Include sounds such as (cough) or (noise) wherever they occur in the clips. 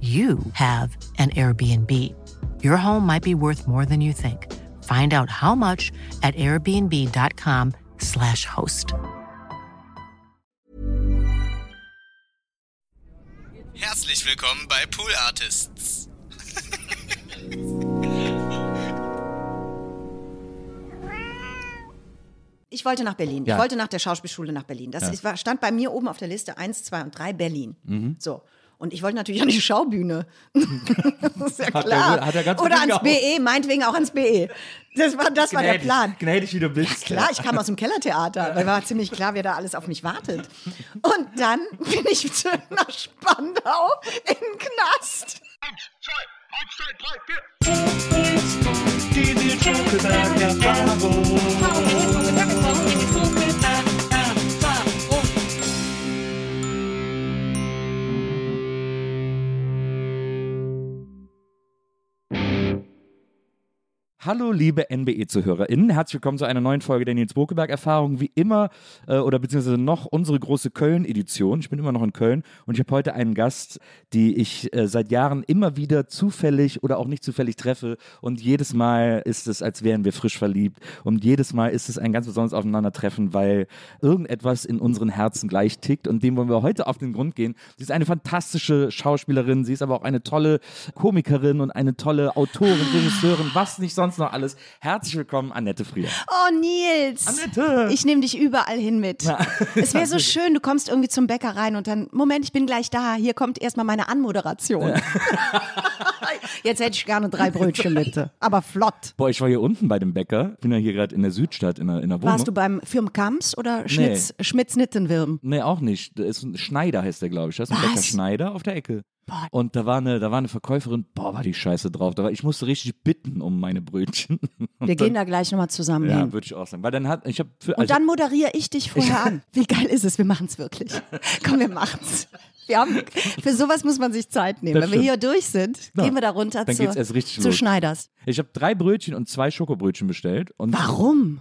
you have an Airbnb. Your home might be worth more than you think. Find out how much at airbnb.com/slash host. Herzlich willkommen bei Pool Artists. Ich wollte nach Berlin. Ja. Ich wollte nach der Schauspielschule nach Berlin. Das Ja. ist, war, stand bei mir oben auf der Liste 1, 2 und 3 Berlin. So. Und ich wollte natürlich an die Schaubühne. (laughs) das ist ja Hat klar. er- hat er ganz Oder ans. BE, meinetwegen auch ans BE. Das war, das war der Plan. Gnädig, wie du bist. Klar, ich kam aus dem Kellertheater, weil war ziemlich klar, wer da alles auf mich wartet. Und dann bin ich zu- nach Spandau in den Knast. Hallo, liebe NBE-ZuhörerInnen. Herzlich willkommen zu einer neuen Folge der Nils Bokeberg-Erfahrung. Wie immer, äh, oder beziehungsweise noch unsere große Köln-Edition. Ich bin immer noch in Köln und ich habe heute einen Gast, die ich äh, seit Jahren immer wieder zufällig oder auch nicht zufällig treffe. Und jedes Mal ist es, als wären wir frisch verliebt. Und jedes Mal ist es ein ganz besonderes Aufeinandertreffen, weil irgendetwas in unseren Herzen gleich tickt. Und dem wollen wir heute auf den Grund gehen. Sie ist eine fantastische Schauspielerin. Sie ist aber auch eine tolle Komikerin und eine tolle Autorin, Regisseurin, was nicht sonst noch alles. Herzlich willkommen, Annette Frier. Oh, Nils. Annette! Ich nehme dich überall hin mit. (laughs) Es wäre so schön, du kommst irgendwie zum Bäcker rein und dann, Moment, ich bin gleich da. Hier kommt erstmal meine Anmoderation. (laughs) Jetzt hätte ich gerne drei Brötchen bitte. Aber flott. Boah, ich war hier unten bei dem Bäcker. Bin ja hier gerade in der Südstadt in der, in der Wohnung. Warst du beim Firm Kamps oder Schmitz, Schmitz-Nittenwirm? Nee, auch nicht. Ist ein Schneider, heißt der, glaube ich. Das ist ein Was? Bäcker Schneider auf der Ecke. Und da war, eine, da war eine Verkäuferin, boah, war die Scheiße drauf. Da war, ich musste richtig bitten um meine Brötchen. (laughs) Und Wir dann, gehen da gleich nochmal zusammen Ja, hin. würde ich auch sagen. Weil dann hat, ich habe für. Und also, dann moderiere ich dich vorher an. Wie geil ist es? Wir machen es wirklich. (laughs) Komm, wir machen's. Wir haben, für sowas muss man sich Zeit nehmen. Das Wenn wir stimmt. hier durch sind, Ja. gehen wir da runter Dann zu, geht's erst richtig zu los. Schneiders. ich habe drei Brötchen und zwei Schokobrötchen bestellt. Und Warum?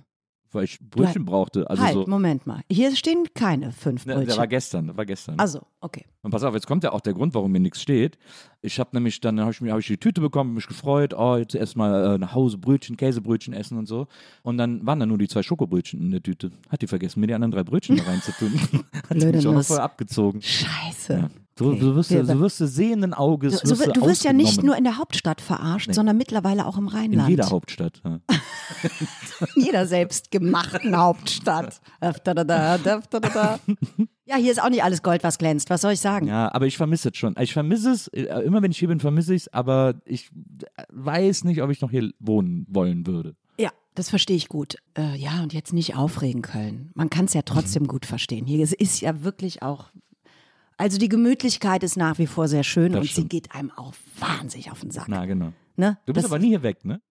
Weil ich Brötchen brauchte. Also halt, so. Moment mal. Hier stehen keine fünf Ne, Brötchen. der war gestern, der war gestern. also, okay. Und pass auf, jetzt kommt ja auch der Grund, warum mir nichts steht. Ich habe nämlich dann habe ich, hab ich die Tüte bekommen, mich gefreut, oh, jetzt erstmal äh, nach Hause Brötchen, Käsebrötchen essen und so. Und dann waren da nur die zwei Schokobrötchen in der Tüte. Hat die vergessen, mir die anderen drei Brötchen da reinzutun. (laughs) Hat die Blöde mich auch vorher abgezogen. Scheiße. So, Okay. so, wirst Wir- du, so wirst du sehenden Auges. So, wirst du wirst ja nicht nur in der Hauptstadt verarscht, sondern mittlerweile auch im in Rheinland. jeder Hauptstadt. Ja. (laughs) In jeder selbstgemachten Hauptstadt. Ja, hier ist auch nicht alles Gold, was glänzt. Was soll ich sagen? ja, aber ich vermisse es schon. Ich vermisse es, äh, immer wenn ich hier bin, vermisse ich es, aber ich äh, weiß nicht, ob ich noch hier wohnen wollen würde. Ja, das verstehe ich gut. Äh, ja, und jetzt nicht aufregen, Köln. Man kann es ja trotzdem (laughs) gut verstehen. Hier ist- ist ja wirklich auch. Also die Gemütlichkeit ist nach wie vor sehr schön Das und sie stimmt. geht einem auch wahnsinnig auf den Sack. Na, genau. ne? Du bist Das- aber nie hier weg, ne?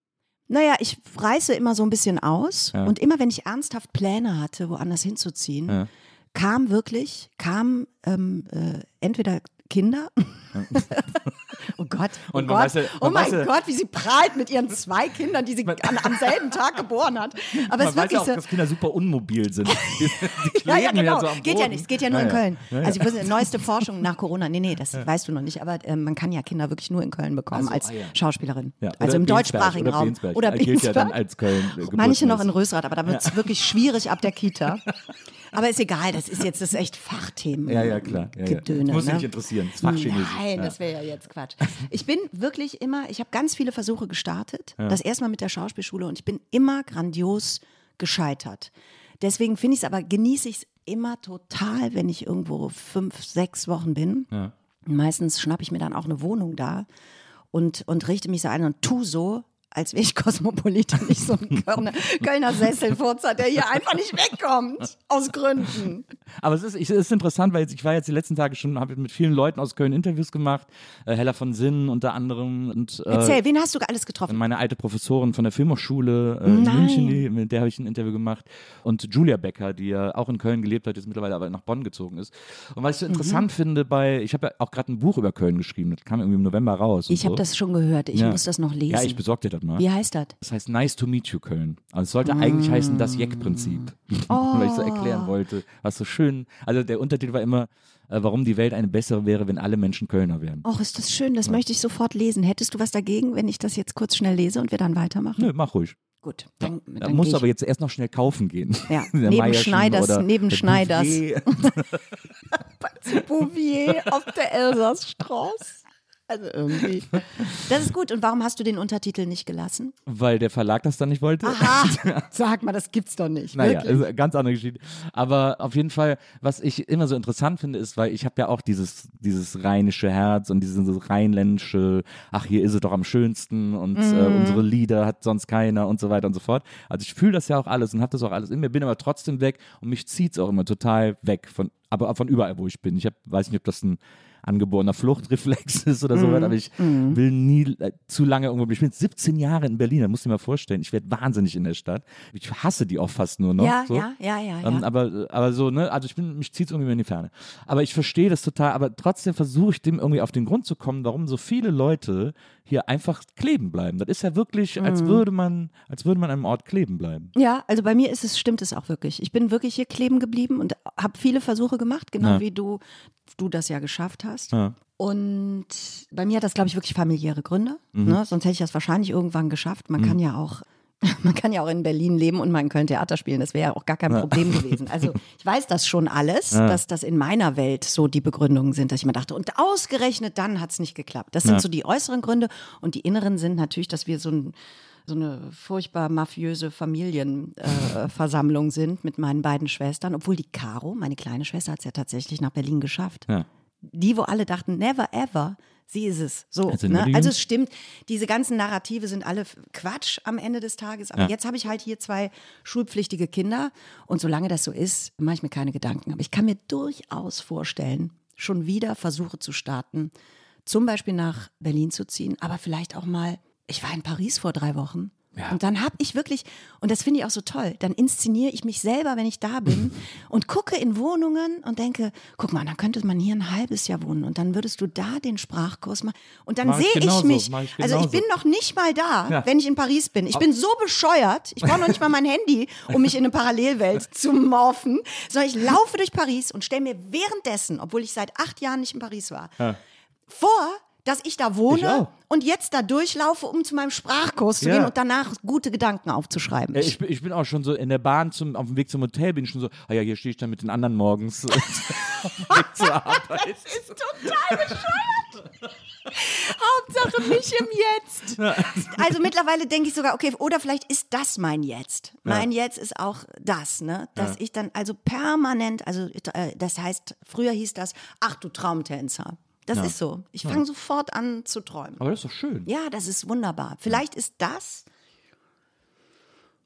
Naja, ich reiße immer so ein bisschen aus Ja. und immer wenn ich ernsthaft Pläne hatte, woanders hinzuziehen, Ja. kam wirklich, kam ähm, äh, entweder Kinder, (laughs) (laughs) oh Gott, oh Und Gott, weiß ja- oh mein Gott, wie sie prahlt mit ihren zwei Kindern, die sie an, am selben Tag geboren hat. (laughs) Aber Man es ist weiß wirklich ja auch, so. dass Kinder super unmobil sind. Die, (laughs) die Ja, ja, genau. so geht ja nicht. Es geht ja nur in Ja, Köln. Ja, ja. Also wusste, neueste Forschung nach Corona. Nee, nee, das weißt du noch nicht. Aber ähm, man kann ja Kinder wirklich nur in Köln bekommen Ach so, als ah. Schauspielerin. Also im deutschsprachigen oder Raum. Oder Er gilt ja dann Bensberg. als Köln. äh, Manche noch in. Rösrath, aber da wird es wirklich schwierig ab der Kita. (laughs) Aber ist egal, das ist jetzt das echt Fachthemen. Ja, ja, klar. Ja, ja. Gedöne, Das muss ne? nicht interessieren. Das Fachchinesisch. Nein, ja. das wäre ja jetzt Quatsch. (laughs) Ich bin wirklich immer, ich habe ganz viele Versuche gestartet. Das erstmal mit der Schauspielschule und ich bin immer grandios gescheitert. Deswegen finde ich es aber, genieße ich es immer total, wenn ich irgendwo fünf, sechs Wochen bin. Ja. Meistens schnappe ich mir dann auch eine Wohnung da und, und richte mich so ein und tu so, als wäre ich Kosmopolitin, nicht so ein Kölner, Kölner Sesselfurzer, der hier einfach nicht wegkommt. Aus Gründen. Aber es ist, es ist interessant, weil ich war jetzt die letzten Tage schon, habe mit vielen Leuten aus Köln Interviews gemacht, äh, Hella von Sinnen unter anderem und äh, Erzähl, wen hast du alles getroffen? meine alte Professorin von der Filmhochschule äh, in. München, die, mit der habe ich ein Interview gemacht und Julia Becker, die ja auch in Köln gelebt hat, jetzt mittlerweile aber nach Bonn gezogen ist. Und was ich so Mhm. interessant finde bei, ich habe ja auch gerade ein Buch über Köln geschrieben, das kam irgendwie im November raus. Ich habe so. das schon gehört. Ich Ja. muss das noch lesen. Ja, ich besorge dir das mal. Wie heißt das? Das heißt Nice to Meet You Köln. Also es sollte eigentlich heißen das Jeck-Prinzip. (laughs) Weil ich so erklären Oh. wollte, was so schön. Also der Untertitel war immer, äh, warum die Welt eine bessere wäre, wenn alle Menschen Kölner wären. Och, ist das schön. Das möchte ich sofort lesen. Hättest du was dagegen, wenn ich das jetzt kurz schnell lese und wir dann weitermachen? Nö, mach ruhig. Gut, dann, Da dann du aber jetzt erst noch schnell kaufen gehen. Ja, (laughs) neben Schneiders- neben der Schneiders. Bouvier (laughs) auf der Elsassstraße. Also irgendwie. Das ist gut. Und warum hast du den Untertitel nicht gelassen? Weil der Verlag das dann nicht wollte. Aha, (laughs) sag mal, das gibt's doch nicht. Naja, Wirklich. ist eine ganz andere Geschichte. Aber auf jeden Fall, was ich immer so interessant finde, ist, weil ich habe ja auch dieses, dieses rheinische Herz und dieses rheinländische, ach, hier ist es doch am schönsten und äh, Mhm. unsere Lieder hat sonst keiner und so weiter und so fort. Also ich fühle das ja auch alles und habe das auch alles in mir, bin aber trotzdem weg und mich zieht's auch immer total weg von, aber von überall, wo ich bin. Ich hab, weiß nicht, ob das ein angeborener Fluchtreflex (laughs) ist oder Mhm. so, aber ich will nie äh, zu lange irgendwo. Ich bin jetzt 17 Jahre in Berlin, da musst du dir mal vorstellen, ich werde wahnsinnig in der Stadt. Ich hasse die auch fast nur noch. ja, so. ja, ja, ja, ja. Ähm, aber, aber so, ne, also ich bin, mich zieht irgendwie in die Ferne. Aber ich verstehe das total, aber trotzdem versuche ich dem irgendwie auf den Grund zu kommen, warum so viele Leute hier einfach kleben bleiben. Das ist ja wirklich, als Mhm. würde man, als würde man an einem Ort kleben bleiben. Ja, also bei mir ist es, stimmt es auch wirklich. Ich bin wirklich hier kleben geblieben und habe viele Versuche gemacht, genau Ja. wie du, du das ja geschafft hast. Ja. Und bei mir hat das, glaube ich, wirklich familiäre Gründe. Mhm. Ne? Sonst hätte ich das wahrscheinlich irgendwann geschafft. Man kann ja auch. (laughs) Man kann ja auch in Berlin leben und in Köln Theater spielen. Das wäre ja auch gar kein Problem (laughs) gewesen. Also ich weiß das schon alles, dass das in meiner Welt so die Begründungen sind, dass ich mir dachte, und ausgerechnet dann hat es nicht geklappt. Das sind Ja. so die äußeren Gründe und die inneren sind natürlich, dass wir so ein so eine furchtbar mafiöse Familienversammlung äh, sind mit meinen beiden Schwestern, obwohl die Caro, meine kleine Schwester, hat es ja tatsächlich nach Berlin geschafft Ja. die, wo alle dachten, never ever, sie ist es. So, Also nur ne? also es stimmt, diese ganzen Narrative sind alle Quatsch am Ende des Tages. Aber Ja. jetzt habe ich halt hier zwei schulpflichtige Kinder und solange das so ist, mache ich mir keine Gedanken. Aber ich kann mir durchaus vorstellen, schon wieder Versuche zu starten, zum Beispiel nach Berlin zu ziehen, aber vielleicht auch mal, ich war in Paris vor drei Wochen. Ja. Und dann habe ich wirklich, und das finde ich auch so toll, dann inszeniere ich mich selber, wenn ich da bin (laughs) und gucke in Wohnungen und denke, guck mal, dann könnte man hier ein halbes Jahr wohnen und dann würdest du da den Sprachkurs machen. Und dann ich sehe ich genauso, mich, ich also ich bin noch nicht mal da, Ja. wenn ich in Paris bin. Ich bin so bescheuert, ich brauche noch nicht mal mein (laughs) Handy, um mich in eine Parallelwelt (laughs) zu morphen, sondern ich laufe durch Paris und stelle mir währenddessen, obwohl ich seit acht Jahren nicht in Paris war, vor, dass ich da Ich wohne auch. und jetzt da durchlaufe, um zu meinem Sprachkurs zu Ja. gehen und danach gute Gedanken aufzuschreiben. Ja, ich, bin- ich bin auch schon so in der Bahn zum, auf dem Weg zum Hotel, bin ich schon so, ah ja, hier stehe ich dann mit den anderen morgens (laughs) (laughs) auf dem Weg zur Arbeit. (laughs) ist total bescheuert. Hauptsache mich im Jetzt. Also mittlerweile denke ich sogar, okay, oder vielleicht ist das mein Jetzt. Mein Jetzt ist auch das, ne? Dass ich dann also permanent, also äh, das heißt, früher hieß das, ach du Traumtänzer. Das ist so. Ich fange sofort an zu träumen. Aber das ist doch schön. Ja, das ist wunderbar. Vielleicht ist das.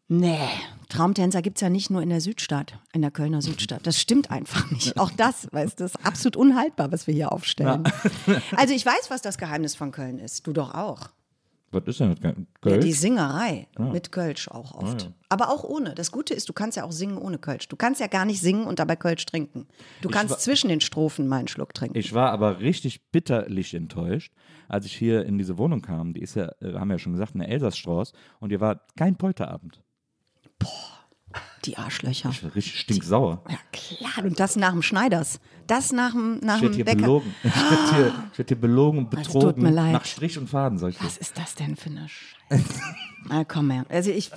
Nee, Traumtänzer gibt es ja nicht nur in der Südstadt, in der Kölner Südstadt. Das stimmt einfach nicht. Auch das, weißt du, ist absolut unhaltbar, was wir hier aufstellen. Also ich weiß, was das Geheimnis von Köln ist. Du doch auch. Was ist denn das? Ja, Kölsch? die Singerei mit Kölsch auch oft. Aber auch ohne. Das Gute ist, du kannst ja auch singen ohne Kölsch. Du kannst ja gar nicht singen und dabei Kölsch trinken. Du kannst wa- zwischen den Strophen mal einen Schluck trinken. Ich war aber richtig bitterlich enttäuscht, als ich hier in diese Wohnung kam. Die ist ja, äh, haben wir ja schon gesagt, eine Elsassstraße. Und hier war kein Polterabend. die Arschlöcher. Ich war richtig stinksauer. Ja, klar. Und das nach dem Schneiders. Das nach dem, nach Ich werde hier Bäcker. belogen. Ich werde hier, ich werd hier belogen betrogen. tut mir leid. Nach Strich und Faden, sag ich. Was ist das denn für eine Scheiße? Na komm her. Also ich,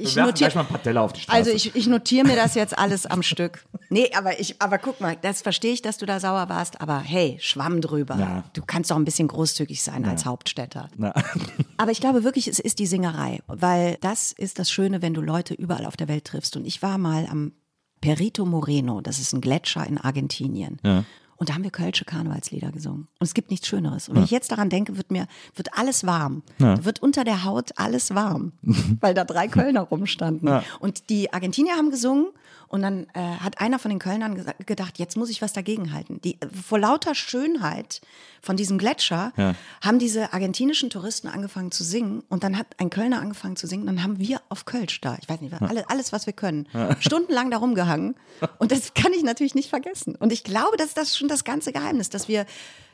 ich notiere. gleich mal ein paar Teller auf die Straße. Also ich, ich notiere mir das jetzt alles am Stück. Nee, aber ich, aber guck mal, das verstehe ich, dass du da sauer warst, aber hey, Schwamm drüber. Ja. Du kannst doch ein bisschen großzügig sein als Hauptstädter. Na, (laughs) Aber ich glaube wirklich, es ist die Singerei, weil das ist das Schöne, wenn du Leute überall auf der Welt triffst. Und ich war mal am Perito Moreno, das ist ein Gletscher in Argentinien. Ja. Und da haben wir kölsche Karnevalslieder gesungen. Und es gibt nichts Schöneres. Und wenn ich jetzt daran denke, wird mir wird alles warm. Da Wird unter der Haut alles warm, (laughs) weil da drei Kölner rumstanden. Und die Argentinier haben gesungen und dann äh, hat einer von den Kölnern gedacht, jetzt muss ich was dagegen halten. Die, vor lauter Schönheit von diesem Gletscher haben diese argentinischen Touristen angefangen zu singen und dann hat ein Kölner angefangen zu singen. Dann haben wir auf Kölsch da, ich weiß nicht, alles, alles was wir können, stundenlang da rumgehangen. Und das kann ich natürlich nicht vergessen. Und ich glaube, dass das schon das ganze Geheimnis, dass wir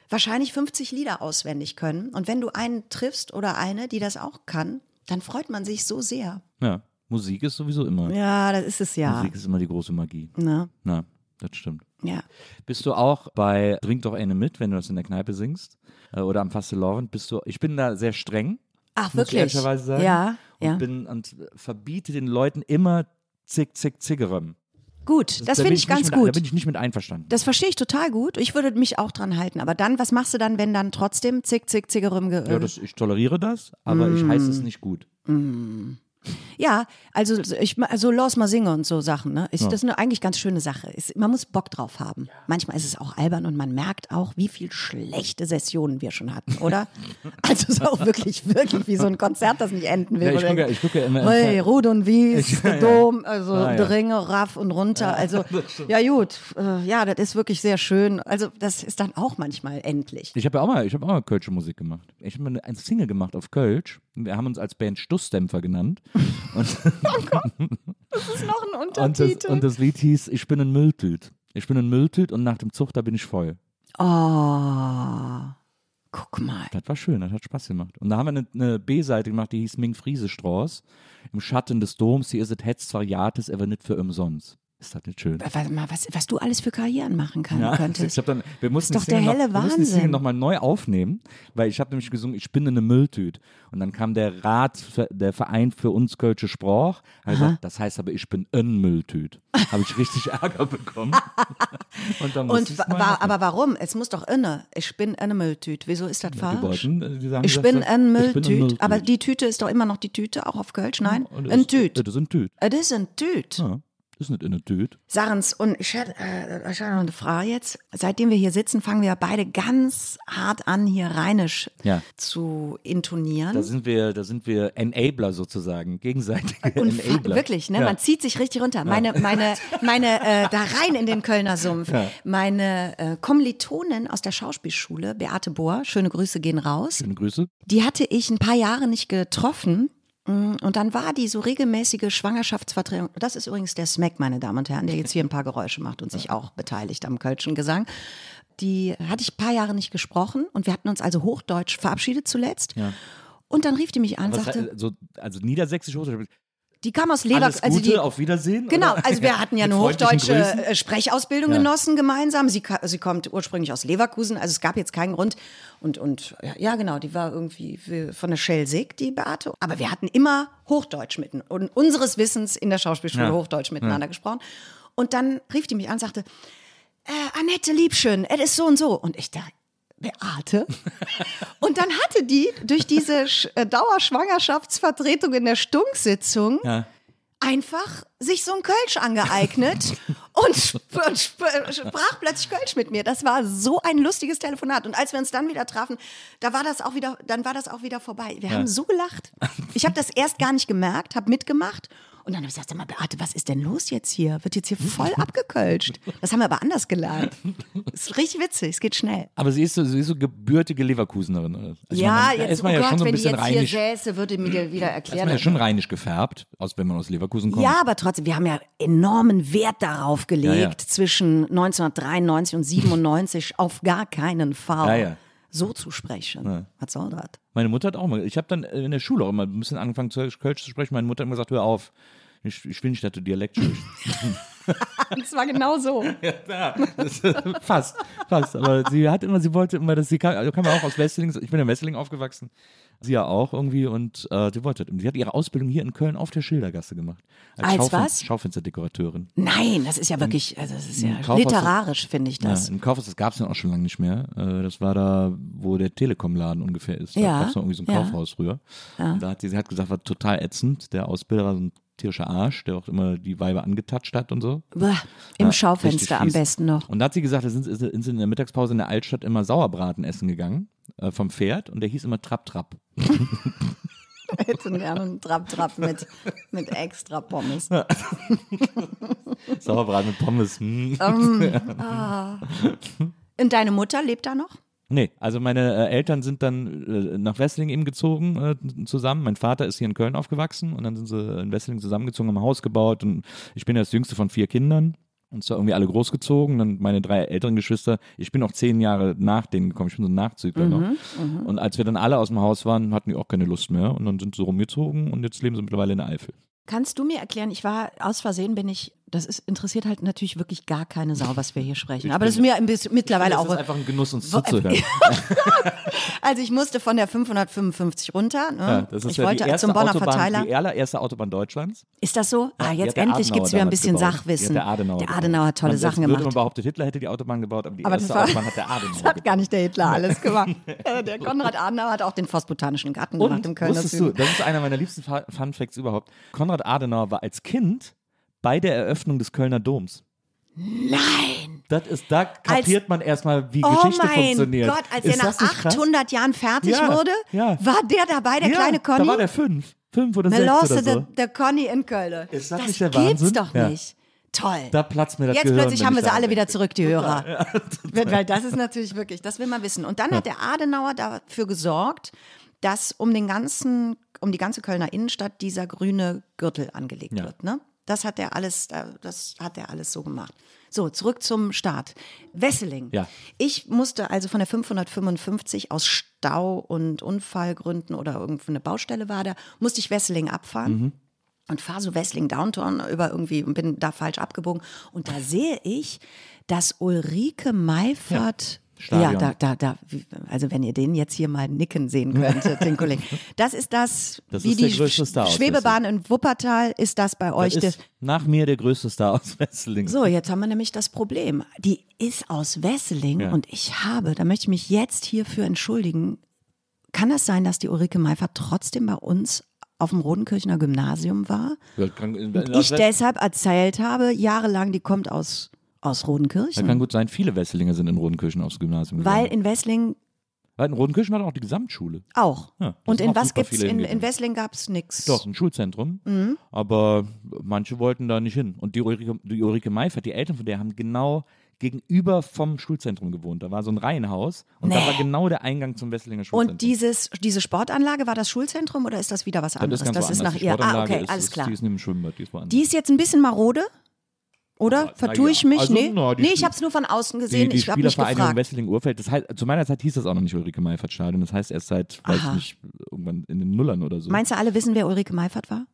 wahrscheinlich 50 Lieder auswendig können. Und wenn du einen triffst oder eine, die das auch kann, dann freut man sich so sehr. ja, Musik ist sowieso immer. Ja, das ist es ja. Musik ist immer die große Magie. Ne? Na, das stimmt. Ja. Bist du auch bei Trink doch eine mit, wenn du das in der Kneipe singst? Äh, Oder am Fastelovend? Bist du, ich bin da sehr streng. Ach, muss ich wirklich? ehrlicherweise sagen. Ja, und ja. bin und verbiete den Leuten immer zick, zick, ziggerem. Gut, das Da finde ich ganz mit, gut. Da bin ich nicht mit einverstanden. Das verstehe ich total gut. Ich würde mich auch dran halten. Aber dann, was machst du dann, wenn dann trotzdem zick, zick, ziggerum ge ja, das, ich toleriere das, aber ich heiße Mm. es nicht gut. Ja, also ich also los mal singen und so Sachen, ne? Ist, Das ist eine eigentlich ganz schöne Sache. Ist, man muss Bock drauf haben. Manchmal ist es auch albern und man merkt auch, wie viel schlechte Sessionen wir schon hatten, oder? (laughs) also es ist auch wirklich, wirklich wie so ein Konzert, das nicht enden will. Ja, ich gucke- ich gucke ja immer- Hey, Rud und Wies, (laughs) ja. Dom, also Ah, ja. Dringe, Raff und runter. Also (laughs) ja gut, äh, ja, das ist wirklich sehr schön. Also das ist dann auch manchmal endlich. Ich habe ja auch mal, ich habe auch mal Kölsche Musik gemacht. Ich habe mal ein Single gemacht auf Kölsch. Wir haben uns als Band Stussdämpfer genannt. Und, Das ist noch ein (laughs) und, das, Untertitel. und das Lied hieß Ich bin ein Mülltüt. Ich bin ein Mülltüt und nach dem Zug, da bin ich voll. oh, guck mal. Das war schön, das hat Spaß gemacht. Und da haben wir eine, eine B-Seite gemacht, die hieß Ming Friese Straß. Im Schatten des Doms, hier ist es hetz zwar jates, aber nicht für umsonst. Ist das nicht schön? Was, was, was du alles für Karrieren machen kann, Ja, (laughs) könntest. ich hab dann, wir mussten doch die Single der noch, helle wir mussten die Wahnsinn. nochmal neu aufnehmen, weil ich habe nämlich gesungen, ich bin eine Mülltüte. Und dann kam der Rat, der Verein für uns Kölsche Sprach, gesagt, das heißt aber, ich bin ein Mülltüt. Habe ich richtig (laughs) Ärger bekommen. (laughs) und Und wa wa aber warum? Es muss doch inne. Ich bin eine Mülltüte. Wieso ist das die falsch? Deutschen, äh, die sagen, Ich das bin ein Mülltüt. Aber die Tüte ist doch immer noch die Tüte, auch auf Kölsch? Nein? Ein das- Tüt. Das ist ein Tüt. Es ist ein Tüt. Ja, das ist nicht in der Tüt. Sarens, und ich hätte, äh, noch eine Frage jetzt. Seitdem wir hier sitzen, fangen wir beide ganz hart an, hier rheinisch Ja. zu intonieren. Da sind wir, da sind wir Enabler sozusagen, gegenseitige Und Enabler. wirklich, ne? Ja. Man zieht sich richtig runter. Meine, meine, (laughs) meine, äh, da rein in den Kölner Sumpf. Meine äh, Kommilitonin aus der Schauspielschule, Beate Bohr, schöne Grüße gehen raus. Schöne Grüße. Die hatte ich ein paar Jahre nicht getroffen. Mm, Und dann war die so regelmäßige Schwangerschaftsvertretung. Das ist übrigens der Smack, meine Damen und Herren, der jetzt hier ein paar Geräusche macht und sich auch beteiligt am Kölschen Gesang. Die hatte ich ein paar Jahre nicht gesprochen und wir hatten uns also Hochdeutsch verabschiedet zuletzt. Und dann rief die mich an und Was, sagte, also, also niedersächsisch, Hochdeutsch, die kam aus Lever, alles also Gute, die, auf Wiedersehen? Genau, oder? also wir hatten ja (laughs) eine hochdeutsche Grüßen? äh, Sprechausbildung Ja. genossen gemeinsam. Sie, sie kommt ursprünglich aus Leverkusen, also es gab jetzt keinen Grund. Und, und ja, ja, genau, die war irgendwie von der Schelsig, die Beate. Aber wir hatten immer Hochdeutsch mitten und unseres Wissens in der Schauspielschule Ja. Hochdeutsch miteinander gesprochen. Und dann rief die mich an und sagte, äh, Annette Liebschön, es ist so und so. Und ich dachte, Beate? und dann hatte die durch diese äh, Dauerschwangerschaftsvertretung in der Stunksitzung Ja. einfach sich so ein Kölsch angeeignet und, sp und sp sprach plötzlich Kölsch mit mir. Das war so ein lustiges Telefonat. Und als wir uns dann wieder trafen, da war das auch wieder, dann war das auch wieder vorbei. Wir haben so gelacht. Ich habe das erst gar nicht gemerkt, habe mitgemacht Und dann habe ich gesagt, sag mal, Beate, was ist denn los jetzt hier? Wird jetzt hier voll abgekölscht. Das haben wir aber anders gelernt. Ist richtig witzig, es geht schnell. Aber sie ist so, sie ist so gebürtige Leverkusenerin. Also ja, da jetzt, ist man oh ja Gott, schon so ein wenn die bisschen jetzt hier säße, würde mir dir wieder ist erklären. man ja schon rheinisch gefärbt, aus, wenn man aus Leverkusen kommt. Ja, aber trotzdem, wir haben ja enormen Wert darauf gelegt, Ja, ja. zwischen 1993 und 97 auf gar keinen Fall Ja, ja. So zu sprechen. Was soll das? Meine Mutter hat auch mal, ich habe dann in der Schule auch immer ein bisschen angefangen, zu Kölsch zu sprechen. Meine Mutter hat immer gesagt, hör auf, ich, ich will nicht, dass du Dialekt sprichst. (laughs) (laughs) Das war genau so. (laughs) (laughs) fast, fast. Aber sie hat immer, sie wollte immer, dass sie kam, also kam ja auch aus Wesseling, ich bin in Wesseling aufgewachsen, sie ja auch irgendwie und äh, sie wollte, sie hat ihre Ausbildung hier in Köln auf der Schildergasse gemacht. Als was? Schaufensterdekorateurin. Nein, das ist ja wirklich, also das ist ja Kaufhaus- literarisch, finde ich das. Ja, Im Kaufhaus, das gab es ja auch schon lange nicht mehr. Äh, Das war da, wo der Telekom-Laden ungefähr ist. Da Ja, gab es noch irgendwie so ein ja. Kaufhaus früher. Und da hat sie, sie hat gesagt, war total ätzend. Der Ausbilder war so ein tierischer Arsch, der auch immer die Weiber angetatscht hat und so. Bäh, Im Ja, Schaufenster am besten noch. Und da hat sie gesagt, da sind, sind sie in der Mittagspause in der Altstadt immer Sauerbraten essen gegangen äh, vom Pferd und der hieß immer Trapp Trapp. (laughs) Hätten gerne einen Trap-Trap mit, mit extra Pommes. Sauerbraten mit Pommes. hm. Und deine Mutter lebt da noch? Nee, also meine äh, Eltern sind dann äh, nach Wesseling eben gezogen äh, zusammen. Mein Vater ist hier in Köln aufgewachsen und dann sind sie in Wesseling zusammengezogen, haben ein Haus gebaut und ich bin das jüngste von vier Kindern. Und zwar irgendwie alle großgezogen, dann meine drei älteren Geschwister. Ich bin auch zehn Jahre nach denen gekommen, ich bin so ein Nachzügler noch. Und als wir dann alle aus dem Haus waren, hatten die auch keine Lust mehr. Und dann sind sie rumgezogen und jetzt leben sie mittlerweile in der Eifel. Kannst du mir erklären, ich war aus Versehen, bin ich, das ist, interessiert halt natürlich wirklich gar keine Sau, was wir hier sprechen. Aber das ist mir ein bisschen, mittlerweile Das auch. ist einfach ein Genuss, uns (laughs) zuzuhören. Also ich musste von der 555 runter. Ne? Ja, das ist ich ja wollte die erste zum Bonner Autobahn, Verteiler. Die allererste Autobahn Deutschlands. Ist das so? Ah, die jetzt endlich gibt es wieder ein bisschen gebaut. Sachwissen. Der Adenauer, der. Adenauer hat tolle Und Sachen gemacht. man behaupten, Hitler hätte die Autobahn gebaut, aber die Aber erste das war- Autobahn hat der (laughs) Adenauer Das hat gar nicht der Hitler alles gemacht. (laughs) Äh, der Konrad Adenauer hat auch den Forstbotanischen Garten gemacht Und im Kölner wusstest du, das ist einer meiner liebsten Fun Facts überhaupt. Konrad Adenauer war als Kind bei der Eröffnung des Kölner Doms. Nein! Das ist, da kapiert man erstmal, wie Oh Geschichte mein funktioniert. Gott, als ist er nach das nicht krass? 800 Jahren fertig Ja, wurde, ja. war der dabei, der ja, kleine Conny? Da war der fünf. Fünf oder sechs oder so. der, der Conny in Köln. Ist das das nicht der gibt's Wahnsinn? doch nicht. Toll. Da platzt mir das Jetzt Gehirn. plötzlich haben wir sie alle wieder zurück, die Hörer. (laughs) Weil das ist natürlich wirklich, das will man wissen. Und dann hat der Adenauer dafür gesorgt, dass um den ganzen, um die ganze Kölner Innenstadt dieser grüne Gürtel angelegt wird. Ne? Das hat er alles, das hat er alles so gemacht. So, zurück zum Start. Wesseling. Ja. Ich musste also von der 555 aus Stau und Unfallgründen oder irgendeine Baustelle war da, musste ich Wesseling abfahren Mhm. und fahre so Wessling Downtown über irgendwie und bin da falsch abgebogen. Und da sehe ich, dass Ulrike Meifert. Ja, Stadion. da, da, da, also wenn ihr den jetzt hier mal nicken sehen (laughs) könntet, den Kollegen. Das ist das, Das wie ist der die größte Star aus Schwebebahn in Wuppertal ist das bei euch. Das ist nach mir der größte Star aus Wesseling. so, jetzt haben wir nämlich das Problem. Die ist aus Wesseling Ja. und ich habe, da möchte ich mich jetzt hierfür entschuldigen, kann das sein, dass die Ulrike Meifert trotzdem bei uns auf dem Rodenkirchener Gymnasium war? Ja, kann, ich deshalb erzählt habe, jahrelang, die kommt aus, aus das Rodenkirchen. kann gut sein, viele Wesselinger sind in Rodenkirchen aufs Gymnasium Weil gegangen. in Wesseling Weil in Rodenkirchen war doch auch die Gesamtschule. auch. Ja, da Und in was gibt's? In, in Wesseling gab es nichts. Doch, ein Schulzentrum. Mhm. Aber manche wollten da nicht hin. Und die Ulrike, die Ulrike Meifert, die Eltern von der, haben genau gegenüber vom Schulzentrum gewohnt. Da war so ein Reihenhaus und da Nee. war genau der Eingang zum Wesselinger Schulzentrum. Und dieses, diese Sportanlage, war das Schulzentrum oder ist das wieder was das anderes? ist ganz das ist nach ihr. Ah, okay, ist, alles klar. Die ist neben dem Schwimmbad, die ist woanders. Die ist jetzt ein bisschen marode? Oder? Na Vertue ja. ich mich? Also, nee, na, die nee ich habe es nur von außen die, gesehen. die ich habe mich gefragt. Wesseling-Urfeld, das heißt, zu meiner Zeit hieß das auch noch nicht Ulrike Meifert Stadion. Das heißt erst seit, weiß ich Aha. nicht, irgendwann in den Nullern oder so. Meinst du, alle wissen, wer Ulrike Meifert war?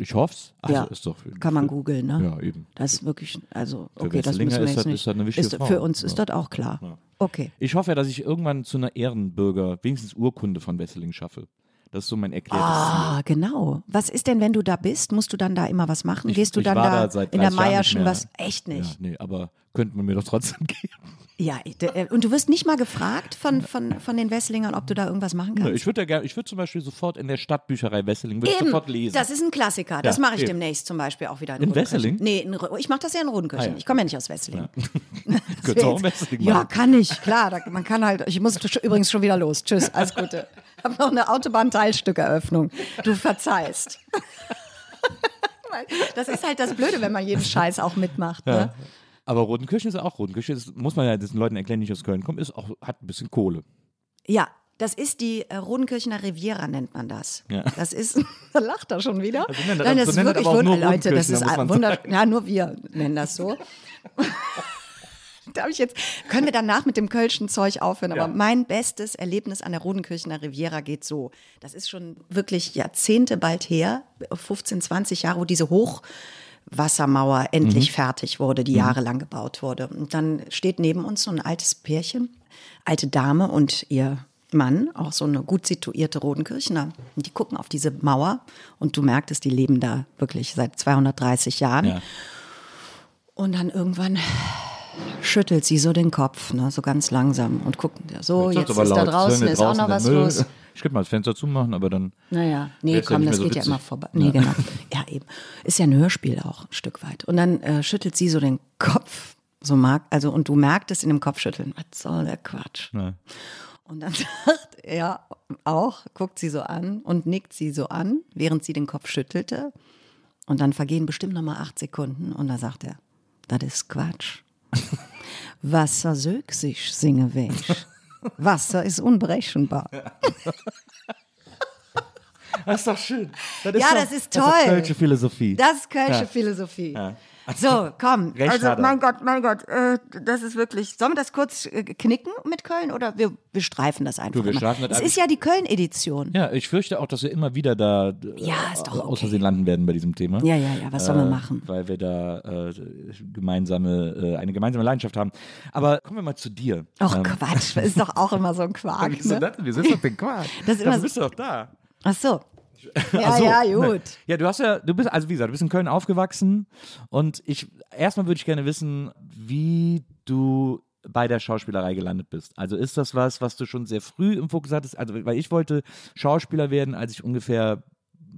ich hoff's. Ach, Ja. ist doch. Kann man googeln, ne? Ja, eben. Das ist wirklich, also, Für okay, das Wesselinger müssen wir ist jetzt das- nicht. ist das eine wichtige ist, Frau. Für uns ist Ja. das auch klar. Ja. Okay. Ich hoffe ja, dass ich irgendwann zu einer Ehrenbürger, wenigstens Urkunde von Wesseling schaffe. Das ist so mein erklärtes Ah, genau. Was ist denn, wenn du da bist? Musst du dann da immer was machen? Ich- Gehst du dann da, da in der 30 Jahren Meierschen nicht was? Echt Ziel. Ja, nicht? nee, aber könnte man mir doch trotzdem (laughs) geben. Ja, äh, und du wirst nicht mal gefragt von, von, von den Wesslingern, ob du da irgendwas machen Nö, kannst? Ich würde ja gerne, ich würde zum Beispiel sofort in der Stadtbücherei Wesseling Eben, sofort lesen. das ist ein Klassiker. Das Ja, mache ich eben. demnächst zum Beispiel auch wieder in, In. Wesseling? Nee, in, ich mache das ja in Rodenkirchen. Ah, ja. Ich komme ja nicht aus Wesseling. Könntest (laughs) du auch in Wesseling Ja, machen. kann ich, klar. Da, man kann halt, ich muss übrigens schon wieder los. Tschüss, alles Gute. Ich habe noch eine Autobahnteilstückeröffnung. Du verzeihst. (laughs) Das ist halt das Blöde, wenn man jeden Scheiß auch mitmacht. Ne? Aber Rodenkirchen ist auch Rodenkirchen, ist, muss man ja den Leuten erklären, die nicht aus Köln kommen, ist auch, hat ein bisschen Kohle. Ja, das ist die äh, Rodenkirchener Riviera, nennt man das. Ja. Das ist, (laughs) da lacht er schon wieder. Also nennt er- Nein, das so ist wirklich aber auch nur wunder, Leute, das ist wunderschön. Ja, nur wir nennen das so. (laughs) Darf ich jetzt, können wir danach mit dem Kölschen Zeug aufhören? Aber Ja. mein bestes Erlebnis an der Rodenkirchener Riviera geht so. Das ist schon wirklich Jahrzehnte bald her, 15, 20 Jahre, wo diese Hochwassermauer endlich fertig wurde, die jahrelang gebaut wurde. Und dann steht neben uns so ein altes Pärchen, alte Dame und ihr Mann, auch so eine gut situierte Rodenkirchner. Und die gucken auf diese Mauer und du merktest, die leben da wirklich seit 230 Jahren. Ja. Und dann irgendwann schüttelt sie so den Kopf, ne, so ganz langsam und guckt, ja, so, jetzt, aber ist da laut, draußen, Zäune ist auch noch was Müll. los. Ich könnte mal das Fenster zumachen, aber dann. Naja, nee, ja komm, nicht das so geht ja witzig. immer vorbei. Nee, genau. Ja, eben. Ist ja ein Hörspiel auch ein Stück weit. Und dann äh, schüttelt sie so den Kopf, so mag, also, und du merktest in dem Kopfschütteln, was soll der Quatsch? Ja. Und dann (laughs) sagt er auch, guckt sie so an und nickt sie so an, während sie den Kopf schüttelte. Und dann vergehen bestimmt nochmal acht Sekunden und da sagt er, das ist Quatsch. (laughs) Wasser sög sich, singe weg. Wasser ist unberechenbar. (laughs) Das ist doch schön. Das Ja, doch- das ist Das toll. ist kölsche Philosophie. Das ist Kölsche Ja. Philosophie. Ja. So, komm. Recht also, er. mein Gott, mein Gott, äh, das ist wirklich. Sollen wir das kurz äh, knicken mit Köln oder wir, wir streifen das einfach? Du, wir streifen das Es ist ja die Köln-Edition. Ja, ich fürchte auch, dass wir immer wieder da äh, Ja, ist doch okay. aus Versehen landen werden bei diesem Thema. Ja, ja, ja, was sollen wir machen? Weil wir da äh, gemeinsame, äh, eine gemeinsame Leidenschaft haben. Aber kommen wir mal zu dir. Ach Ähm, Quatsch, das ist doch auch immer so ein (laughs) Quark. Ne? das? Wir sind doch den Quark. Das ist immer Dafür so- bist du doch da. Ach so. Ja, so, ja, ne. gut. Ja, du hast ja, du bist, also wie gesagt, du bist in Köln aufgewachsen und ich, erstmal würde ich gerne wissen, wie du bei der Schauspielerei gelandet bist. Also ist das was, was du schon sehr früh im Fokus hattest? Also, weil ich wollte Schauspieler werden, als ich ungefähr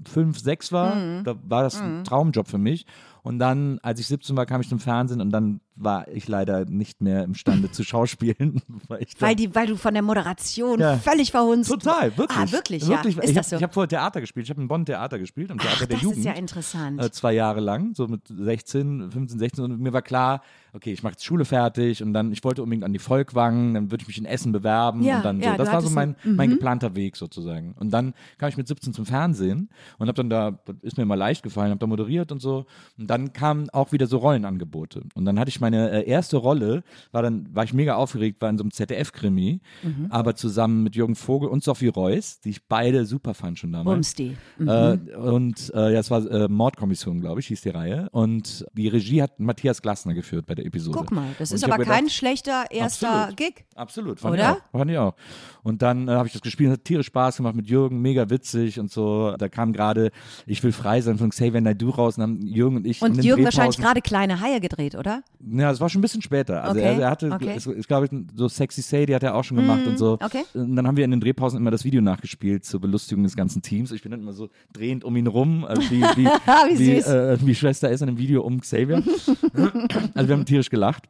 fünf, sechs war. Mhm. Da war das ein Traumjob für mich. Und dann, als ich 17 war, kam ich zum Fernsehen und dann war ich leider nicht mehr imstande zu schauspielen. (laughs) Weil, ich Weil, die, weil du von der Moderation Ja. völlig verhunzt. Total, wirklich. Ah, wirklich, wirklich. ja. Ich Ist habe das so? hab vorher Theater gespielt. Ich habe in Bonn Theater gespielt, im Theater Ach, der das Jugend. ist ja interessant. Äh, zwei Jahre lang, so mit 16, 15, 16. Und mir war klar, okay, ich mache jetzt Schule fertig und dann, ich wollte unbedingt an die Volkwang, dann würde ich mich in Essen bewerben Ja, und dann so. ja, das war so mein, ein- mein mhm. geplanter Weg sozusagen. Und dann kam ich mit 17 zum Fernsehen und habe dann da, das ist mir mal leicht gefallen, habe da moderiert und so. Und dann kamen auch wieder so Rollenangebote. Und dann hatte ich meine äh, erste Rolle, war dann, war ich mega aufgeregt, war in so einem ZDF-Krimi, Mhm. aber zusammen mit Jürgen Vogel und Sophie Reuss, die ich beide super fand schon damals. Bumsti. Äh, und äh, ja, es war äh, Mordkommission, glaube ich, hieß die Reihe. Und die Regie hat Matthias Glassner geführt bei der Episode. Guck mal, das Und ist aber gedacht, kein schlechter erster Absolut. Gig. Absolut, fand Oder? ich auch. Fand ich auch. Und dann äh, habe ich das gespielt, hat tierisch Spaß gemacht mit Jürgen, mega witzig und so. Da kam gerade Ich will frei sein von Xavier Naidoo raus und haben Jürgen und ich Und Jürgen wahrscheinlich gerade kleine Haie gedreht, oder? Ja, es war schon ein bisschen später. Also Okay, er, er hatte, okay. es, ich glaube, so Sexy Sadie hat er auch schon gemacht und so. okay. Und dann haben wir in den Drehpausen immer das Video nachgespielt zur Belustigung des ganzen Teams. Ich bin dann immer so drehend um ihn rum, also (laughs) wie, wie, Wie wie, äh, wie Schwester ist in einem Video um Xavier. (laughs) also wir haben tierisch gelacht.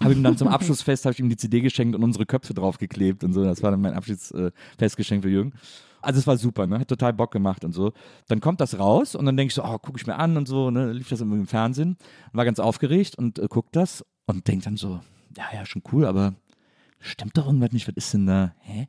Habe ihm dann zum Abschlussfest habe ich ihm die CD geschenkt und unsere Köpfe draufgeklebt und so. Das war dann mein Abschiedsfestgeschenk für Jürgen. Also es war super, ne? Hat total Bock gemacht und so. Dann kommt das raus und dann denke ich so, oh, gucke ich mir an und so, ne? Lief das im Fernsehen. War ganz aufgeregt und äh, guckt das und denkt dann so, ja, ja, schon cool, aber stimmt doch irgendwas nicht, was ist denn da? Hä?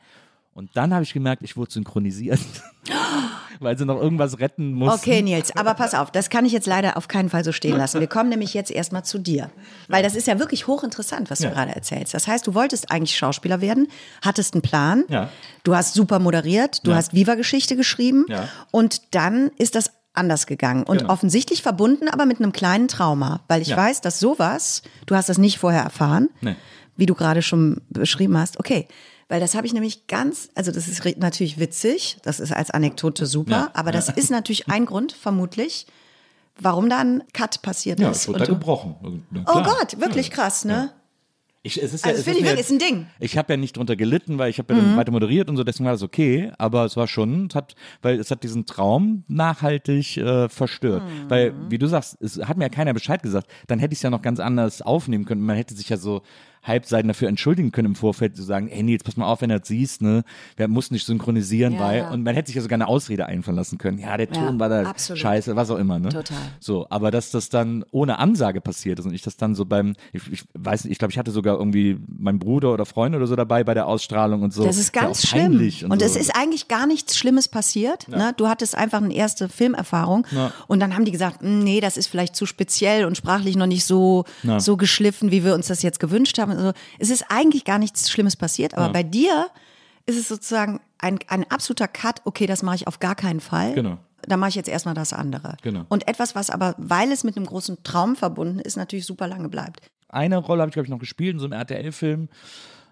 Und dann habe ich gemerkt, ich wurde synchronisiert. (laughs) Weil sie noch irgendwas retten mussten. Okay, Nils, aber pass auf, das kann ich jetzt leider auf keinen Fall so stehen lassen. Wir kommen nämlich jetzt erstmal zu dir. Weil das ist ja wirklich hochinteressant, was Ja. du gerade erzählst. Das heißt, du wolltest eigentlich Schauspieler werden, hattest einen Plan, Ja. du hast super moderiert, du Ja. hast Viva-Geschichte geschrieben Ja. und dann ist das anders gegangen und Genau. offensichtlich verbunden, aber mit einem kleinen Trauma. Weil ich Ja. weiß, dass sowas, du hast das nicht vorher erfahren, Nee. wie du gerade schon beschrieben hast. Okay, weil das habe ich nämlich ganz, also das ist natürlich witzig, das ist als Anekdote super, Ja, aber das ist natürlich ein Grund, vermutlich, warum da ein Cut passiert Ja, ist. es wurde da gebrochen. Oh. Gott, wirklich krass, ne? Ich, es ist Also ja, es finde ich wirklich, ist ein Ding. Mhm. Ich habe ja nicht drunter gelitten, weil ich habe ja dann weiter moderiert und so, deswegen war das okay. Aber es war schon, es hat, weil es hat diesen Traum nachhaltig äh, verstört. Mhm. Weil, wie du sagst, es hat mir ja keiner Bescheid gesagt. Dann hätte ich es ja noch ganz anders aufnehmen können. Man hätte sich ja so Halbseiten dafür entschuldigen können im Vorfeld, zu sagen, hey Nils, pass mal auf, wenn du das siehst, ne, wir mussten nicht synchronisieren, Ja, weil, ja. und man hätte sich ja sogar eine Ausrede einfallen lassen können. Ja, der Ton Ja, war da absolut. scheiße, was auch immer, ne? Total. So, aber dass das dann ohne Ansage passiert ist und ich das dann so beim, ich, ich weiß nicht, ich glaube, ich hatte sogar irgendwie meinen Bruder oder Freund oder so dabei bei der Ausstrahlung und so. Das ist Ja, ganz auch schlimm. peinlich Und, so. es ist eigentlich gar nichts Schlimmes passiert. Ne? Du hattest einfach eine erste Filmerfahrung. Und dann haben die gesagt, "Mm, nee, das ist vielleicht zu speziell und sprachlich noch nicht so, Ja. so geschliffen, wie wir uns das jetzt gewünscht haben. Also, es ist eigentlich gar nichts Schlimmes passiert. Aber bei dir ist es sozusagen ein, ein absoluter Cut. Okay, das mache ich auf gar keinen Fall. Genau. Da mache ich jetzt erstmal das andere. Genau. Und etwas, was aber, weil es mit einem großen Traum verbunden ist, natürlich super lange bleibt. eine Rolle habe ich, glaube ich, noch gespielt in so einem RTL-Film.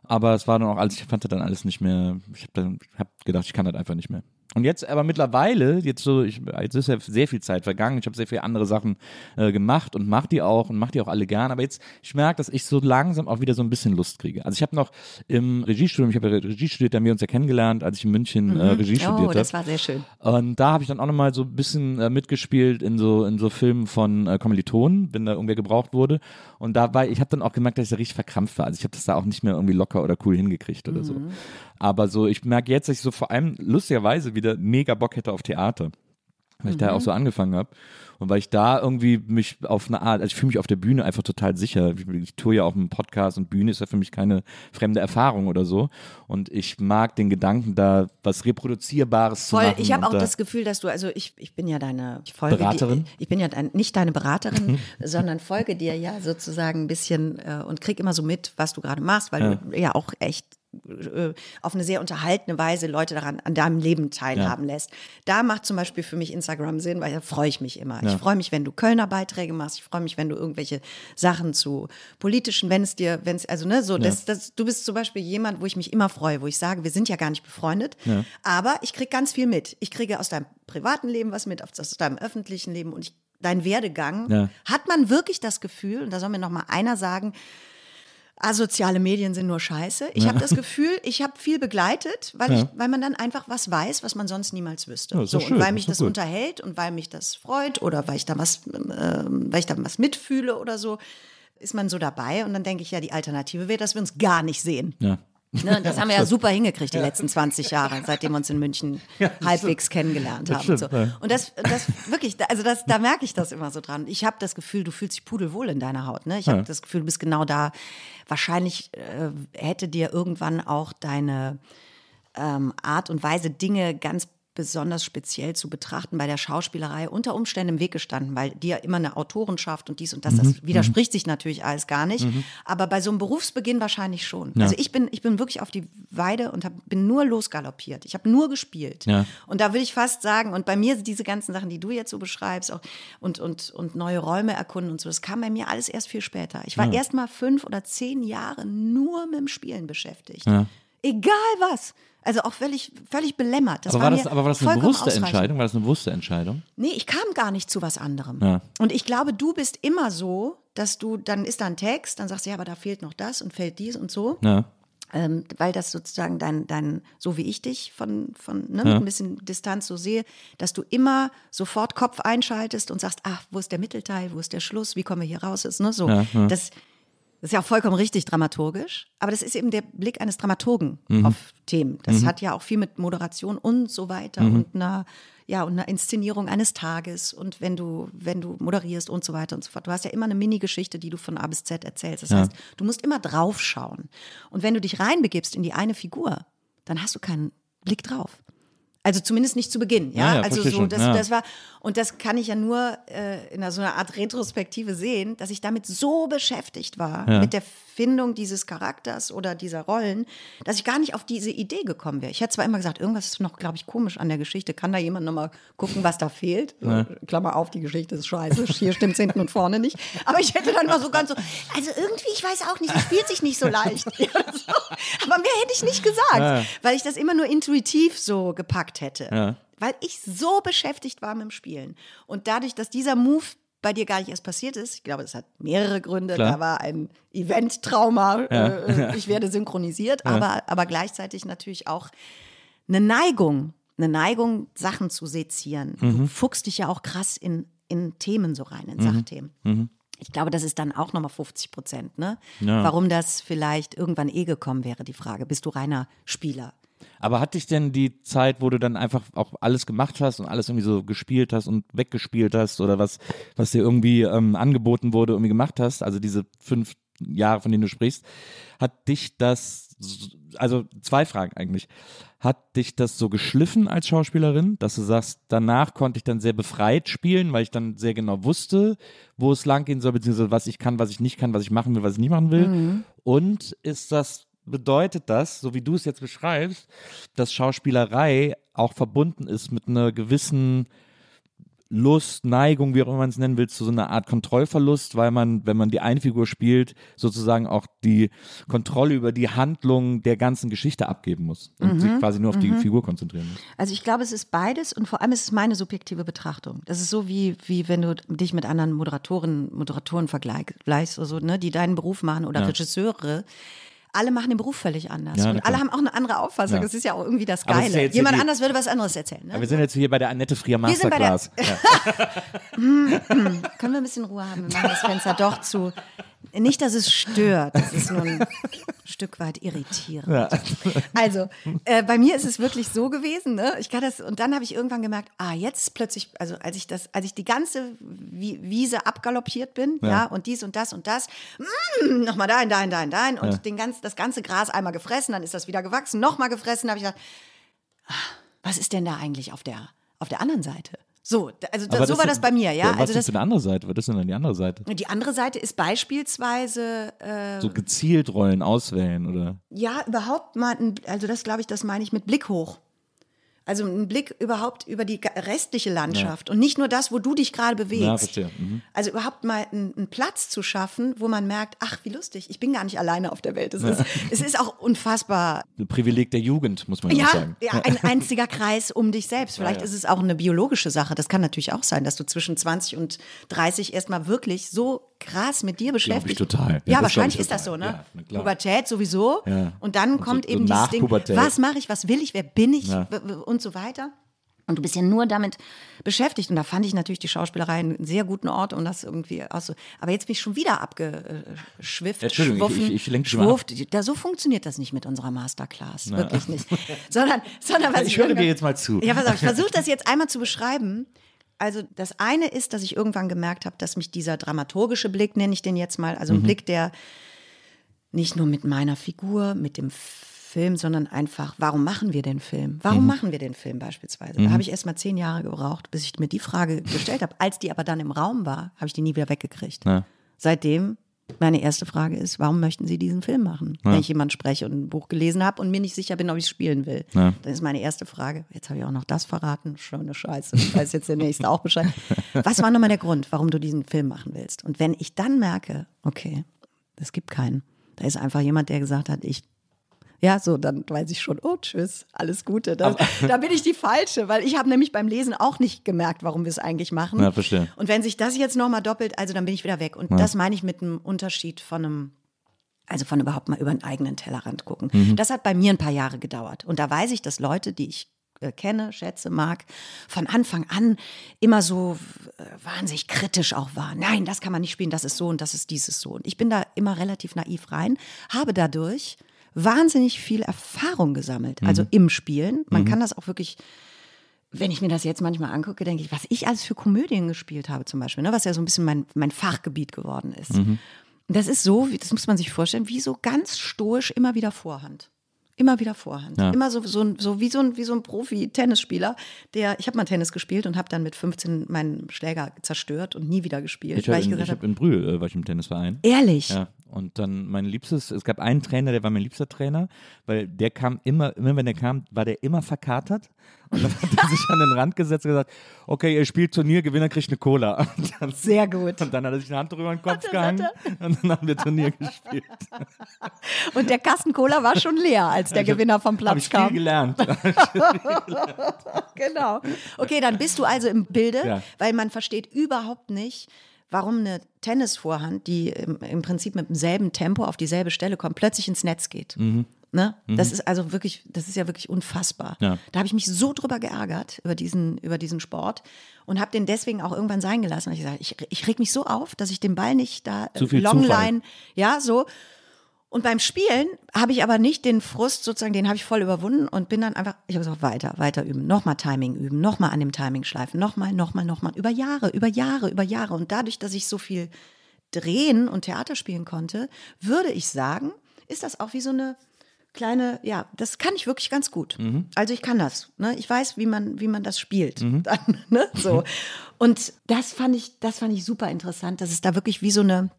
Aber es war dann auch alles, ich fand das dann alles nicht mehr, ich habe hab gedacht, ich kann das einfach nicht mehr. Und jetzt aber mittlerweile, jetzt so, ich, jetzt ist ja sehr viel Zeit vergangen, ich habe sehr viele andere Sachen äh, gemacht und mache die auch und mache die auch alle gern, aber jetzt, ich merke, dass ich so langsam auch wieder so ein bisschen Lust kriege. Also ich habe noch im Regiestudium, ich habe ja Regie studiert, da haben wir uns ja kennengelernt, als ich in München äh, Regie studiert Oh, habe. das war sehr schön. Und da habe ich dann auch nochmal so ein bisschen äh, mitgespielt in so in so Filmen von äh, Kommilitonen, wenn da irgendwer gebraucht wurde. Und da war, ich habe dann auch gemerkt, dass ich da richtig verkrampft war. Also ich habe das da auch nicht mehr irgendwie locker oder cool hingekriegt oder so. Aber so, ich merke jetzt, dass ich so vor allem lustigerweise wieder mega Bock hätte auf Theater. Weil ich da auch so angefangen habe. Und weil ich da irgendwie mich auf eine Art, also ich fühle mich auf der Bühne einfach total sicher. Ich, ich tue ja auch einen Podcast und Bühne ist ja für mich keine fremde Erfahrung oder so. Und ich mag den Gedanken, da was Reproduzierbares Voll, zu machen. ich habe auch da, das Gefühl, dass du, also ich, ich bin ja deine ich folge Beraterin? Dir, ich bin ja dein, nicht deine Beraterin, (laughs) sondern folge dir ja sozusagen ein bisschen äh, und krieg immer so mit, was du gerade machst, weil du ja auch echt auf eine sehr unterhaltende Weise Leute daran an deinem Leben teilhaben lässt. Da macht zum Beispiel für mich Instagram Sinn, weil da freue ich mich immer. Ich freue mich, wenn du Kölner Beiträge machst. Ich freue mich, wenn du irgendwelche Sachen zu politischen, wenn es dir, wenn es, also ne, so, das, das, du bist zum Beispiel jemand, wo ich mich immer freue, wo ich sage, wir sind ja gar nicht befreundet, aber ich kriege ganz viel mit. Ich kriege aus deinem privaten Leben was mit, aus deinem öffentlichen Leben und ich, dein Werdegang. Ja. Hat man wirklich das Gefühl, und da soll mir noch mal einer sagen, asoziale Medien sind nur scheiße. Ich habe das Gefühl, ich habe viel begleitet, weil, ich, weil man dann einfach was weiß, was man sonst niemals wüsste. Ja, so, schön, und weil mich das gut. unterhält und weil mich das freut oder weil ich da was, ähm, weil ich da was mitfühle oder so, ist man so dabei. Und dann denke ich ja, die Alternative wäre, dass wir uns gar nicht sehen. ja. Ne, das haben wir ja (laughs) super hingekriegt die letzten 20 Jahre, seitdem wir uns in München (laughs) halbwegs kennengelernt haben. und, so. stimmt, ja. und das, das wirklich, also das, da merke ich das immer so dran. Ich habe das Gefühl, du fühlst dich pudelwohl in deiner Haut. Ne? Ich habe das Gefühl, du bist genau da. Wahrscheinlich äh, hätte dir irgendwann auch deine ähm, Art und Weise, Dinge ganz besonders speziell zu betrachten bei der Schauspielerei unter Umständen im Weg gestanden, weil die ja immer eine Autorenschaft und dies und das, Mhm, das widerspricht sich natürlich alles gar nicht. Aber bei so einem Berufsbeginn wahrscheinlich schon. Also ich bin, ich bin wirklich auf die Weide und hab, bin nur losgaloppiert. Ich habe nur gespielt. Ja. Und da will ich fast sagen, und bei mir sind diese ganzen Sachen, die du jetzt so beschreibst, auch und, und, und neue Räume erkunden und so, das kam bei mir alles erst viel später. Ich war erst mal fünf oder zehn Jahre nur mit dem Spielen beschäftigt. Egal was. Also auch völlig, völlig belämmert. Das aber, war mir das, aber war das eine bewusste. Entscheidung? War das eine bewusste Entscheidung? Nee, ich kam gar nicht zu was anderem. Ja. Und ich glaube, du bist immer so, dass du, dann ist da ein Text, dann sagst du, ja, aber da fehlt noch das und fehlt dies und so. Ja. Ähm, weil das sozusagen dein, dein, so wie ich dich von, von ne, mit ein bisschen Distanz so sehe, dass du immer sofort Kopf einschaltest und sagst, ach, wo ist der Mittelteil, wo ist der Schluss, wie kommen wir hier raus? Ist, ne, so. Ja, ja. Das, das ist ja auch vollkommen richtig dramaturgisch, aber das ist eben der Blick eines Dramaturgen Mhm. auf Themen. Das hat ja auch viel mit Moderation und so weiter Mhm. und einer, ja, und einer Inszenierung eines Tages und wenn du, wenn du moderierst und so weiter und so fort. Du hast ja immer eine Mini-Geschichte, die du von A bis Z erzählst. Das heißt, du musst immer draufschauen. Und wenn du dich reinbegibst in die eine Figur, dann hast du keinen Blick drauf. Also zumindest nicht zu Beginn, ja. Ja, ja, also so, das, das war, und das kann ich ja nur äh, in einer, so einer Art Retrospektive sehen, dass ich damit so beschäftigt war, mit der Findung dieses Charakters oder dieser Rollen, dass ich gar nicht auf diese Idee gekommen wäre. Ich hätte zwar immer gesagt, irgendwas ist noch, glaube ich, komisch an der Geschichte. Kann da jemand nochmal gucken, was da fehlt? Klammer auf, die Geschichte ist scheiße. Hier stimmt hinten und vorne nicht. Aber ich hätte dann mal so ganz so, also irgendwie, ich weiß auch nicht, es spielt sich nicht so leicht. (laughs) Ja, so. Aber mehr hätte ich nicht gesagt, weil ich das immer nur intuitiv so gepackt hätte. Ja. Weil ich so beschäftigt war mit dem Spielen. Und dadurch, dass dieser Move bei dir gar nicht erst passiert ist, ich glaube, das hat mehrere Gründe. Klar. Da war ein Event-Trauma, (laughs) äh, ich werde synchronisiert, aber, aber gleichzeitig natürlich auch eine Neigung, eine Neigung, Sachen zu sezieren. Mhm. Du fuchst dich ja auch krass in, in Themen so rein, in Sachthemen. Ich glaube, das ist dann auch nochmal 50 Prozent, ne? Ja. Warum das vielleicht irgendwann eh gekommen wäre, die Frage. Bist du reiner Spieler? Aber hat dich denn die Zeit, wo du dann einfach auch alles gemacht hast und alles irgendwie so gespielt hast und weggespielt hast oder was, was dir irgendwie ähm, angeboten wurde, irgendwie gemacht hast, also diese fünf Jahre, von denen du sprichst, hat dich das, also zwei Fragen eigentlich. Hat dich das so geschliffen als Schauspielerin, dass du sagst, danach konnte ich dann sehr befreit spielen, weil ich dann sehr genau wusste, wo es lang gehen soll, beziehungsweise was ich kann, was ich nicht kann, was ich machen will, was ich nicht machen will? Und ist das bedeutet das, so wie du es jetzt beschreibst, dass Schauspielerei auch verbunden ist mit einer gewissen Lust, Neigung, wie auch immer man es nennen will, zu so einer Art Kontrollverlust, weil man, wenn man die eine Figur spielt, sozusagen auch die Kontrolle über die Handlung der ganzen Geschichte abgeben muss und sich quasi nur auf die Figur konzentrieren muss. Also ich glaube, es ist beides und vor allem ist es meine subjektive Betrachtung. Das ist so wie, wie wenn du dich mit anderen Moderatoren, Moderatoren vergleichst, oder so, ne, die deinen Beruf machen oder Ja. Regisseure. Alle machen den Beruf völlig anders. Ja, und alle haben auch eine andere Auffassung. Ja. Das ist ja auch irgendwie das Geile. ja Jemand anders würde was anderes erzählen. Ne? Aber wir sind jetzt hier bei der Annette Frier Wir sind bei der- Masterclass. (laughs) ja. Können wir ein bisschen Ruhe haben? Wir machen das Fenster doch zu. Nicht, dass es stört, das ist nur ein (laughs) Stück weit irritierend. Also, äh, bei mir ist es wirklich so gewesen, ne? Ich kann das, und dann habe ich irgendwann gemerkt, ah, jetzt plötzlich, also als ich das, als ich die ganze Wi- Wiese abgaloppiert bin, ja, und dies und das und das, mm, nochmal dahin, dahin, dahin, dahin, und den ganz, das ganze Gras einmal gefressen, dann ist das wieder gewachsen, nochmal gefressen, habe ich gedacht, ah, was ist denn da eigentlich auf der, auf der anderen Seite? So, also da, Aber so war das bei mir, ja. was also ist das, denn eine andere Seite? Was ist denn dann die andere Seite? die andere Seite ist beispielsweise, äh, So gezielt Rollen auswählen oder? ja, überhaupt mal, ein, also das glaube ich, das meine ich mit Blick hoch. Also ein Blick überhaupt über die restliche Landschaft und nicht nur das, wo du dich gerade bewegst. Ja. Mhm. Also überhaupt mal einen, einen Platz zu schaffen, wo man merkt, ach, wie lustig, ich bin gar nicht alleine auf der Welt. Es, ist, es ist auch unfassbar Ein Privileg der Jugend, muss man ja ja, sagen. ja, ein einziger Kreis um dich selbst. Vielleicht ja. ist es auch eine biologische Sache. Das kann natürlich auch sein, dass du zwischen 20 und 30 erstmal wirklich so krass mit dir beschäftigt. total. Ja, Ja, glaub wahrscheinlich ich ist das so, total. ne? Ja, na. Pubertät sowieso. Ja. Und dann Und so- kommt so eben dieses Ding, was mache ich, was will ich, wer bin ich und so weiter. Und du bist ja nur damit beschäftigt. Und da fand ich natürlich die Schauspielerei einen sehr guten Ort, um das irgendwie auszu. Aber jetzt bin ich schon wieder abgeschwifft. Entschuldigung, ich- schwuffen, ich- ich lenke mal ab. schwurft. Da, so funktioniert das nicht mit unserer Masterclass. Wirklich nicht. Sondern, sondern (laughs) was Ich höre dir jetzt mal zu. Ja, pass auf, ich versuche das jetzt einmal zu beschreiben. Also das eine ist, dass ich irgendwann gemerkt habe, dass mich dieser dramaturgische Blick, nenne ich den jetzt mal, also ein Blick, der nicht nur mit meiner Figur, mit dem Film, sondern einfach, warum machen wir den Film? Warum machen wir den Film beispielsweise? Da habe ich erst mal zehn Jahre gebraucht, bis ich mir die Frage gestellt habe. Als die aber dann im Raum war, habe ich die nie wieder weggekriegt. Ja. Seitdem meine erste Frage ist, warum möchten Sie diesen Film machen? Wenn ich jemand spreche und ein Buch gelesen habe und mir nicht sicher bin, ob ich es spielen will. Ja. Dann ist meine erste Frage, jetzt habe ich auch noch das verraten, schon eine Scheiße, ich weiß jetzt der Nächste auch Bescheid. (laughs) Was war nochmal der Grund, warum du diesen Film machen willst? Und wenn ich dann merke, okay, es gibt keinen, da ist einfach jemand, der gesagt hat, ich ja, so, dann weiß ich schon, oh, tschüss, alles Gute. Da, da bin ich die Falsche, weil ich habe nämlich beim Lesen auch nicht gemerkt, warum wir es eigentlich machen. Ja, verstehe. Und wenn sich das jetzt nochmal doppelt, also dann bin ich wieder weg. Und das meine ich mit einem Unterschied von einem, also von überhaupt mal über einen eigenen Tellerrand gucken. Das hat bei mir ein paar Jahre gedauert. Und da weiß ich, dass Leute, die ich äh, kenne, schätze, mag, von Anfang an immer so äh, wahnsinnig kritisch auch waren. Nein, das kann man nicht spielen, das ist so und das ist dieses so. Und ich bin da immer relativ naiv rein, habe dadurch wahnsinnig viel Erfahrung gesammelt, also im Spielen. Man kann das auch wirklich wenn ich mir das jetzt manchmal angucke, denke ich, was ich alles für Komödien gespielt habe zum Beispiel, ne, was ja so ein bisschen mein, mein Fachgebiet geworden ist. Und das ist so, das muss man sich vorstellen, wie so ganz stoisch immer wieder Vorhand. Immer wieder Vorhand. Ja. Immer so, so, so wie so ein, wie so ein Profi-Tennisspieler, der, ich habe mal Tennis gespielt und habe dann mit 15 meinen Schläger zerstört und nie wieder gespielt, Ich habe ich in, hab habe, in Brühl, äh, war ich im Tennisverein. ehrlich, Ja, und dann mein liebstes, es gab einen Trainer, der war mein liebster Trainer, weil der kam immer, immer wenn der kam, war der immer verkatert. Und dann hat er sich an den Rand gesetzt und gesagt, okay, ihr spielt Turnier, Gewinner kriegt eine Cola. Dann, sehr gut. und dann hat er sich eine Hand drüber den Kopf gehangen und dann haben wir Turnier gespielt. Und der Kasten Cola war schon leer, als der Gewinner vom Habe Platz ich viel kam. (laughs) gelernt. Genau. Okay, dann bist du also im Bilde, Ja. weil man versteht überhaupt nicht, warum eine Tennisvorhand, die im, im Prinzip mit demselben Tempo auf dieselbe Stelle kommt, plötzlich ins Netz geht. Mhm. Ne? Das ist also wirklich, das ist ja wirklich unfassbar. Ja. Da habe ich mich so drüber geärgert, über diesen, über diesen Sport und habe den deswegen auch irgendwann sein gelassen. Und ich gesagt, ich, ich reg mich so auf, dass ich den Ball nicht da Zu viel Longline, ja, so. Und beim Spielen habe ich aber nicht den Frust sozusagen, den habe ich voll überwunden und bin dann einfach, ich habe gesagt, weiter, weiter üben, nochmal Timing üben, nochmal an dem Timing schleifen, nochmal, nochmal, nochmal, über Jahre, über Jahre, über Jahre. Und dadurch, dass ich so viel drehen und Theater spielen konnte, würde ich sagen, ist das auch wie so eine kleine, ja, das kann ich wirklich ganz gut. Also ich kann das. Ne? Ich weiß, wie man, wie man das spielt. Dann, (laughs) ne? so. Und das fand ich, das fand ich super interessant, dass es da wirklich wie so eine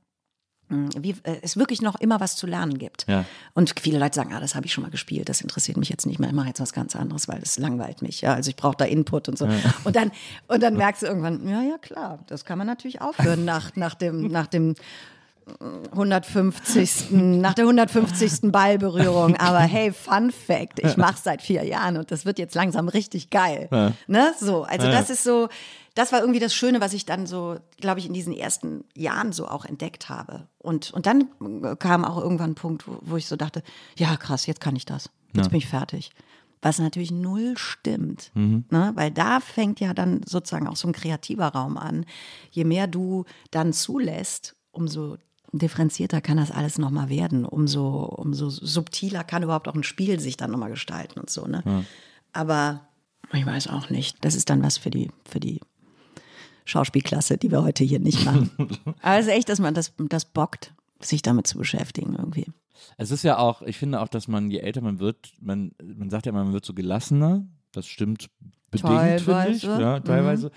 wie, äh, es wirklich noch immer was zu lernen gibt. Ja. Und viele Leute sagen, ah, das habe ich schon mal gespielt, das interessiert mich jetzt nicht mehr, ich mache jetzt was ganz anderes, weil das langweilt mich. Ja, also ich brauche da Input und so. Und dann und dann merkst du irgendwann, ja, ja, klar, das kann man natürlich aufhören nach, nach dem, nach dem 150. nach der 150. Ballberührung. Aber hey, Fun Fact, ich mache seit vier Jahren und das wird jetzt langsam richtig geil. Ne? So, also das ist so, das war irgendwie das Schöne, was ich dann so, glaube ich, in diesen ersten Jahren so auch entdeckt habe. Und, und dann kam auch irgendwann ein Punkt, wo, wo ich so dachte, ja krass, jetzt kann ich das. Jetzt bin ich fertig. Was natürlich null stimmt. Ne? Weil da fängt ja dann sozusagen auch so ein kreativer Raum an. Je mehr du dann zulässt, umso differenzierter kann das alles nochmal werden. Umso, umso subtiler kann überhaupt auch ein Spiel sich dann nochmal gestalten und so. Ne? Aber ich weiß auch nicht. Das ist dann was für die, für die Schauspielklasse, die wir heute hier nicht machen. (laughs) Aber es ist echt, dass man das, das bockt, sich damit zu beschäftigen irgendwie. Es ist ja auch, ich finde auch, dass man, je älter man wird, man, man sagt ja immer, man wird so gelassener. Das stimmt bedingt, finde ich. Teilweise. Ja, Mhm. teilweise.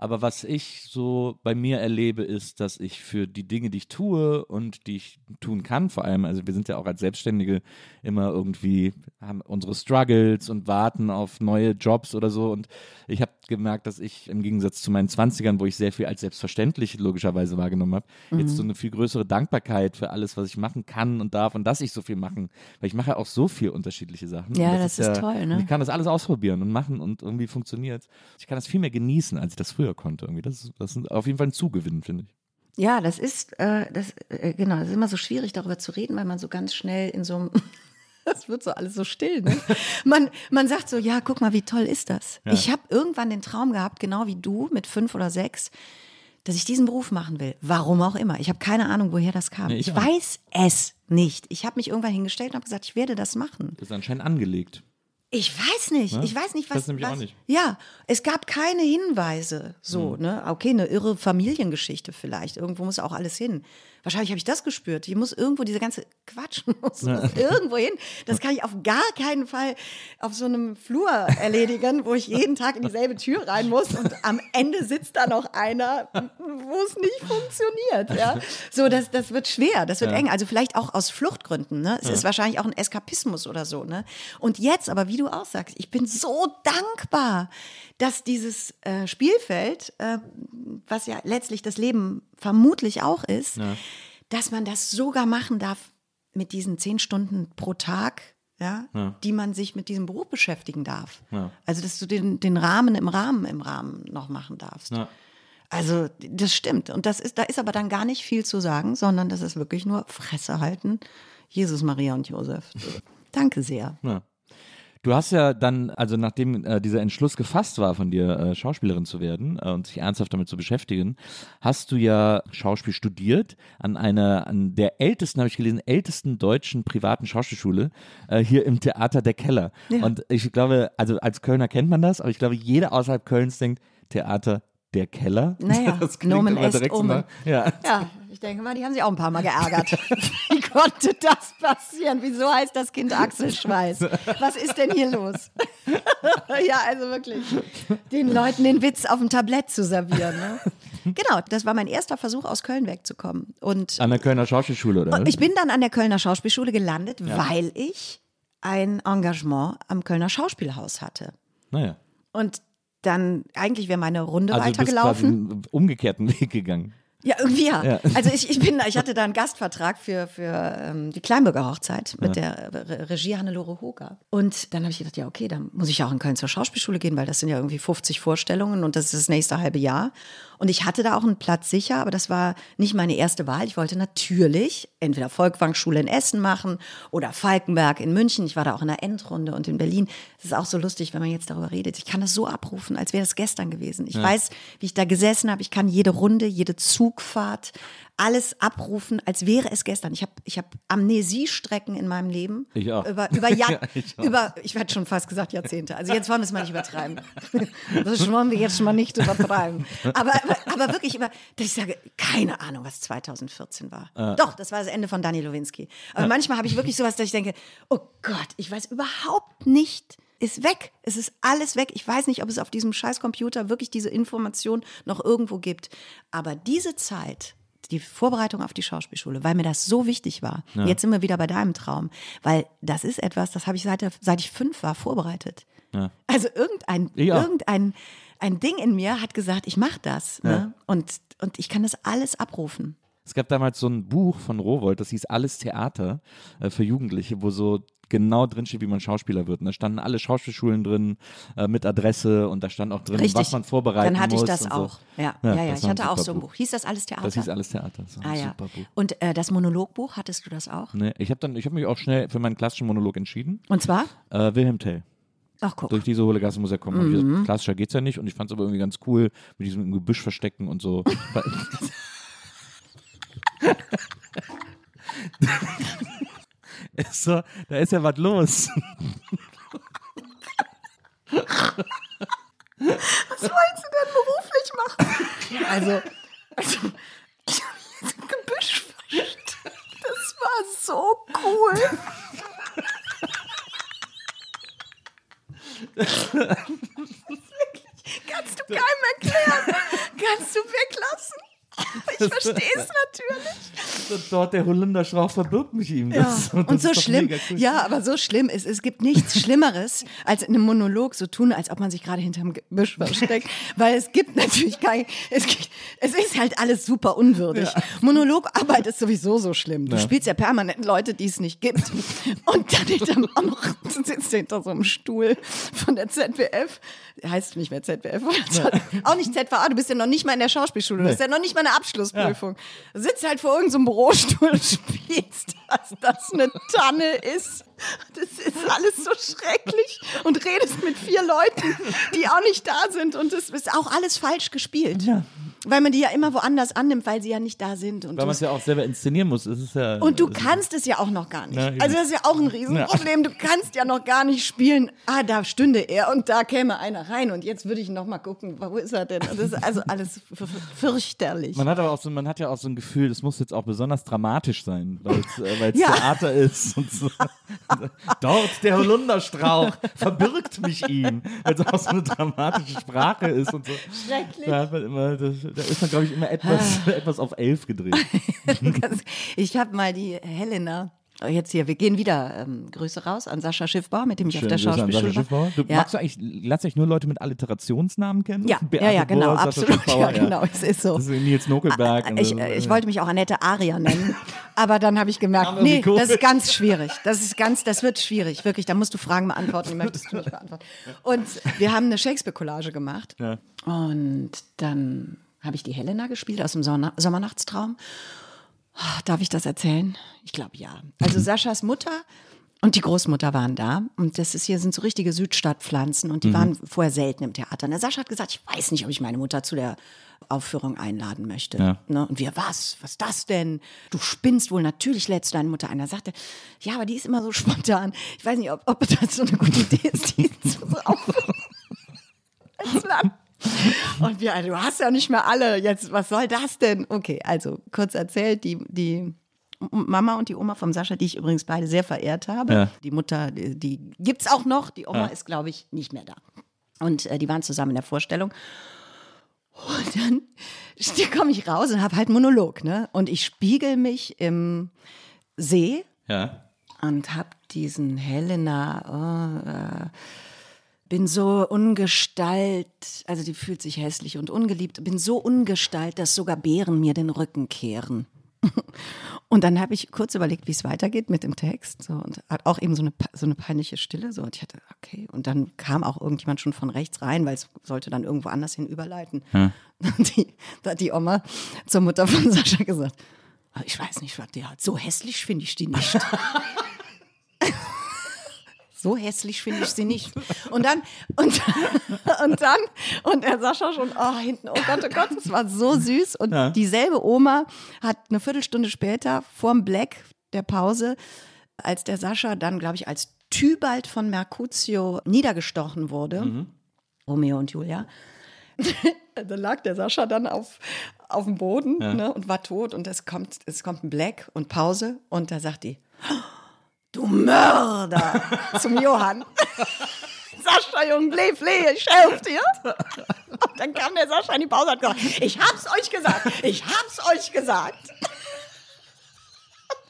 Aber was ich so bei mir erlebe, ist, dass ich für die Dinge, die ich tue und die ich tun kann, vor allem, also wir sind ja auch als Selbstständige immer irgendwie, haben unsere Struggles und warten auf neue Jobs oder so. Und ich habe gemerkt, dass ich im Gegensatz zu meinen 20ern, wo ich sehr viel als selbstverständlich logischerweise wahrgenommen habe, Mhm. jetzt so eine viel größere Dankbarkeit für alles, was ich machen kann und darf und dass ich so viel machen. Weil ich mache ja auch so viel unterschiedliche Sachen. Ja, Und das ist toll, ne? Ich kann das alles ausprobieren und machen und irgendwie funktioniert. Ich kann das viel mehr genießen, als ich das früher konnte. Irgendwie. Das, ist, das ist auf jeden Fall ein Zugewinn, finde ich. Ja, das ist, äh, das, äh, genau, das ist immer so schwierig, darüber zu reden, weil man so ganz schnell in so einem, das wird so alles so still, ne? Man, man sagt so, ja, guck mal, wie toll ist das? Ich habe irgendwann den Traum gehabt, genau wie du, mit fünf oder sechs, dass ich diesen Beruf machen will. Warum auch immer. Ich habe keine Ahnung, woher das kam. Nee, ich ich weiß es nicht. Ich habe mich irgendwann hingestellt und habe gesagt, ich werde das machen. Das ist anscheinend angelegt. Ich weiß nicht. Ich weiß nicht, was. nämlich was auch nicht. Ja, es gab keine Hinweise. So, Hm. ne? Okay, eine irre Familiengeschichte vielleicht. Irgendwo muss auch alles hin. Wahrscheinlich habe ich das gespürt. Hier muss irgendwo diese ganze Quatsch muss, (laughs) muss irgendwo hin. Das kann ich auf gar keinen Fall auf so einem Flur erledigen, wo ich jeden Tag in dieselbe Tür rein muss und am Ende sitzt da noch einer, wo es nicht funktioniert. Ja? So, das, das wird schwer, das wird eng. Also vielleicht auch aus Fluchtgründen. Ne? Es ist wahrscheinlich auch ein Eskapismus oder so. Ne? Und jetzt, aber wie du auch sagst, ich bin so dankbar, dass dieses äh, Spielfeld, äh, was ja letztlich das Leben vermutlich auch ist, dass man das sogar machen darf mit diesen zehn Stunden pro Tag, ja, die man sich mit diesem Beruf beschäftigen darf. Ja. Also, dass du den, den Rahmen im Rahmen im Rahmen noch machen darfst. Ja. Also, das stimmt. Und das ist, da ist aber dann gar nicht viel zu sagen, sondern das ist wirklich nur Fresse halten. Jesus, Maria und Josef. Danke sehr. Ja. Du hast ja dann, also nachdem äh, dieser Entschluss gefasst war von dir, äh, Schauspielerin zu werden äh, und sich ernsthaft damit zu beschäftigen, hast du ja Schauspiel studiert an einer, an der ältesten, habe ich gelesen, ältesten deutschen privaten Schauspielschule äh, hier im Theater der Keller. Und ich glaube, also als Kölner kennt man das, aber ich glaube, jeder außerhalb Kölns denkt, Theater der Keller. Naja, Nomen est omen. Ja. Ja, ich denke mal, die haben sich auch ein paar Mal geärgert. (laughs) (laughs) Wie konnte das passieren? Wieso heißt das Kind Axel Schweiß? Was ist denn hier los? (laughs) ja, also wirklich, den Leuten den Witz auf dem Tablett zu servieren. Ne? Genau, das war mein erster Versuch, aus Köln wegzukommen. Und An der Kölner Schauspielschule, oder? ich bin dann an der Kölner Schauspielschule gelandet, weil ich ein Engagement am Kölner Schauspielhaus hatte. Naja. Und dann, eigentlich wäre meine Runde Also du bist weitergelaufen. einen umgekehrten (laughs) Weg gegangen. Ja, irgendwie ja. ja. (laughs) Also ich, ich bin, ich hatte da einen Gastvertrag für, für ähm, die Kleinbürger Hochzeit mit ja. der Re Regie Hannelore Hoger. Und dann habe ich gedacht, ja, okay, dann muss ich ja auch in Köln zur Schauspielschule gehen, weil das sind ja irgendwie 50 Vorstellungen und das ist das nächste halbe Jahr. Und ich hatte da auch einen Platz sicher, aber das war nicht meine erste Wahl. Ich wollte natürlich entweder Volkwang-Schule in Essen machen oder Falkenberg in München. Ich war da auch in der Endrunde und in Berlin. Das ist auch so lustig, wenn man jetzt darüber redet. Ich kann das so abrufen, als wäre es gestern gewesen. Ich ja. weiß, wie ich da gesessen habe. Ich kann jede Runde, jede Zugfahrt, alles abrufen, als wäre es gestern. Ich habe ich hab Amnesiestrecken in meinem Leben. Ich auch. Über, über, Jahr, (laughs) ja, ich über ich werde schon fast gesagt Jahrzehnte. Also jetzt wollen wir es mal nicht übertreiben. (laughs) Das wollen wir jetzt schon mal nicht übertreiben. Aber, aber, aber wirklich über, dass ich sage, keine Ahnung, was 2014 war. Äh. Doch, das war das Ende von Dani Lewinsky. Aber äh. manchmal habe ich wirklich sowas, dass ich denke, oh Gott, ich weiß überhaupt nicht, ist weg. Es ist alles weg. Ich weiß nicht, ob es auf diesem scheiß Computer wirklich diese Information noch irgendwo gibt. Aber diese Zeit, die Vorbereitung auf die Schauspielschule, weil mir das so wichtig war. Ja. Jetzt sind wir wieder bei deinem Traum, weil das ist etwas, das habe ich seit, seit ich fünf war vorbereitet. Ja. Also irgendein, ja. irgendein ein Ding in mir hat gesagt, ich mache das. Ne? Und, und ich kann das alles abrufen. Es gab damals so ein Buch von Rowold, das hieß Alles Theater äh, für Jugendliche, wo so genau drinsteht, wie man Schauspieler wird. Und da standen alle Schauspielschulen drin äh, mit Adresse und da stand auch drin, Richtig. was man vorbereiten muss. Dann hatte ich das auch. So. Ja, ja, ja, ja. ich hatte auch so ein Buch. Hieß das alles Theater? Das hieß alles Theater. So ah, ja. Und äh, das Monologbuch, hattest du das auch? Nee, ich habe dann, mich auch schnell für meinen klassischen Monolog entschieden. Und zwar? Äh, Wilhelm Tell. Ach, guck. Durch diese hohle Gasse muss er kommen. Mhm. Klassischer geht's ja nicht und ich fand es aber irgendwie ganz cool mit diesem Gebüsch verstecken und so. (laughs) (laughs) ist so, da ist ja was los. Was wolltest du denn beruflich machen? Also, also ich habe Gebüsch versteckt. Das war so cool. Kannst du keinem erklären. Kannst du weglassen. (laughs) Ich verstehe es natürlich. Dort der Holunderstrauch verbirgt mich ihm. Ja. Das, das und so schlimm. Ja, aber so schlimm ist, es gibt nichts Schlimmeres, als in einem Monolog so tun, als ob man sich gerade hinterm Gebüsch versteckt. (laughs) Weil es gibt natürlich kein, es, gibt, es ist halt alles super unwürdig. Ja. Monologarbeit ist sowieso so schlimm. Du ja. spielst ja permanent Leute, die es nicht gibt. Und dann hinterm, (laughs) auch noch, sitzt du hinter so einem Stuhl von der ZWF. Heißt nicht mehr ZWF. Ja. Auch nicht ZVA, du bist ja noch nicht mal in der Schauspielschule. Du bist ja noch nicht mal eine Abschlussprüfung. Ja. Sitzt halt vor irgendeinem so Bürostuhl und (laughs) spielst, dass das eine Tanne ist. (laughs) Das ist alles so schrecklich und redest mit vier Leuten, die auch nicht da sind und es ist auch alles falsch gespielt. Ja. Weil man die ja immer woanders annimmt, weil sie ja nicht da sind. Und weil man es ja auch selber inszenieren muss. Es ist ja, und du kannst es ja auch noch gar nicht. Also das ist ja auch ein Riesenproblem. Du kannst ja noch gar nicht spielen. Ah, da stünde er und da käme einer rein und jetzt würde ich noch mal gucken, wo ist er denn? Das ist also alles fürchterlich. Man hat aber auch so, man hat ja auch so ein Gefühl, das muss jetzt auch besonders dramatisch sein, weil es äh, ja. Theater ist und so. (laughs) (laughs) Dort der Holunderstrauch verbirgt mich ihm, weil es auch so eine dramatische Sprache ist und so. Schrecklich. Da, hat man immer, das, da ist man, glaube ich, immer etwas, (laughs) etwas auf elf gedreht. ich habe mal die Helena Jetzt hier, wir gehen wieder. Ähm, Grüße raus an Sascha Schiffbauer, mit dem ich Schön, auf der Schauspielschule war. Du, ja. magst du eigentlich, lass dich nur Leute mit Alliterationsnamen kennen? Ja, ja, ja, genau, Bohr, absolut. Ja, genau, es ist so. Das ist Nils Nokelberg. Ah, ich, ich wollte mich auch Annette Aria nennen, (laughs) aber dann habe ich gemerkt, nee, das ist ganz schwierig. Das ist ganz, das wird schwierig, wirklich. Da musst du Fragen beantworten, die möchtest du nicht beantworten. Und wir haben eine Shakespeare-Collage gemacht ja. und dann habe ich die Helena gespielt aus dem Sommernachtstraum. Oh, darf ich das erzählen? Ich glaube ja. Also (laughs) Saschas Mutter und die Großmutter waren da. Und das ist hier sind so richtige Südstadtpflanzen und die mhm. waren vorher selten im Theater. Und der Sascha hat gesagt, ich weiß nicht, ob ich meine Mutter zu der Aufführung einladen möchte. Ja. Ne? Und wir, was? Was ist das denn? Du spinnst wohl, natürlich lädst du deine Mutter ein. Er sagte, ja, aber die ist immer so (laughs) spontan. Ich weiß nicht, ob, ob das so eine gute Idee ist, die zu (laughs) Aufführung einzuladen. (laughs) Und wir, du hast ja nicht mehr alle. Jetzt, was soll das denn? Okay, also kurz erzählt, die, die Mama und die Oma vom Sascha, die ich übrigens beide sehr verehrt habe. Ja. Die Mutter, die, die gibt's auch noch. Die Oma ja. ist, glaube ich, nicht mehr da. Und äh, die waren zusammen in der Vorstellung. Und dann (laughs) komme ich raus und habe halt Monolog, ne? Und ich spiegel mich im See ja. und habe diesen Helena, oh, äh, bin so ungestalt, also die fühlt sich hässlich und ungeliebt, bin so ungestalt, dass sogar Bären mir den Rücken kehren. (laughs) Und dann habe ich kurz überlegt, wie es weitergeht mit dem Text. So, und hat auch eben so eine, so eine peinliche Stille. So, und ich hatte, okay. Und dann kam auch irgendjemand schon von rechts rein, weil es sollte dann irgendwo anders hin überleiten. Hm. (laughs) Die, da hat die Oma zur Mutter von (laughs) Sascha gesagt, "Ah, ich weiß nicht, was die hat. So hässlich finde ich die nicht. So hässlich finde ich sie nicht. Und dann, und, (laughs) und dann, und der Sascha schon, oh, hinten, oh Gott, oh Gott, das war so süß. Und Ja. dieselbe Oma hat eine Viertelstunde später, vorm Black der Pause, als der Sascha dann, glaube ich, als Tybalt von Mercutio niedergestochen wurde, Romeo und Julia, (laughs) da lag der Sascha dann auf, auf dem Boden ne, und war tot und es kommt, es kommt ein Black und Pause und da sagt die, du Mörder, (laughs) zum Johann. (laughs) Sascha, Jung, bleh, bleh, ich helf dir. Und (laughs) dann kam der Sascha in die Pause und hat gesagt, ich hab's euch gesagt, ich hab's euch gesagt.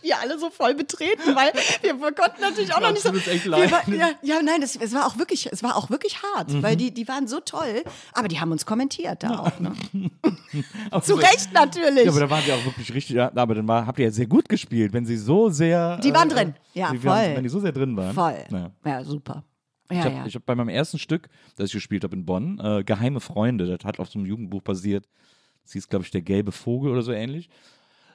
Wir alle so voll betreten, weil wir konnten natürlich auch noch nicht so. Echt leid. war, ja, ja, nein, das, es war auch wirklich, es war auch wirklich hart, weil die, die waren so toll, aber die haben uns kommentiert da auch. Ne? (laughs) Zu Recht natürlich. Ja, aber da waren sie auch wirklich richtig, ja, aber dann war, habt ihr ja sehr gut gespielt, wenn sie so sehr. Die waren drin. Ja, die, voll. Waren, wenn die so sehr drin waren. Voll. Naja. Ja, super. Ich Ja, habe ja. hab bei meinem ersten Stück, das ich gespielt habe in Bonn, äh, Geheime Freunde, das hat auf so einem Jugendbuch basiert. Das hieß, glaube ich, Der gelbe Vogel oder so ähnlich.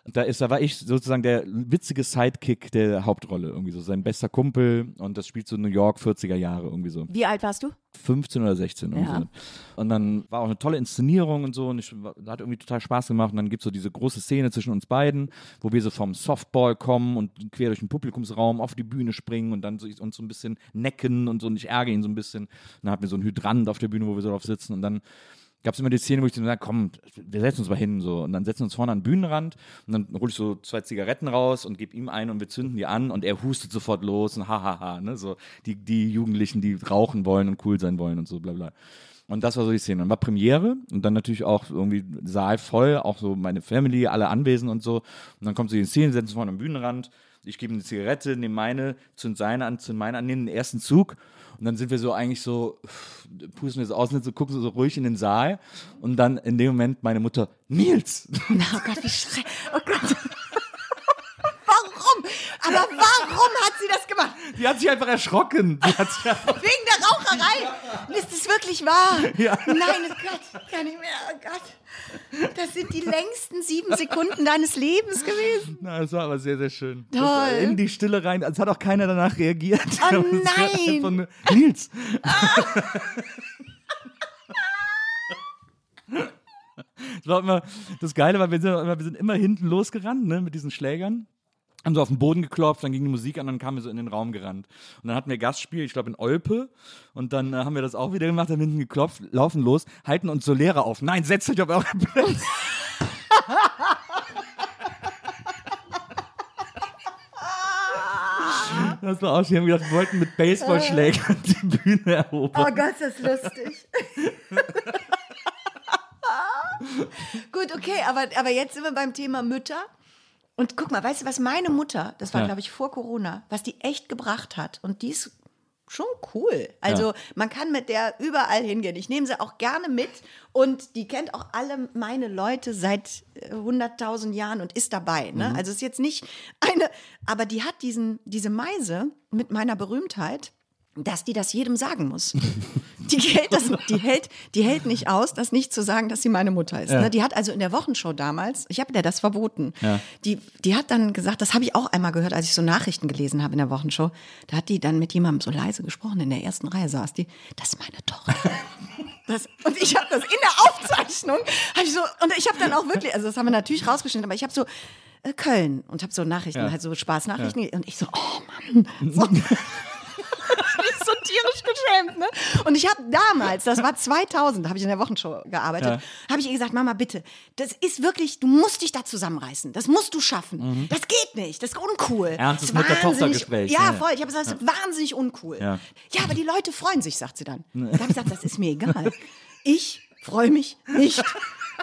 Und da, ist, da war ich sozusagen der witzige Sidekick der Hauptrolle, irgendwie so sein bester Kumpel und das spielt so New York 40er Jahre irgendwie so. Wie alt warst du? 15 oder 16. irgendwie Ja. so. Und dann war auch eine tolle Inszenierung und so und ich, hat irgendwie total Spaß gemacht. Und dann gibt es so diese große Szene zwischen uns beiden, wo wir so vom Softball kommen und quer durch den Publikumsraum auf die Bühne springen und dann so, uns so ein bisschen necken und so und ich ärgere ihn so ein bisschen. Und dann hatten wir so einen Hydrant auf der Bühne, wo wir so drauf sitzen und dann gab es immer die Szene, wo ich dann sage, komm, wir setzen uns mal hin so und dann setzen wir uns vorne an den Bühnenrand und dann hole ich so zwei Zigaretten raus und gebe ihm eine und wir zünden die an und er hustet sofort los und hahaha, ne, so die, die Jugendlichen, die rauchen wollen und cool sein wollen und so bla bla. Und das war so die Szene. Dann war Premiere und dann natürlich auch irgendwie Saal voll, auch so meine Family, alle anwesend und so. Und dann kommt so die Szene, setzen uns vorne am Bühnenrand, ich gebe ihm eine Zigarette, nehme meine, zünd seine an, zünd meine an, nehme den ersten Zug und dann sind wir so eigentlich so, pusten wir so aus, und so gucken so ruhig in den Saal und dann in dem Moment meine Mutter, Nils! (laughs) Oh Gott, wie schrei. Oh Gott. Aber warum hat sie das gemacht? Die hat sich einfach erschrocken. Sich (laughs) einfach, Wegen der Raucherei. Ist es wirklich wahr? Nein, oh Gott, kann nicht mehr. Oh Gott. Das sind die längsten sieben Sekunden deines Lebens gewesen. na, das war aber sehr, sehr schön. Toll. Das, In die Stille rein. Es hat auch keiner danach reagiert. Oh (laughs) nein. nur, Nils! (laughs) Das war immer, das Geile war, wir sind, immer- wir sind immer hinten losgerannt, ne, mit diesen Schlägern. Haben so auf den Boden geklopft, dann ging die Musik an dann kamen wir so in den Raum gerannt. Und dann hatten wir Gastspiel, ich glaube in Olpe. Und dann äh, haben wir das auch wieder gemacht, haben hinten geklopft, laufen los, halten uns so Lehrer auf. Nein, setzt euch auf eure Plätze. Das war auch. Wir haben gedacht, wir wollten mit Baseballschlägern die Bühne erobern. Oh Gott, ist das lustig. (laughs) Gut, okay, aber, aber jetzt sind wir beim Thema Mütter. Und guck mal, weißt du, was meine Mutter, das war, Ja. glaube ich, vor Corona, was die echt gebracht hat. Und die ist schon cool. Also Ja. man kann mit der überall hingehen. Ich nehme sie auch gerne mit. Und die kennt auch alle meine Leute seit äh, 100.000 Jahren und ist dabei. Ne? Mhm. Also es ist jetzt nicht eine, aber die hat diesen, diese Meise mit meiner Berühmtheit, dass die das jedem sagen muss. Die hält, das, die, hält, die hält nicht aus, das nicht zu sagen, dass sie meine Mutter ist. Ne? Die hat also in der Wochenshow damals, ich habe der das verboten, Ja. die, die hat dann gesagt, das habe ich auch einmal gehört, als ich so Nachrichten gelesen habe in der Wochenshow, da hat die dann mit jemandem so leise gesprochen, in der ersten Reihe saß die, das ist meine Tochter. (laughs) Das, und ich habe das in der Aufzeichnung, hab ich so, und ich habe dann auch wirklich, also das haben wir natürlich rausgeschnitten, aber ich habe so, äh, Köln und habe so Nachrichten, Ja. halt so Spaßnachrichten und ich so, oh Mann, so. (laughs) (laughs) Ich so tierisch geschämt, ne? Und ich habe damals, das war 2000, habe ich in der Wochenshow gearbeitet, Ja. habe ich ihr gesagt, Mama, bitte, das ist wirklich, du musst dich da zusammenreißen. Das musst du schaffen. Das geht nicht, das ist uncool. Mhm. Ernstes Mutter-Tochter-Gespräch, wahnsinnig- ja, Ja, ja. voll. Ich habe gesagt, das ist wahnsinnig uncool. Ja. Ja. aber die Leute freuen sich, sagt sie dann. Da habe ich gesagt, das ist mir egal. Ich freue mich nicht. (laughs)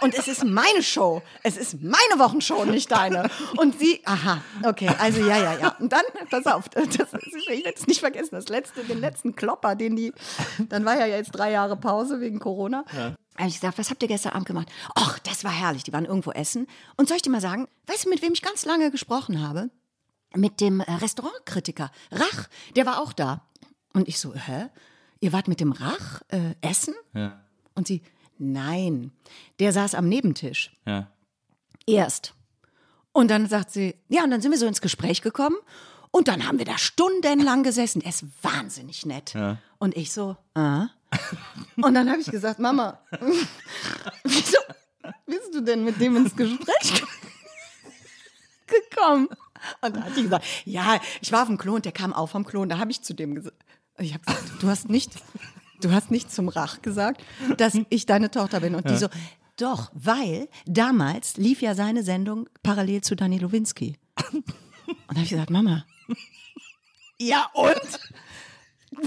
Und es ist meine Show. Es ist meine Wochenshow, nicht deine. Und sie, aha, okay, also ja, ja, ja. Und dann, pass auf, das, ich werde es nicht vergessen, das letzte, den letzten Klopper, den die, dann war ja jetzt drei Jahre Pause wegen Corona. Ja. habe ich gesagt, was habt ihr gestern Abend gemacht? Ach, das war herrlich, die waren irgendwo essen. Und soll ich dir mal sagen, weißt du, mit wem ich ganz lange gesprochen habe? Mit dem äh, Restaurantkritiker. Rach, der war auch da. Und ich so, hä? Ihr wart mit dem Rach äh, essen? Ja. Und sie, nein, der saß am Nebentisch. Ja. Erst. Und dann sagt sie, ja, und dann sind wir so ins Gespräch gekommen. Und dann haben wir da stundenlang gesessen. Er ist wahnsinnig nett. Ja. Und ich so, ah. (laughs) Und dann habe ich gesagt, Mama, (laughs) wieso bist du denn mit dem ins Gespräch (laughs) gekommen? Und dann hat die gesagt, ja, ich war auf dem Klo und der kam auch vom Klo und da habe ich zu dem gesagt, ich habe gesagt, du hast nicht, du hast nicht zum Rach gesagt, dass (laughs) ich deine Tochter bin. Und die so, doch, weil damals lief ja seine Sendung parallel zu Dani Lowinski. Und da habe ich gesagt, Mama, ja und?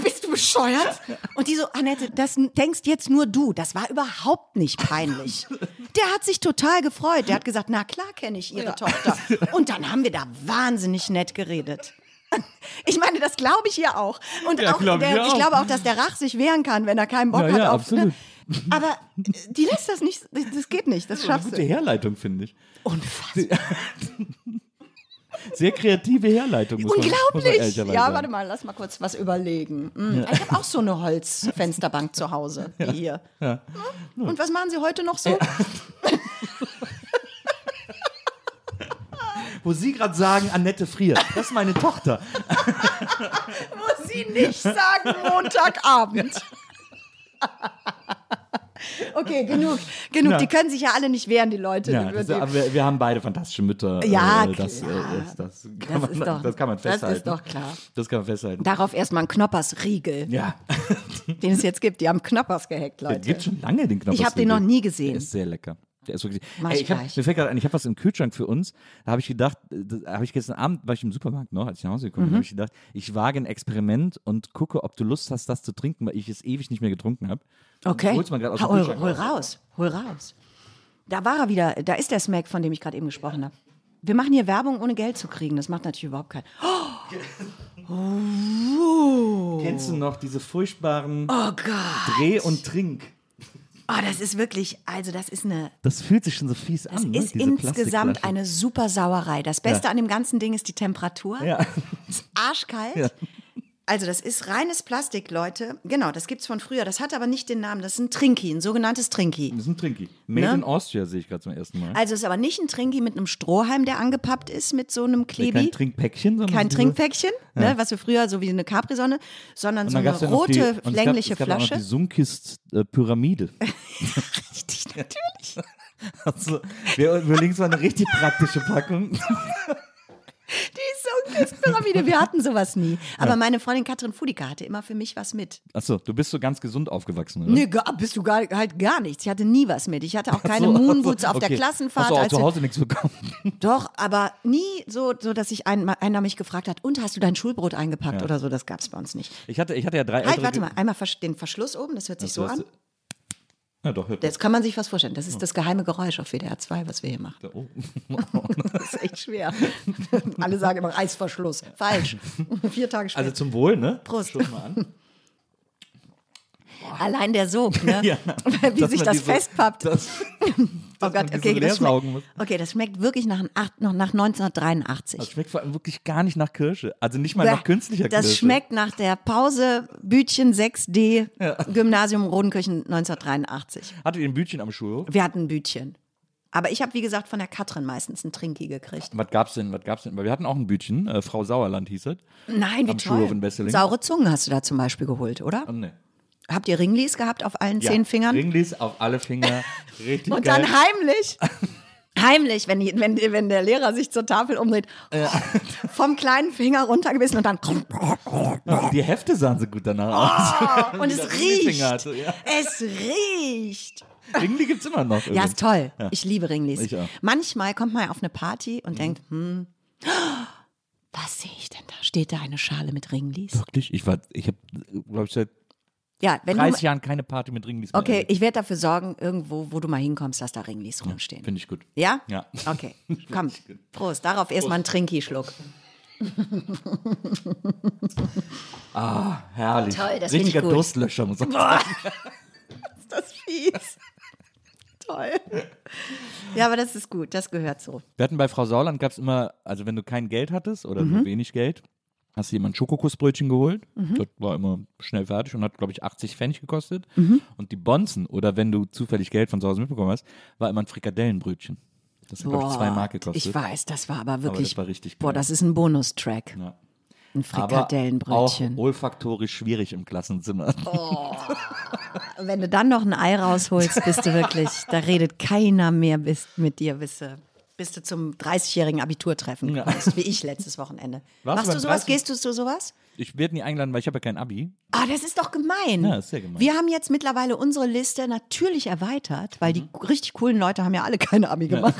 Bist du bescheuert? Und die so, Annette, das denkst jetzt nur du. Das war überhaupt nicht peinlich. Der hat sich total gefreut. Der hat gesagt, na klar kenne ich ihre Tochter. Und dann haben wir da wahnsinnig nett geredet. (laughs) Ich meine, das glaube ich ihr auch. Und Ja, auch glaub ich der, auch. ich glaube auch, dass der Rach sich wehren kann, wenn er keinen Bock Ja, hat ja, auf. absolut. Ne? Aber die lässt das nicht, das geht nicht, das Eine schaffst gute du. Herleitung, finde ich. Unfassbar. Sehr kreative Herleitung, muss man, muss man Unglaublich. Ja, warte mal, lass mal kurz was überlegen. Hm, Ich habe auch so eine Holzfensterbank zu Hause, (laughs) wie hier. Ja. Und was machen Sie heute noch so? (laughs) Wo Sie gerade sagen, Annette friert. Das ist meine Tochter. (laughs) Muss Sie nicht sagen, Montagabend. (laughs) Okay, genug, genug. Ja. Die können sich ja alle nicht wehren, die Leute. Ja, das, die- aber wir, wir haben beide fantastische Mütter. Ja, äh, das, äh, klar. das, das, kann Das man, ist doch- (laughs) das kann man das ist festhalten. doch klar. Das kann man festhalten. Darauf erstmal ein Knoppersriegel, ja, den es jetzt gibt. Die haben Knoppers gehackt, Leute. gibt schon lange den Knopf. Ich habe den noch nie gesehen. Der ist sehr lecker. Der ist wirklich. Mach Ey, ich hab, gleich. mir fällt gerade ein, ich habe was im Kühlschrank für uns. Da habe ich gedacht, äh, da habe ich gestern Abend, war ich im Supermarkt noch, als ich nach Hause gekommen Mhm. bin, habe ich gedacht, ich wage ein Experiment und gucke, ob du Lust hast, das zu trinken, weil ich es ewig nicht mehr getrunken habe. Okay. Hol's mal grad aus dem hol, Kühlschrank hol raus. raus, hol raus. Da war er wieder, da ist der Smack, von dem ich gerade eben gesprochen habe. Wir machen hier Werbung, ohne Geld zu kriegen. Das macht natürlich überhaupt keinen. Oh, Kennst du noch diese furchtbaren oh. Dreh- und Trink? Oh, das ist wirklich, also das ist eine, Das fühlt sich schon so fies das an. ne? ist diese insgesamt eine super Sauerei. Das Beste Ja. an dem ganzen Ding ist die Temperatur. Ja. (laughs) ist arschkalt. Ja. Also das ist reines Plastik, Leute. Genau, das gibt's von früher. Das hat aber nicht den Namen. Das ist ein Trinki, ein sogenanntes Trinki. Das ist ein Trinky. Made Ne? in Austria sehe ich gerade zum ersten Mal. Also es ist aber nicht ein Trinki mit einem Strohhalm, der angepappt ist mit so einem Nee, Klebi. kein Trinkpäckchen, sondern Kein Trinkpäckchen, ne, was wir früher so wie eine Capri-Sonne, sondern so eine gab's ja die, rote, und es gab- längliche es gab auch noch Flasche. die Sunkist äh, Pyramide. (laughs) Richtig, natürlich. Also, wir überlegen mal eine richtig praktische Packung. (laughs) Die Sunkist-Pyramide, wir hatten sowas nie. Aber meine Freundin Katrin Fudika hatte immer für mich was mit. Achso, du bist so ganz gesund aufgewachsen, oder? Nee, gar, bist du gar, halt gar nichts. Ich hatte nie was mit. Ich hatte auch keine so, Moonboots so, (laughs) auf der okay. Klassenfahrt. Hast du auch zu Hause nichts bekommen? (laughs) Doch, aber nie so, so dass ich ein, einer mich gefragt hat, und hast du dein Schulbrot eingepackt oder so, das gab es bei uns nicht. Ich hatte, ich hatte ja drei Halt, warte mal, einmal den Verschluss oben, das hört sich so hast an. Ja, doch, hört Das kann man sich was vorstellen. Das ist das geheime Geräusch auf WDR 2, was wir hier machen. Oh. (laughs) (laughs) Das ist echt schwer. Alle sagen immer Reißverschluss. Falsch. (laughs) Vier Tage später. Also zum Wohl, ne? Prost. Stoß mal an. Allein der Sog, ne? (laughs) Ja. Wie sich das diese- festpappt. Das, (laughs) oh Gott, okay, das schmeckt, okay, das schmeckt wirklich nach, noch nach 1983. das schmeckt vor allem wirklich gar nicht nach Kirsche. Also nicht mal nach künstlicher das Kirsche. schmeckt nach der Pause Bütchen 6D Gymnasium Rodenkirchen 1983. Hattet ihr ein Bütchen am Schulhof? Wir hatten ein Bütchen. Aber ich habe, wie gesagt, von der Katrin meistens ein Trinki gekriegt. Was gab's denn? Was gab's denn? Weil wir hatten auch ein Bütchen. Äh, Frau Sauerland hieß es. Nein, wie Am toll. Schulhof in. Saure Zungen hast du da zum Beispiel geholt, oder? Oh, nee. Habt ihr Ringlis gehabt auf allen Ja, zehn Fingern? Ringlis auf alle Finger. (laughs) Richtig Und geil. dann heimlich, (laughs) heimlich, wenn, die, wenn, die- wenn der Lehrer sich zur Tafel umdreht, (laughs) vom kleinen Finger runtergebissen und dann die Hefte sahen so gut danach aus. und es riecht. hatte, ja. Es riecht. Ringli gibt's immer noch. Ja, übrigens. ist toll. Ich liebe Ringlis. Ich. Manchmal kommt man ja auf eine Party Mhm. und denkt, hm, was sehe ich denn da? Steht da eine Schale mit Ringlis? Wirklich? Ich war, ich habe, glaube ich, seit Ja, wenn 30 du. Jahren keine Party mit Ringlis mehr. Okay, ich werde dafür sorgen, irgendwo, wo du mal hinkommst, dass da Ringlis rumstehen. Finde ich gut. Ja? Ja. Okay, (laughs) komm. Prost. Darauf erstmal einen Trinki-Schluck. (laughs) Herrlich. Toll, das find ich Richtiger gut. Durstlöscher, muss man sagen. (laughs) Ist das fies? Toll. Ja, aber das ist gut. Das gehört so. Wir hatten bei Frau Sauland gab es immer, also wenn du kein Geld hattest oder Mhm. nur wenig Geld, hast du jemand Schokokussbrötchen geholt. Das war immer schnell fertig und hat, glaube ich, 80 Pfennig gekostet. Mhm. Und die Bonzen, oder wenn du zufällig Geld von zu Hause mitbekommen hast, war immer ein Frikadellenbrötchen. Das hat, glaube ich, zwei Mark gekostet. Ich weiß, das war aber wirklich. das war richtig Boah, geil. das ist ein Bonustrack. Ja. Ein Aber Frikadellenbrötchen. auch olfaktorisch schwierig im Klassenzimmer. Oh. Wenn du dann noch ein Ei rausholst, bist du wirklich, da redet keiner mehr bis, mit dir, bis du, bis du zum 30-jährigen Abiturtreffen kommst, wie ich letztes Wochenende. Warst Machst du sowas? 30? Gehst du zu sowas? Ich werde nie eingeladen, weil ich habe ja kein Abi. Ah, das ist doch gemein. Ja, ist sehr gemein. Wir haben jetzt mittlerweile unsere Liste natürlich erweitert, weil die Mhm. richtig coolen Leute haben ja alle (laughs) keine Abi gemacht.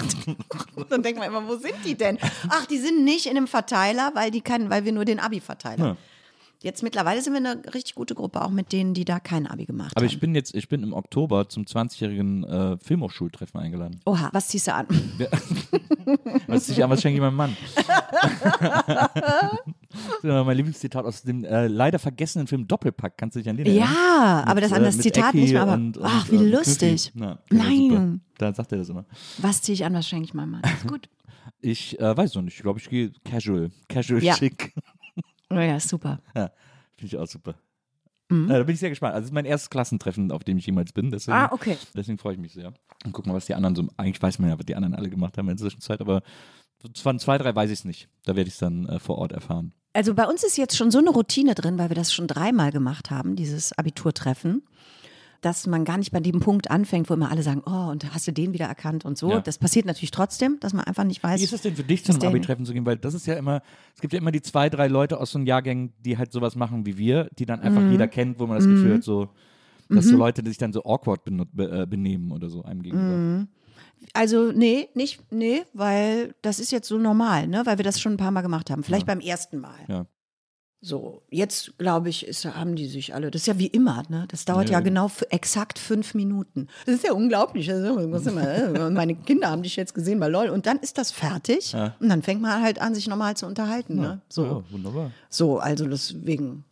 (laughs) Dann denkt man immer, wo sind die denn? (laughs) Ach, die sind nicht in einem Verteiler, weil die kann, weil wir nur den Abi-Verteiler. Ja. Jetzt mittlerweile sind wir eine richtig gute Gruppe, auch mit denen, die da kein Abi gemacht Aber haben. ich bin jetzt, ich bin im Oktober zum 20-jährigen äh, Filmhochschultreffen eingeladen. Oha, was ziehst du an? (laughs) Was ich, was schenke ich meinem Mann? (laughs) Das ist immer mein Lieblingszitat aus dem äh, leider vergessenen Film Doppelpack. Kannst du dich an den erinnern? Ja, aber das an äh, das mit Zitat Ecki nicht mehr. Aber, und- und, ach, wie lustig. War Nein. Da sagt er das immer. Was ziehe ich an, was schenke ich meinem Mann? Ist gut. Ich äh, weiß noch nicht. Ich glaube, ich gehe casual. Casual Ja. schick. Oh ja, super. Ja, finde ich auch super. Mhm. Äh, da bin ich sehr gespannt. Also, es ist mein erstes Klassentreffen, auf dem ich jemals bin. Deswegen, Ah, okay. Deswegen freue ich mich sehr. Und guck mal, was die anderen so. Eigentlich weiß man ja, was die anderen alle gemacht haben in der Zwischenzeit, aber von zwei, drei weiß ich es nicht. Da werde ich es dann äh, vor Ort erfahren. Also bei uns ist jetzt schon so eine Routine drin, weil wir das schon dreimal gemacht haben, dieses Abiturtreffen, dass man gar nicht bei dem Punkt anfängt, wo immer alle sagen, oh, und hast du den wieder erkannt und so. Ja. Das passiert natürlich trotzdem, dass man einfach nicht weiß. Wie ist es denn für dich, zu einem denn- Abi-Treffen zu gehen? Weil das ist ja immer, es gibt ja immer die zwei, drei Leute aus so einem Jahrgang, die halt sowas machen wie wir, die dann einfach Mhm. jeder kennt, wo man das Gefühl hat, so, dass so Leute sich dann so awkward äh, benehmen oder so einem gegenüber. Mhm. Also nee, nicht, nee, weil das ist jetzt so normal, ne? Weil wir das schon ein paar Mal gemacht haben. Vielleicht beim ersten Mal. Ja. So, jetzt glaube ich, ist, haben die sich alle. Das ist ja wie immer, ne? Das dauert ja, Ja. genau exakt fünf Minuten. Das ist ja unglaublich. Also, immer, äh, (laughs) meine Kinder haben dich jetzt gesehen bei LOL. Und dann ist das fertig. Ja. Und dann fängt man halt an, sich normal zu unterhalten. Ne? So. Ja, wunderbar. so, also deswegen,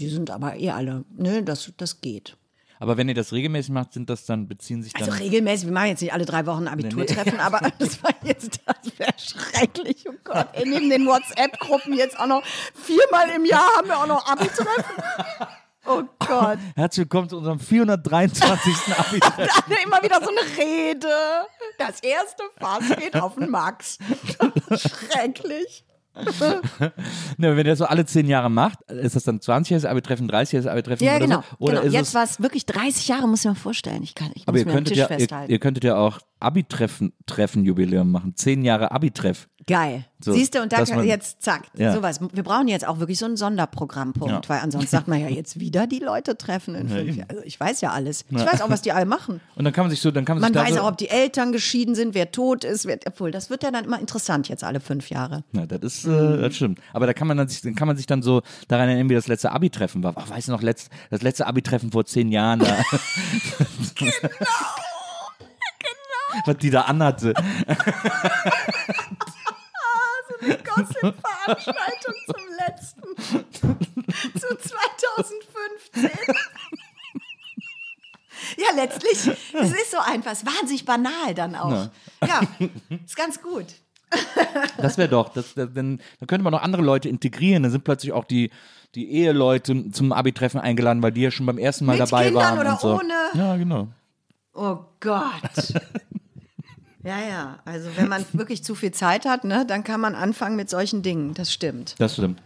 die sind aber eh alle, ne? Das, das geht. Aber wenn ihr das regelmäßig macht, sind das dann, beziehen sich dann. Also regelmäßig, wir machen jetzt nicht alle drei Wochen ein Abiturtreffen, aber (laughs) das war jetzt, das wäre schrecklich. Oh Gott, ey, neben den WhatsApp-Gruppen jetzt auch noch viermal im Jahr haben wir auch noch Abi-Treffen. Oh Gott. (laughs) Herzlich willkommen zu unserem 423. Abi-Treffen. (laughs) Dann immer wieder so eine Rede. Das erste Fass geht auf den Max. Schrecklich. (laughs) ne, wenn ihr das so alle zehn Jahre macht, ist das dann 20-jähriges Abi-Treffen, 30-jähriges Abi-Treffen Ja, oder genau. so? Oder genau. ist Jetzt war es wirklich 30 Jahre, muss ich mir vorstellen. Ich, kann, ich aber muss ihr mir könntet, Tisch ja, ihr, festhalten. ihr könntet ja auch Abi-Treffen-Jubiläum machen. Zehn Jahre Abi-Treff. Geil. So, Siehst du, und da kann, man- jetzt zack, Ja. sowas. Wir brauchen jetzt auch wirklich so einen Sonderprogrammpunkt, Ja. weil ansonsten sagt man ja jetzt wieder die Leute treffen in fünf. Jahren. Also ich weiß ja alles. Ich weiß auch, was die alle machen. Und dann kann man sich so, dann kann man, Man sich weiß so, auch, ob die Eltern geschieden sind, wer tot ist, wer, obwohl, das wird ja dann immer interessant jetzt alle fünf Jahre. Ja, das ist, äh, das stimmt. Aber da kann man dann sich, dann kann man sich dann so daran erinnern, wie das letzte Abi-Treffen war. Ach, weißt du noch, letzt, das letzte Abi-Treffen vor zehn Jahren da. (laughs) genau. Was die da anhatte. (laughs) Gossip-Veranstaltung zum letzten. zu 2015. Ja, letztlich, es ist so einfach, es ist wahnsinnig banal dann auch. Ja, ist ganz gut. Das wäre doch, das, das, dann, dann könnte man noch andere Leute integrieren. Dann sind plötzlich auch die, die Eheleute zum Abi-Treffen eingeladen, weil die ja schon beim ersten Mal Mit dabei Kindern waren. oder und so. ohne? Ja, genau. Oh Gott. Ja, ja, also wenn man (laughs) wirklich zu viel Zeit hat, ne, dann kann man anfangen mit solchen Dingen, das stimmt. Das stimmt.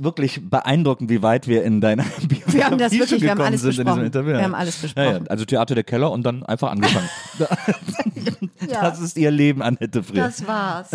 Wirklich beeindruckend, wie weit wir in deiner Biografie (laughs) Wir haben das wirklich, wir haben alles sind in diesem besprochen. Interview. Wir haben alles Ja, ja. besprochen. Also Theater der Keller und dann einfach angefangen. (laughs) Das ist ihr Leben, Annette Frier. Das war's.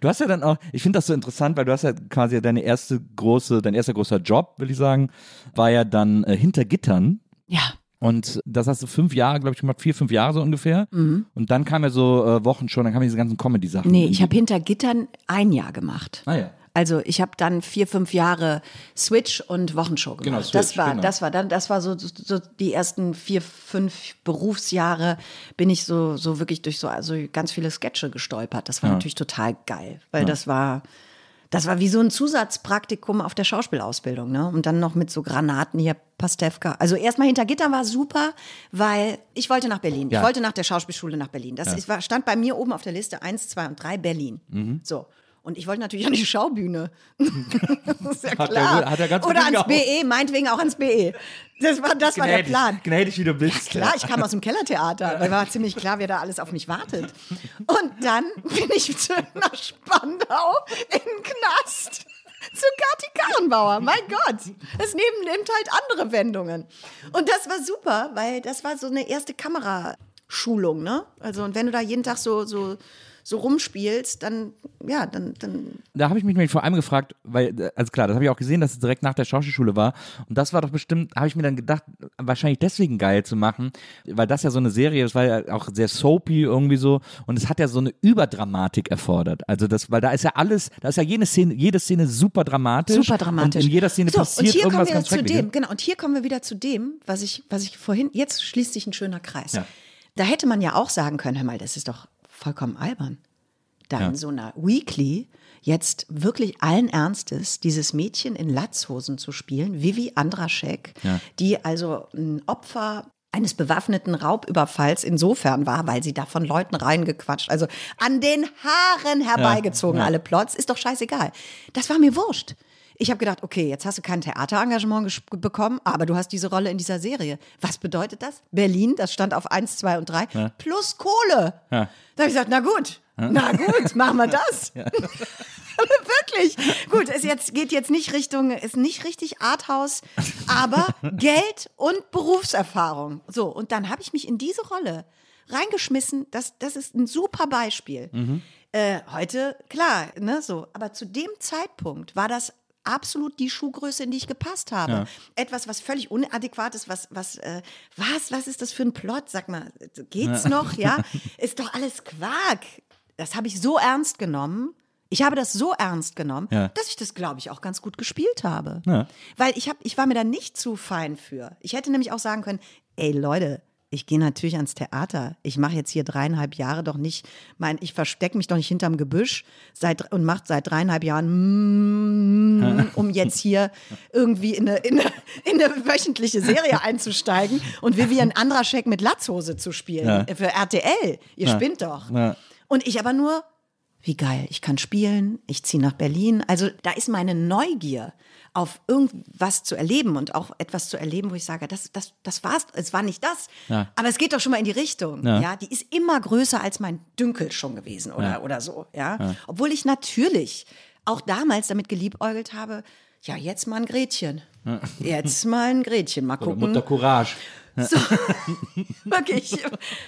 Du hast ja dann auch, ich finde das so interessant, weil du hast ja quasi deine erste große, dein erster großer Job, will ich sagen, war ja dann äh, hinter Gittern. Ja. Und das hast du fünf Jahre, glaube ich, gemacht, vier, fünf Jahre so ungefähr. Und dann kam ja so äh, Wochen schon, dann kamen diese ganzen Comedy-Sachen. Nee, ich habe hinter Gittern ein Jahr gemacht. Ah ja. Also ich habe dann vier, fünf Jahre Switch und Wochenshow gemacht. Genau, das Switch, war, genau. das war dann, das war so, so, die ersten vier, fünf Berufsjahre bin ich so, so wirklich durch so also ganz viele Sketche gestolpert. Das war natürlich total geil, weil das war, das war wie so ein Zusatzpraktikum auf der Schauspielausbildung, ne? Und dann noch mit so Granaten hier, Pastewka. Also erstmal hinter Gittern war super, weil ich wollte nach Berlin. Ja. Ich wollte nach der Schauspielschule nach Berlin. Das ist, war, stand bei mir oben auf der Liste eins, zwei und drei Berlin. Mhm. So. Und ich wollte natürlich an die Schaubühne. (laughs) das ist ja Hat klar. er- hat er ganz Oder ans BE, meinetwegen auch ans BE. Das war, das war der Gnädig, Plan. Gnädig, wie du bist. Klar, ich kam aus dem Kellertheater. Da war ziemlich klar, wer da alles auf mich wartet. Und dann (laughs) bin ich zu, nach Spandau in den Knast. Zu Kati Karrenbauer. Mein Gott. Das Leben nimmt halt andere Wendungen. Und das war super, weil das war so eine erste Kameraschulung, ne? Also, und wenn du da jeden Tag so, so, so rumspielst, dann, ja, dann, dann da habe ich mich vor allem gefragt, weil, äh, also klar, das habe ich auch gesehen, dass es direkt nach der Schauspielschule war. Und das war doch bestimmt, habe ich mir dann gedacht, wahrscheinlich deswegen geil zu machen, weil das ja so eine Serie, das war ja auch sehr soapy irgendwie so. Und es hat ja so eine Überdramatik erfordert. Also das, weil da ist ja alles, da ist ja jede Szene, jede Szene super dramatisch. Super dramatisch. Und in jeder Szene so, passiert und hier irgendwas kommen wir ganz zu dem, genau, und hier kommen wir wieder zu dem, was ich, was ich vorhin, jetzt schließt sich ein schöner Kreis. Ja. Da hätte man ja auch sagen können, hör mal, das ist doch vollkommen albern. Da in so einer Weekly jetzt wirklich allen Ernstes dieses Mädchen in Latzhosen zu spielen, Vivi Andraschek, Ja. die also ein Opfer eines bewaffneten Raubüberfalls insofern war, weil sie da von Leuten reingequatscht, also an den Haaren herbeigezogen, alle Plots, ist doch scheißegal. Das war mir wurscht. Ich habe gedacht, okay, jetzt hast du kein Theaterengagement bekommen, aber du hast diese Rolle in dieser Serie. Was bedeutet das? Berlin, das stand auf 1, 2 und 3, plus Kohle. Ja. Da habe ich gesagt, na gut, na gut, machen wir das. (laughs) Wirklich. Gut, es jetzt, geht jetzt nicht Richtung, ist nicht richtig Arthouse, aber (laughs) Geld und Berufserfahrung. So, und dann habe ich mich in diese Rolle reingeschmissen. Das, das ist ein super Beispiel. Äh, heute, klar, ne, so. Aber zu dem Zeitpunkt war das absolut die Schuhgröße, in die ich gepasst habe. Etwas, was völlig unadäquat ist, was, was, äh, was, was ist das für ein Plot? Sag mal, geht's noch? Ja, (laughs) ist doch alles Quark. Das habe ich so ernst genommen. Ich habe das so ernst genommen, Ja. dass ich das, glaube ich, auch ganz gut gespielt habe. Ja. Weil ich, hab, ich war mir da nicht zu fein für. Ich hätte nämlich auch sagen können, ey Leute, ich gehe natürlich ans Theater. Ich mache jetzt hier dreieinhalb Jahre doch nicht, mein, ich verstecke mich doch nicht hinterm Gebüsch seit, und mache seit dreieinhalb Jahren, mm, (laughs) um jetzt hier irgendwie in eine, in, eine, in eine wöchentliche Serie einzusteigen und Vivian Andraschek mit Latzhose zu spielen Ja. für RTL. Ihr spinnt doch. Ja. Und ich aber nur, wie geil, ich kann spielen, ich ziehe nach Berlin. Also da ist meine Neugier auf irgendwas zu erleben und auch etwas zu erleben, wo ich sage, das, das, das war's, es war nicht das, Ja. aber es geht doch schon mal in die Richtung. Ja. Ja. die ist immer größer als mein Dünkel schon gewesen oder, Ja. oder so. Ja? Obwohl ich natürlich auch damals damit geliebäugelt habe, ja, jetzt mal ein Gretchen. Jetzt mal ein Gretchen. Mal Oder gucken. Mutter Courage. So, (laughs) wirklich.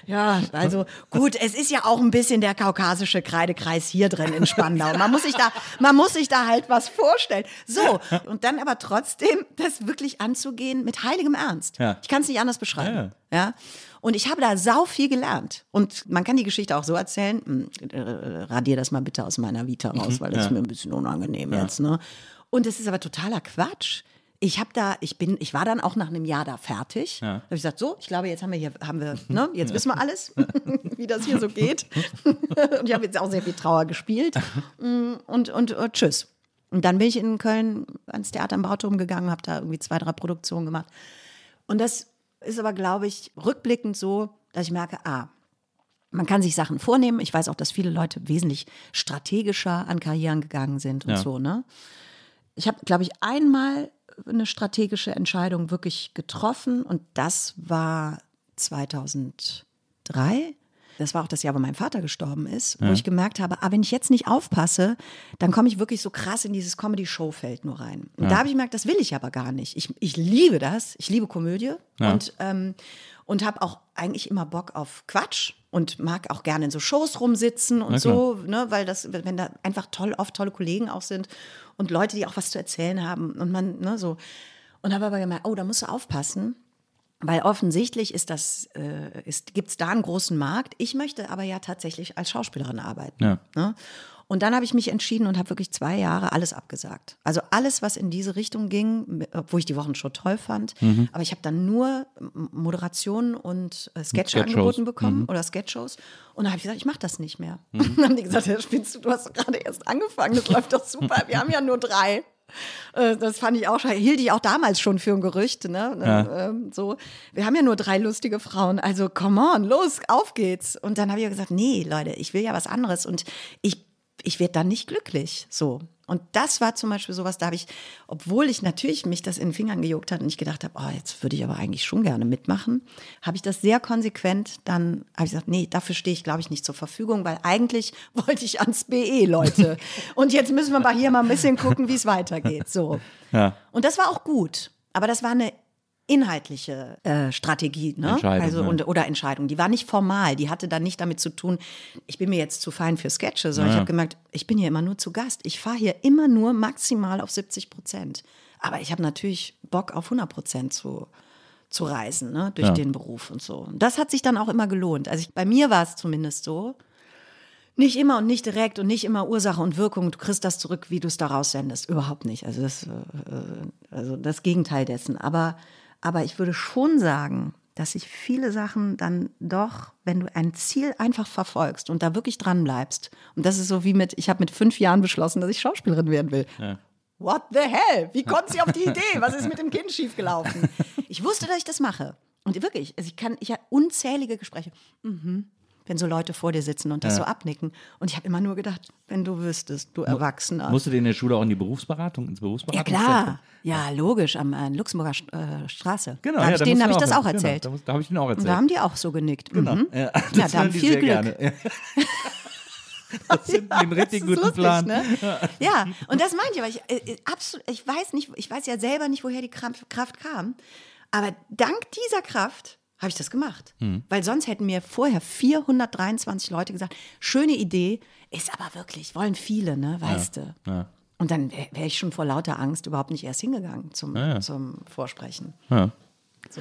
Ja, also gut, es ist ja auch ein bisschen der kaukasische Kreidekreis hier drin in Spandau. Man muss sich da, man muss sich da halt was vorstellen. So, und dann aber trotzdem das wirklich anzugehen mit heiligem Ernst. Ja. Ich kann es nicht anders beschreiben. Ja. Und ich habe da sau viel gelernt. Und man kann die Geschichte auch so erzählen. Hm, äh, radier das mal bitte aus meiner Vita raus, weil das ist mir ein bisschen unangenehm jetzt. Ne? Und es ist aber totaler Quatsch. Ich habe da, ich bin, ich war dann auch nach einem Jahr da fertig. Da habe ich gesagt, so, ich glaube, jetzt haben wir hier, haben wir, ne, jetzt wissen wir alles, (laughs) wie das hier so geht. (laughs) und ich habe jetzt auch sehr viel Trauer gespielt. Mm, Und, und, und tschüss. Und dann bin ich in Köln ans Theater im Bauturm gegangen, habe da irgendwie zwei, drei Produktionen gemacht. Und das ist aber, glaube ich, rückblickend so, dass ich merke, ah, man kann sich Sachen vornehmen. Ich weiß auch, dass viele Leute wesentlich strategischer an Karrieren gegangen sind und Ja. so, ne? Ich habe, glaube ich, einmal eine strategische Entscheidung wirklich getroffen und das war 2003. Das war auch das Jahr, wo mein Vater gestorben ist, wo ich gemerkt habe, ah, wenn ich jetzt nicht aufpasse, dann komme ich wirklich so krass in dieses Comedy-Show-Feld nur rein. Und da habe ich gemerkt, das will ich aber gar nicht. Ich, ich liebe das. Ich liebe Komödie Ja. und, ähm, und habe auch eigentlich immer Bock auf Quatsch und mag auch gerne in so Shows rumsitzen und so, ne, weil das, wenn da einfach toll, oft tolle Kollegen auch sind und Leute, die auch was zu erzählen haben und man, ne, so. Und habe aber gemerkt, oh, da musst du aufpassen, Weil offensichtlich ist das, äh, ist, gibt es da einen großen Markt. Ich möchte aber ja tatsächlich als Schauspielerin arbeiten. Ja. Ne? Und dann habe ich mich entschieden und habe wirklich zwei Jahre alles abgesagt. Also alles, was in diese Richtung ging, obwohl ich die Wochenshow toll fand. Mhm. Aber ich habe dann nur Moderationen und äh, Sketche angeboten bekommen Mhm. oder Sketchshows. Und dann habe ich gesagt, ich mache das nicht mehr. Und (laughs) dann haben die gesagt, ja, spielst du, du hast gerade erst angefangen, das (laughs) läuft doch super. Wir haben ja nur drei. Äh, Das fand ich auch, schon- hielt ich auch damals schon für ein Gerücht. Ne? Ja. Ähm, so. Wir haben ja nur drei lustige Frauen. Also, come on, los, auf geht's. Und dann habe ich ja gesagt, nee, Leute, ich will ja was anderes. Und ich, ich werde dann nicht glücklich. So. Und das war zum Beispiel sowas, da habe ich, obwohl ich natürlich mich das in den Fingern gejuckt hat und ich gedacht habe, oh, jetzt würde ich aber eigentlich schon gerne mitmachen, habe ich das sehr konsequent dann, habe ich gesagt, nee, dafür stehe ich, glaube ich, nicht zur Verfügung, weil eigentlich (laughs) wollte ich ans BE, Leute. und jetzt müssen wir mal hier mal ein bisschen gucken, wie es weitergeht. So. Ja. Und das war auch gut. Aber das war eine inhaltliche äh, Strategie, ne? Entscheidung, also, ja. und, oder Entscheidung. Die war nicht formal. Die hatte dann nicht damit zu tun, ich bin mir jetzt zu fein für Sketche, sondern ich habe gemerkt, ich bin hier immer nur zu Gast. Ich fahre hier immer nur maximal auf 70 Prozent. Aber ich habe natürlich Bock auf 100 Prozent zu, zu reisen, ne? durch Ja. den Beruf und so. Und das hat sich dann auch immer gelohnt. Also ich, bei mir war es zumindest so. Nicht immer und nicht direkt und nicht immer Ursache und Wirkung. Du kriegst das zurück, wie du es da raussendest. Überhaupt nicht. Also das, äh, also das Gegenteil dessen. Aber, aber ich würde schon sagen, dass sich viele Sachen dann doch, wenn du ein Ziel einfach verfolgst und da wirklich dran bleibst. Und das ist so wie mit, ich habe mit fünf Jahren beschlossen, dass ich Schauspielerin werden will. What the hell? Wie kommt sie auf die Idee? Was ist mit dem Kind schiefgelaufen? Ich wusste, dass ich das mache. Und wirklich, also ich kann, ich habe unzählige Gespräche. Mhm. Wenn so Leute vor dir sitzen und das so abnicken. Und ich habe immer nur gedacht, wenn du wüsstest, du Erwachsener. Musst du in der Schule auch in die Berufsberatung, ins Ja Berufsberatungszentrum? klar, ja logisch, am äh, Luxemburger äh, Straße. Genau, da ja, habe ich da denen musst habe du ich das auch hin. erzählt. Genau, da, da habe ich denen auch Und erzählt. da haben die auch so genickt. Mhm. Ja, Ja, das da haben viel Glück. gerne. (laughs) Ja. Das sind einen richtig guten lustig, Plan. Ne? Ja, und das meinte ich, aber ich, äh, absolut, ich weiß nicht, ich weiß ja selber nicht, woher die Kraft kam. Aber dank dieser Kraft habe ich das gemacht. Hm. Weil sonst hätten mir vorher 423 Leute gesagt, schöne Idee, ist aber wirklich, wollen viele, ne, weißt du. Ja. Und dann wäre wär ich schon vor lauter Angst überhaupt nicht erst hingegangen zum, ja. zum Vorsprechen. Ja. So.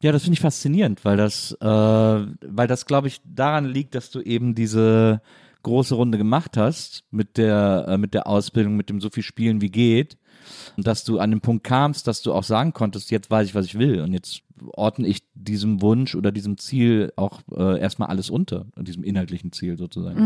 Ja, das finde ich faszinierend, weil das, äh, weil das, glaube ich, daran liegt, dass du eben diese große Runde gemacht hast mit der, äh, mit der Ausbildung, mit dem so viel Spielen wie geht. Und dass du an den Punkt kamst, dass du auch sagen konntest, jetzt weiß ich, was ich will. Und jetzt ordne ich diesem Wunsch oder diesem Ziel auch äh, erstmal alles unter, diesem inhaltlichen Ziel sozusagen.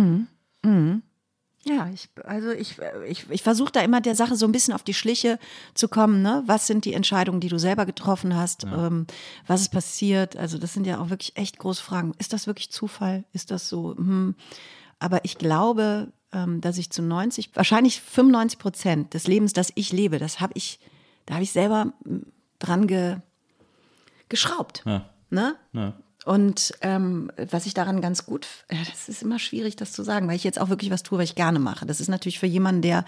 Ja, ich, also ich, ich, ich versuche da immer der Sache so ein bisschen auf die Schliche zu kommen. Ne? Was sind die Entscheidungen, die du selber getroffen hast? Ähm, was ist passiert? Also das sind ja auch wirklich echt große Fragen. Ist das wirklich Zufall? Ist das so? Hm. Aber ich glaube, dass ich zu 90, wahrscheinlich 95 Prozent des Lebens, das ich lebe, das habe ich, da habe ich selber mm, dran ge, geschraubt. Ja. Ne? Ja. Und ähm, was ich daran ganz gut, ja, das ist immer schwierig, das zu sagen, weil ich jetzt auch wirklich was tue, was ich gerne mache. Das ist natürlich für jemanden, der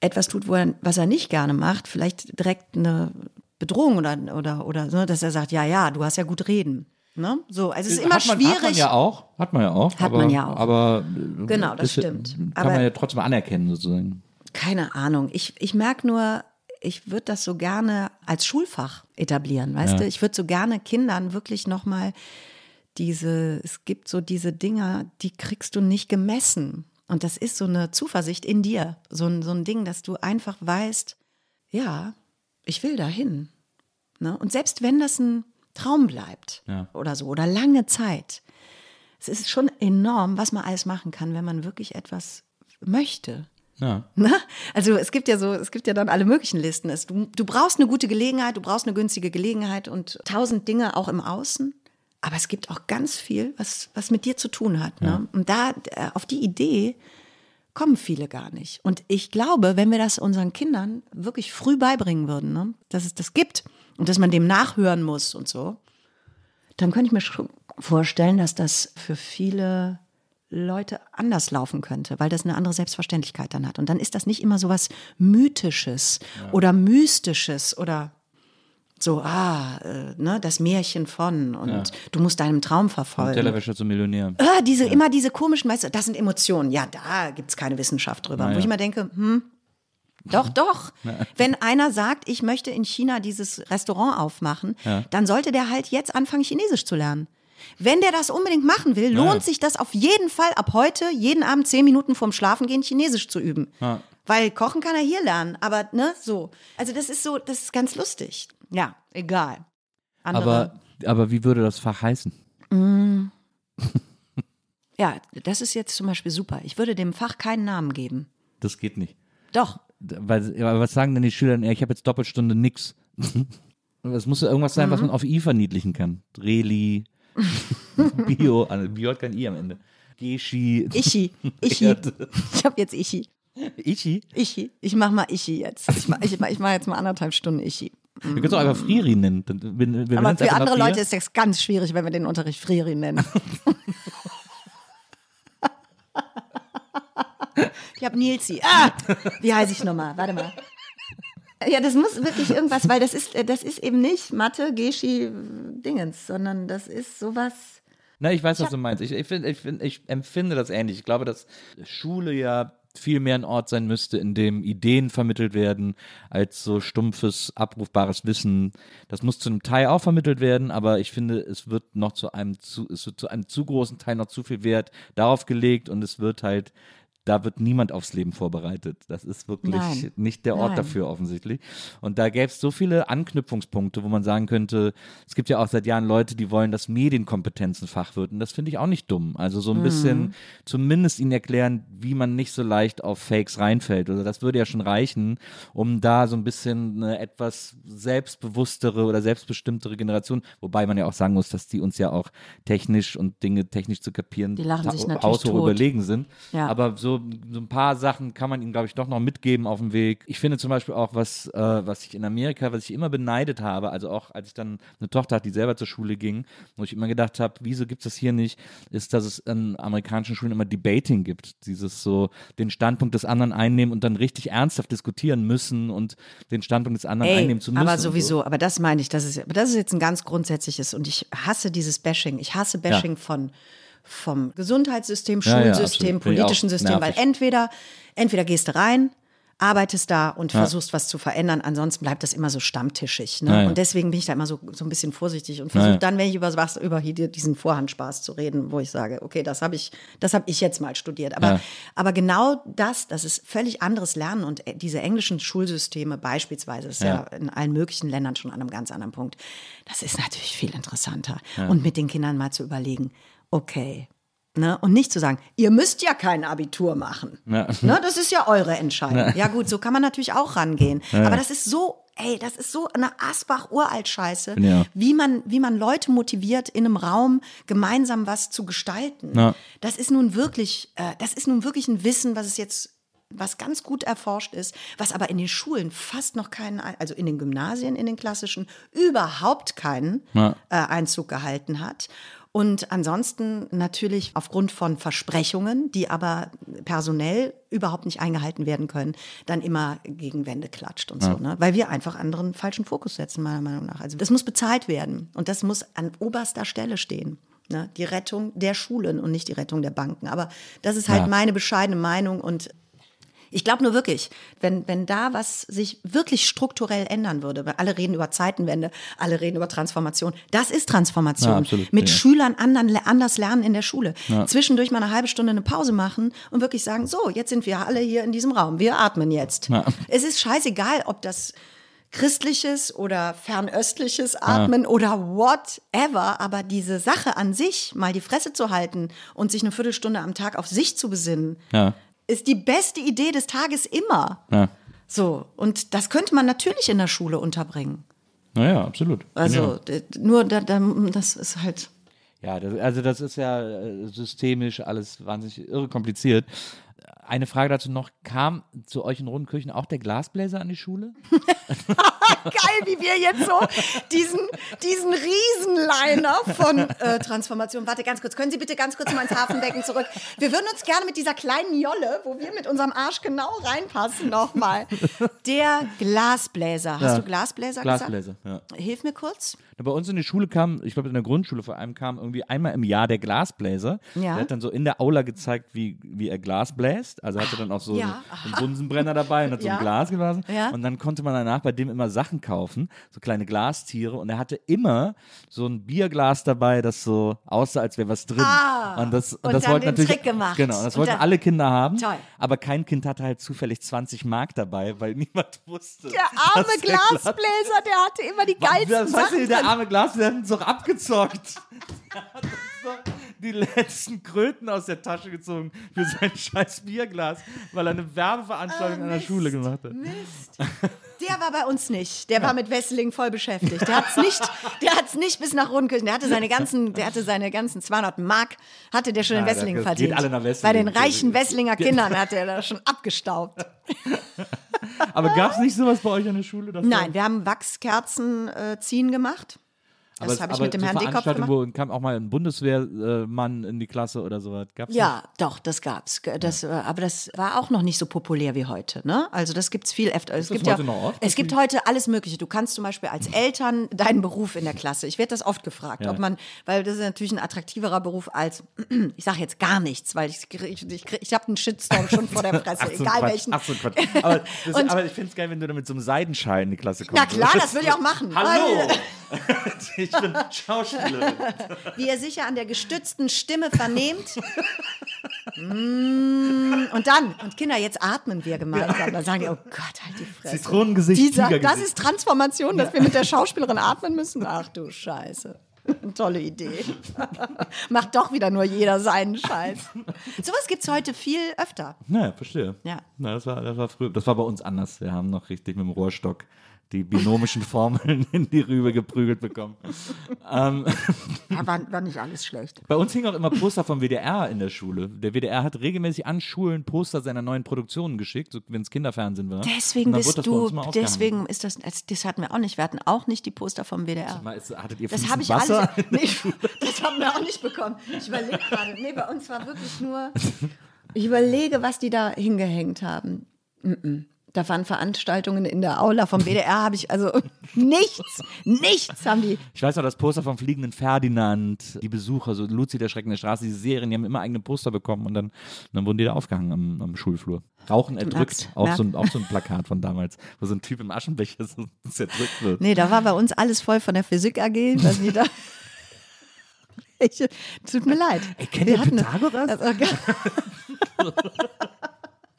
etwas tut, er, was er nicht gerne macht, vielleicht direkt eine Bedrohung oder, oder, oder so, dass er sagt, ja, ja, du hast ja gut reden. Ne? So, also es ist immer hat man, schwierig. Hat man ja auch. Hat man ja auch. Hat aber, man ja auch. Aber äh, Genau, das ist- stimmt. Kann Aber- man ja trotzdem anerkennen sozusagen. Keine Ahnung. Ich, ich merke nur, ich würde das so gerne als Schulfach etablieren, weißt Ja. du? Ich würde so gerne Kindern wirklich nochmal diese, es gibt so diese Dinger, die kriegst du nicht gemessen. Und das ist so eine Zuversicht in dir. So ein, so ein Ding, dass du einfach weißt, ja, ich will dahin. Ne? Und selbst wenn das ein Traum bleibt Ja. oder so, oder lange Zeit, es ist schon enorm, was man alles machen kann, wenn man wirklich etwas möchte. Ja. Ne? Also es gibt ja so, es gibt ja dann alle möglichen Listen. Es, du, du brauchst eine gute Gelegenheit, du brauchst eine günstige Gelegenheit und tausend Dinge auch im Außen. Aber es gibt auch ganz viel, was, was mit dir zu tun hat. Ne? Und da, äh, auf die Idee kommen viele gar nicht. Und ich glaube, wenn wir das unseren Kindern wirklich früh beibringen würden, ne? dass es das gibt und dass man dem nachhören muss und so, dann könnte ich mir schon vorstellen, dass das für viele Leute anders laufen könnte, weil das eine andere Selbstverständlichkeit dann hat. Und dann ist das nicht immer so was Mythisches oder Mystisches oder so, ah, äh, ne, das Märchen von und du musst deinem Traum verfolgen. Tellerwäscher zum Millionär. Ah, diese, Immer diese komischen, weißt du, das sind Emotionen. Ja, da gibt es keine Wissenschaft drüber. Na Wo ja. ich immer denke, hm, Doch, doch. (laughs) Wenn einer sagt, ich möchte in China dieses Restaurant aufmachen, dann sollte der halt jetzt anfangen, Chinesisch zu lernen. Wenn der das unbedingt machen will, lohnt Ja. sich das auf jeden Fall ab heute, jeden Abend zehn Minuten vorm Schlafengehen Chinesisch zu üben. Ja. Weil kochen kann er hier lernen, aber ne, so. Also das ist so, das ist ganz lustig. Ja, egal. Andere, Aber, aber wie würde das Fach heißen? (laughs) ja, das ist jetzt zum Beispiel super. Ich würde dem Fach keinen Namen geben. Das geht nicht. Doch. Weil, was sagen denn die Schüler? Ja, ich habe jetzt Doppelstunde nix. (laughs) Es muss ja irgendwas sein, was man auf I verniedlichen kann. Reli, (laughs) Bio, also Bio hat kein I am Ende. Geschi. Ichi. Ichi. (laughs) Ich habe jetzt Ichi. Ichi? Ichi. Ich mach mal Ichi jetzt. Ich mach, ich mach, ich mach jetzt mal anderthalb Stunden Ichi. Wir können es auch einfach Friri nennen. Wir, wir Aber für andere Leute ist das ganz schwierig, wenn wir den Unterricht Friri nennen. Ich habe Nilsi. Ah, wie heiße ich nochmal? Warte mal. Ja, das muss wirklich irgendwas, weil das ist, äh, das ist eben nicht Mathe, Geschi, Dingens, sondern das ist sowas. Na, ich weiß, was du meinst. Ich, ich, find, ich, find, ich empfinde das ähnlich. Ich glaube, dass Schule ja viel mehr ein Ort sein müsste, in dem Ideen vermittelt werden, als so stumpfes, abrufbares Wissen. Das muss zu einem Teil auch vermittelt werden, aber ich finde, es wird noch zu einem zu, es wird zu einem zu großen Teil noch zu viel Wert darauf gelegt und es wird halt da wird niemand aufs Leben vorbereitet. Das ist wirklich Nein. nicht der Ort Nein. dafür offensichtlich. Und da gäbe es so viele Anknüpfungspunkte, wo man sagen könnte, es gibt ja auch seit Jahren Leute, die wollen, dass Medienkompetenz ein Fach wird. Und das finde ich auch nicht dumm. Also so ein Mhm. bisschen zumindest ihnen erklären, wie man nicht so leicht auf Fakes reinfällt. Also das würde ja schon reichen, um da so ein bisschen eine etwas selbstbewusstere oder selbstbestimmtere Generation, wobei man ja auch sagen muss, dass die uns ja auch technisch und Dinge technisch zu kapieren Die lachen sich natürlich tot. überlegen sind. Ja. Aber so, so ein paar Sachen kann man ihnen, glaube ich, doch noch mitgeben auf dem Weg. Ich finde zum Beispiel auch, was, äh, was ich in Amerika, was ich immer beneidet habe, also auch als ich dann eine Tochter hatte, die selber zur Schule ging, wo ich immer gedacht habe, wieso gibt es das hier nicht, ist, dass es an amerikanischen Schulen immer Debating gibt. Dieses so, den Standpunkt des anderen einnehmen und dann richtig ernsthaft diskutieren müssen und den Standpunkt des anderen Ey, einnehmen zu müssen. aber sowieso, aber das meine ich, das ist, das ist jetzt ein ganz grundsätzliches und ich hasse dieses Bashing. Ich hasse Bashing von vom Gesundheitssystem, Ja, ja, Schulsystem, auch politischen System, weil entweder, entweder gehst du rein, arbeitest da und versuchst was zu verändern, ansonsten bleibt das immer so stammtischig. Ne? Ja, ja. Und deswegen bin ich da immer so, so ein bisschen vorsichtig und versuche Ja, ja. dann, wenn ich über was, über diesen Vorhandspaß zu reden, wo ich sage, okay, das habe ich, das habe ich jetzt mal studiert. Aber, Ja. aber genau das, das ist völlig anderes Lernen und äh, diese englischen Schulsysteme beispielsweise, ist ja. Ja. in allen möglichen Ländern schon an einem ganz anderen Punkt. Das ist natürlich viel interessanter. Und mit den Kindern mal zu überlegen, okay. Ne? Und nicht zu sagen, ihr müsst ja kein Abitur machen. Ja. Ne? Das ist ja eure Entscheidung. Ja. gut, so kann man natürlich auch rangehen. Aber das ist so, ey, das ist so eine Asbach-Uralt-Scheiße, Ja. wie, man, wie man Leute motiviert, in einem Raum gemeinsam was zu gestalten. Ja. Das ist nun wirklich, äh, das ist nun wirklich ein Wissen, was es jetzt was ganz gut erforscht ist, was aber in den Schulen fast noch keinen, also in den Gymnasien, in den klassischen, überhaupt keinen Ja. äh, Einzug gehalten hat. Und ansonsten natürlich aufgrund von Versprechungen, die aber personell überhaupt nicht eingehalten werden können, dann immer gegen Wände klatscht und so, ne? Weil wir einfach anderen falschen Fokus setzen, meiner Meinung nach. Also das muss bezahlt werden und das muss an oberster Stelle stehen. Ne? Die Rettung der Schulen und nicht die Rettung der Banken. Aber das ist halt Ja. meine bescheidene Meinung und ich glaube nur wirklich, wenn, wenn da was sich wirklich strukturell ändern würde, weil alle reden über Zeitenwende, alle reden über Transformation. Das ist Transformation. Ja, absolut, Mit ja. Schülern anderen, anders lernen in der Schule. Zwischendurch mal eine halbe Stunde eine Pause machen und wirklich sagen, so, jetzt sind wir alle hier in diesem Raum. Wir atmen jetzt. Ja. Es ist scheißegal, ob das christliches oder fernöstliches Atmen oder whatever, aber diese Sache an sich, mal die Fresse zu halten und sich eine Viertelstunde am Tag auf sich zu besinnen, Ja. Ist die beste Idee des Tages immer. Ja. So, und das könnte man natürlich in der Schule unterbringen. Naja, absolut. Also, d- nur da, da, das ist halt. Ja, das, also das ist ja äh, systemisch alles wahnsinnig irre kompliziert. Eine Frage dazu noch, kam zu euch in Rodenkirchen auch der Glasbläser an die Schule? (laughs) Geil, wie wir jetzt so diesen, diesen riesen einer von äh, Transformation. Warte ganz kurz, können Sie bitte ganz kurz mal ins Hafenbecken zurück? Wir würden uns gerne mit dieser kleinen Jolle, wo wir mit unserem Arsch genau reinpassen, nochmal. Der Glasbläser. Hast Ja. du Glasbläser, Glasbläser, ja. gesagt? Hilf mir kurz. Bei uns in der Schule kam, ich glaube in der Grundschule vor allem, kam irgendwie einmal im Jahr der Glasbläser. Ja. Der hat dann so in der Aula gezeigt, wie, wie er Glas bläst. Also hatte dann auch so Ja, einen Bunsenbrenner dabei und hat so Ja. ein Glas geblasen. Ja. Und dann konnte man danach bei dem immer Sachen kaufen, so kleine Glastiere. Und er hatte immer so ein Bierglas dabei, das so aussah, als wäre was drin. Ah, und das, und das dann wollten den natürlich, Trick gemacht. Genau, das Und wollten dann- alle Kinder haben. Toll. Aber kein Kind hatte halt zufällig 20 Mark dabei, weil (laughs) niemand wusste. Der arme Glasbläser, der hatte immer die geilsten Sachen der. Arme Glas, der hat uns doch abgezockt. Der hat uns doch die letzten Kröten aus der Tasche gezogen für sein scheiß Bierglas, weil er eine Werbeveranstaltung an der Ah, Schule gemacht hat. Mist. (laughs) Der war bei uns nicht. Der war mit Wesseling voll beschäftigt. Der hat's nicht, der hat's nicht bis nach Rundkirchen. Der hatte seine ganzen, der hatte seine ganzen 200 Mark, hatte der schon in Ja, Wesseling das verdient. geht alle nach Wesseling. Bei den reichen Wesselinger Kindern hat er da schon abgestaubt. (laughs) Aber gab es nicht sowas bei euch an der Schule? Nein, wir haben Wachskerzen äh, ziehen gemacht. Das aber, habe ich mit dem so Herrn Veranstaltungen, gemacht. wo kam auch mal ein Bundeswehrmann in die Klasse oder sowas. Gab's Ja, doch, das gab's. Das, äh, aber das war auch noch nicht so populär wie heute. Ne? Also das gibt's viel öfter. Es das gibt heute ja, noch oft, Es gibt heute alles Mögliche. Du kannst zum Beispiel als Eltern deinen Beruf in der Klasse. Ich werde das oft gefragt, Ja. ob man, weil das ist natürlich ein attraktiverer Beruf als, (clears throat) ich sage jetzt gar nichts, weil ich, ich, ich, ich habe einen Shitstorm schon vor der (laughs) so, egal Quatsch. welchen. Ach so, Quatsch. Aber, das, (laughs) Und- aber ich finde es geil, wenn du da mit so einem Seidenschal in die Klasse kommst. Na klar, das würde ich auch machen. Hallo! (laughs) ich bin Schauspielerin. Wie ihr sicher an der gestützten Stimme vernehmt. Mm, und dann, und Kinder, jetzt atmen wir gemeinsam. Dann sagen die, oh Gott, halt die Fresse. Zitronengesicht, Dieser, das ist Transformation, dass wir mit der Schauspielerin atmen müssen. Ach du Scheiße. Tolle Idee. Macht doch wieder nur jeder seinen Scheiß. Sowas gibt es heute viel öfter. Naja, verstehe. Ja. Na, das, war, das war früher. Das war bei uns anders. Wir haben noch richtig mit dem Rohrstock die binomischen Formeln in die Rübe geprügelt bekommen. ähm, (laughs) Ja, war, war nicht alles schlecht. bei uns hingen auch immer Poster vom WDR in der Schule. Der WDR hat regelmäßig an Schulen Poster seiner neuen Produktionen geschickt, so, wenn es Kinderfernsehen war. Deswegen bist du, deswegen ist das, das, hatten wir auch nicht. Wir hatten auch nicht die Poster vom WDR. Mal, ist- Hattet ihr Das habe ich Wasser? (laughs) alles. Nee, das haben wir auch nicht bekommen. Ich überlege gerade. Nee, bei uns war wirklich nur. Ich überlege, was die da hingehängt haben. Mm -mm. Da waren Veranstaltungen in der Aula vom WDR, habe ich also (laughs) nichts, nichts haben die. Ich weiß noch, das Poster vom Fliegenden Ferdinand, die Besucher, so Luzi der Schrecken der Straße, diese Serien, die haben immer eigene Poster bekommen und dann, dann wurden die da aufgehangen am, am Schulflur. Rauchen erdrückt, merkst, auch so, ein, merk- auch so ein Plakat von damals, wo so ein Typ im Aschenbecher so (laughs) zerdrückt wird. Nee, da war bei uns alles voll von der Physik AG. Weiß nicht, da. (laughs) Ich, tut mir leid. Ey, kennt ihr Pythagoras?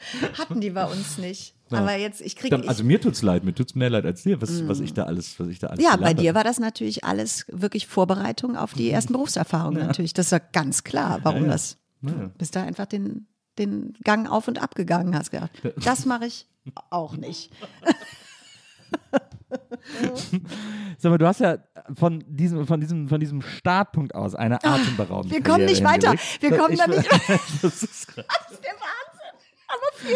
(laughs) Hatten die bei uns nicht. Ja. Aber jetzt, ich kriege. Also mir tut's leid, mir tut's mehr leid als dir, was, was ich da alles, was ich da alles Ja, bei dir war das natürlich alles wirklich Vorbereitung auf die ersten Berufserfahrungen natürlich. Das war ganz klar, warum das. Bist da einfach den, den Gang auf und ab gegangen hast gedacht. Das mache ich auch nicht. (laughs) Sag mal, du hast ja von diesem, von diesem, von diesem Startpunkt aus eine atemberaubende Ah, wir kommen nicht weiter. Wir kommen da nicht (laughs) das ist krass. Das ist der Wahnsinn.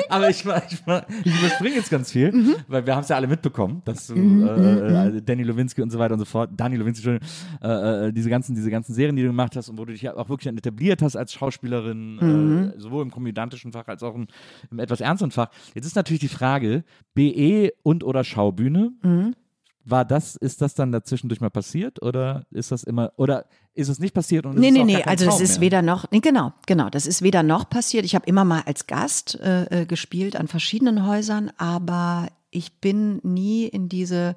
Aber ich, ich, ich überspringe jetzt ganz viel, Mhm. weil wir haben es ja alle mitbekommen, dass du äh, äh, Danny Lewinsky und so weiter und so fort, Dani Lewinsky, Entschuldigung, äh, äh, diese ganzen, diese ganzen Serien, die du gemacht hast und wo du dich auch wirklich etabliert hast als Schauspielerin, Mhm. äh, sowohl im komödiantischen Fach als auch im, im etwas ernsteren Fach. Jetzt ist natürlich die Frage, BE und oder Schaubühne, Mhm. War das, ist das dann dazwischendurch mal passiert oder ist das immer, oder ist es nicht passiert und Nee, nee, nee, also das Traum ist mehr? weder noch, nee, genau, genau, das ist weder noch passiert. Ich habe immer mal als Gast äh, äh, gespielt an verschiedenen Häusern, aber ich bin nie in diese,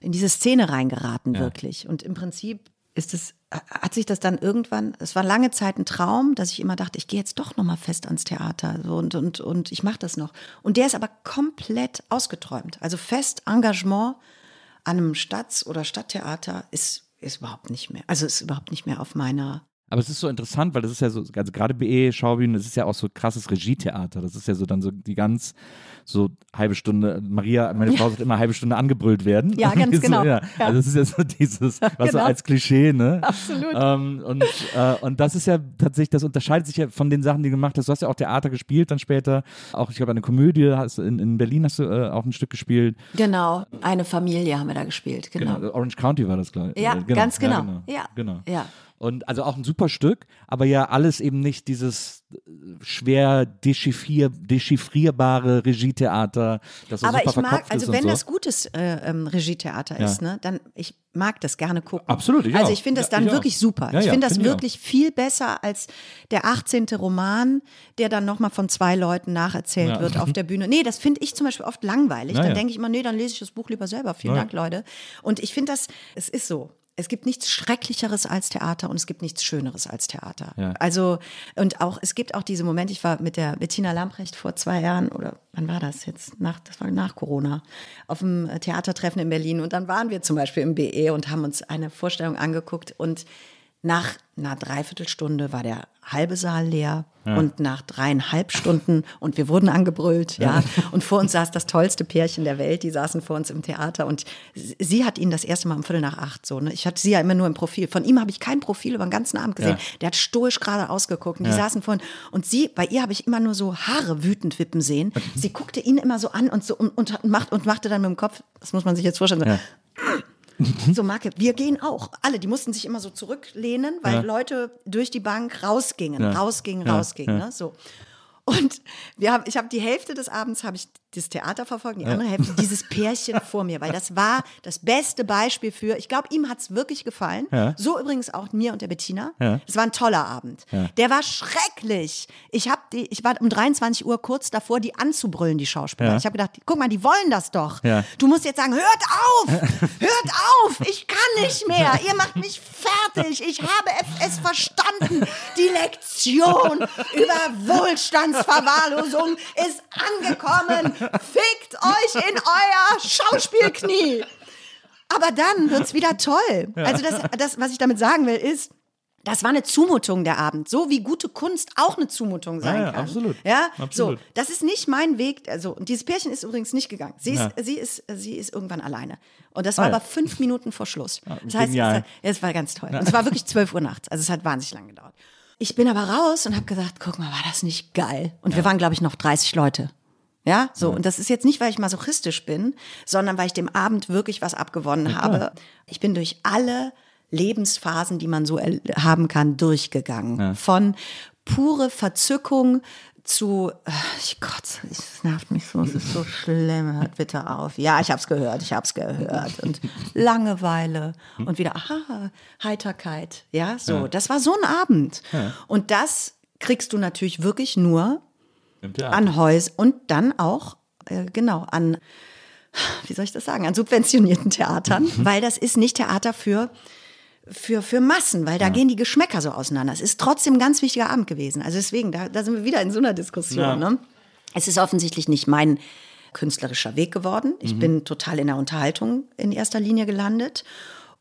in diese Szene reingeraten, wirklich. Und im Prinzip ist es, hat sich das dann irgendwann, es war lange Zeit ein Traum, dass ich immer dachte, ich gehe jetzt doch nochmal fest ans Theater so, und, und, und ich mache das noch. Und der ist aber komplett ausgeträumt. Also fest Engagement an einem Stadt- oder Stadttheater ist, ist überhaupt nicht mehr, also ist überhaupt nicht mehr auf meiner Aber es ist so interessant, weil das ist ja so, also gerade BE, Schaubühnen, das ist ja auch so krasses Regietheater. Das ist ja so dann so die ganz, so halbe Stunde, Maria, meine Frau sagt immer halbe Stunde angebrüllt werden. Ja, (laughs) ganz so, genau. Ja. Ja. Also das ist ja so dieses, (laughs) was so Genau. als Klischee, ne? Absolut. Ähm, und, äh, und das ist ja tatsächlich, das unterscheidet sich ja von den Sachen, die du gemacht hast. Du hast ja auch Theater gespielt dann später. Auch, ich glaube, eine Komödie hast in, in Berlin hast du äh, auch ein Stück gespielt. Genau, eine Familie haben wir da gespielt, genau. Genau. Orange County war das, glaube ich. Ja, Äh, ganz genau. Ja, Ja. genau. Ja. Und also auch ein super Stück, aber ja alles eben nicht dieses äh, schwer dechiffrier, dechiffrierbare Regietheater, das so Aber super ich mag, also wenn so. das gutes äh, ähm, Regietheater Ja. ist, ne, dann ich mag das gerne gucken. Absolut, ich Also auch. ich finde das Ja, dann auch. wirklich super. Ja, ich ja, finde das auch. wirklich viel besser als der 18. Roman, der dann nochmal von zwei Leuten nacherzählt Ja. wird auf der Bühne. Nee, das finde ich zum Beispiel oft langweilig. Ja, dann ja. denke ich immer, nee, dann lese ich das Buch lieber selber. Vielen Ja. Dank, Leute. Und ich finde das, es ist so. Es gibt nichts Schrecklicheres als Theater und es gibt nichts Schöneres als Theater. Ja. Also, und auch, es gibt auch diese Momente, ich war mit der Bettina Lamprecht vor zwei Jahren oder wann war das jetzt? Nach, das war nach Corona, auf dem Theatertreffen in Berlin. Und dann waren wir zum Beispiel im BE und haben uns eine Vorstellung angeguckt und nach einer Dreiviertelstunde war der halbe Saal leer und nach dreieinhalb Stunden und wir wurden angebrüllt, ja. Und vor uns saß das tollste Pärchen der Welt, die saßen vor uns im Theater und sie hat ihn das erste Mal um Viertel nach acht so. Ne? Ich hatte sie ja immer nur im Profil. Von ihm habe ich kein Profil über den ganzen Abend gesehen. Ja. Der hat stoisch gerade ausgeguckt und die saßen vor und sie, bei ihr habe ich immer nur so Haare wütend wippen sehen. Sie guckte ihn immer so an und so und, und, macht, und machte dann mit dem Kopf, das muss man sich jetzt vorstellen, so, So Marke, wir gehen auch. Alle, die mussten sich immer so zurücklehnen, weil Ja. Leute durch die Bank rausgingen, Ja. rausgingen, rausgingen. Ne? So. Und wir haben, ich habe die Hälfte des Abends habe ich das Theater verfolgt, die andere Hälfte dieses Pärchen vor mir, weil das war das beste Beispiel für, ich glaube, ihm hat es wirklich gefallen. Ja. So übrigens auch mir und der Bettina. Ja. Es war ein toller Abend. Der war schrecklich. Ich, hab die, ich war um 23 Uhr kurz davor, die anzubrüllen, die Schauspieler. Ich habe gedacht, guck mal, die wollen das doch. Du musst jetzt sagen, hört auf, hört auf, ich kann nicht mehr, ihr macht mich fertig, ich habe es verstanden. Die Lektion über Wohlstandsverwahrlosung ist angekommen. Fickt euch in euer Schauspielknie. Aber dann wird's wieder toll. Also das, das, was ich damit sagen will, ist, das war eine Zumutung der Abend, so wie gute Kunst auch eine Zumutung sein Ja, ja, kann. absolut. Ja, Absolut. so. Das ist nicht mein Weg. Also, und dieses Pärchen ist übrigens nicht gegangen. Sie ist, Ja. sie ist, sie ist irgendwann alleine. Und das war Ah, aber fünf (laughs) Minuten vor Schluss. Das heißt, es, es war ganz toll. Und es war wirklich zwölf Uhr nachts. Also es hat wahnsinnig lang gedauert. Ich bin aber raus und habe gesagt, guck mal, war das nicht geil? Und wir waren, glaube ich, noch 30 Leute. Ja, so. Und das ist jetzt nicht, weil ich masochistisch bin, sondern weil ich dem Abend wirklich was abgewonnen habe. Ich bin durch alle Lebensphasen, die man so haben kann, durchgegangen. Von pure Verzückung zu, ich Gott, es nervt mich so, es ist so schlimm, hört bitte auf. Ja, ich hab's gehört, ich hab's gehört. Und Langeweile und wieder, aha, Heiterkeit. Ja, so. Das war so ein Abend. Und das kriegst du natürlich wirklich nur. An Häus und dann auch, äh, genau, an, wie soll ich das sagen, an subventionierten Theatern, weil das ist nicht Theater für, für, für Massen, weil da gehen die Geschmäcker so auseinander. Es ist trotzdem ein ganz wichtiger Abend gewesen. Also deswegen, da, da sind wir wieder in so einer Diskussion. Ja. Ne? Es ist offensichtlich nicht mein künstlerischer Weg geworden. Ich bin total in der Unterhaltung in erster Linie gelandet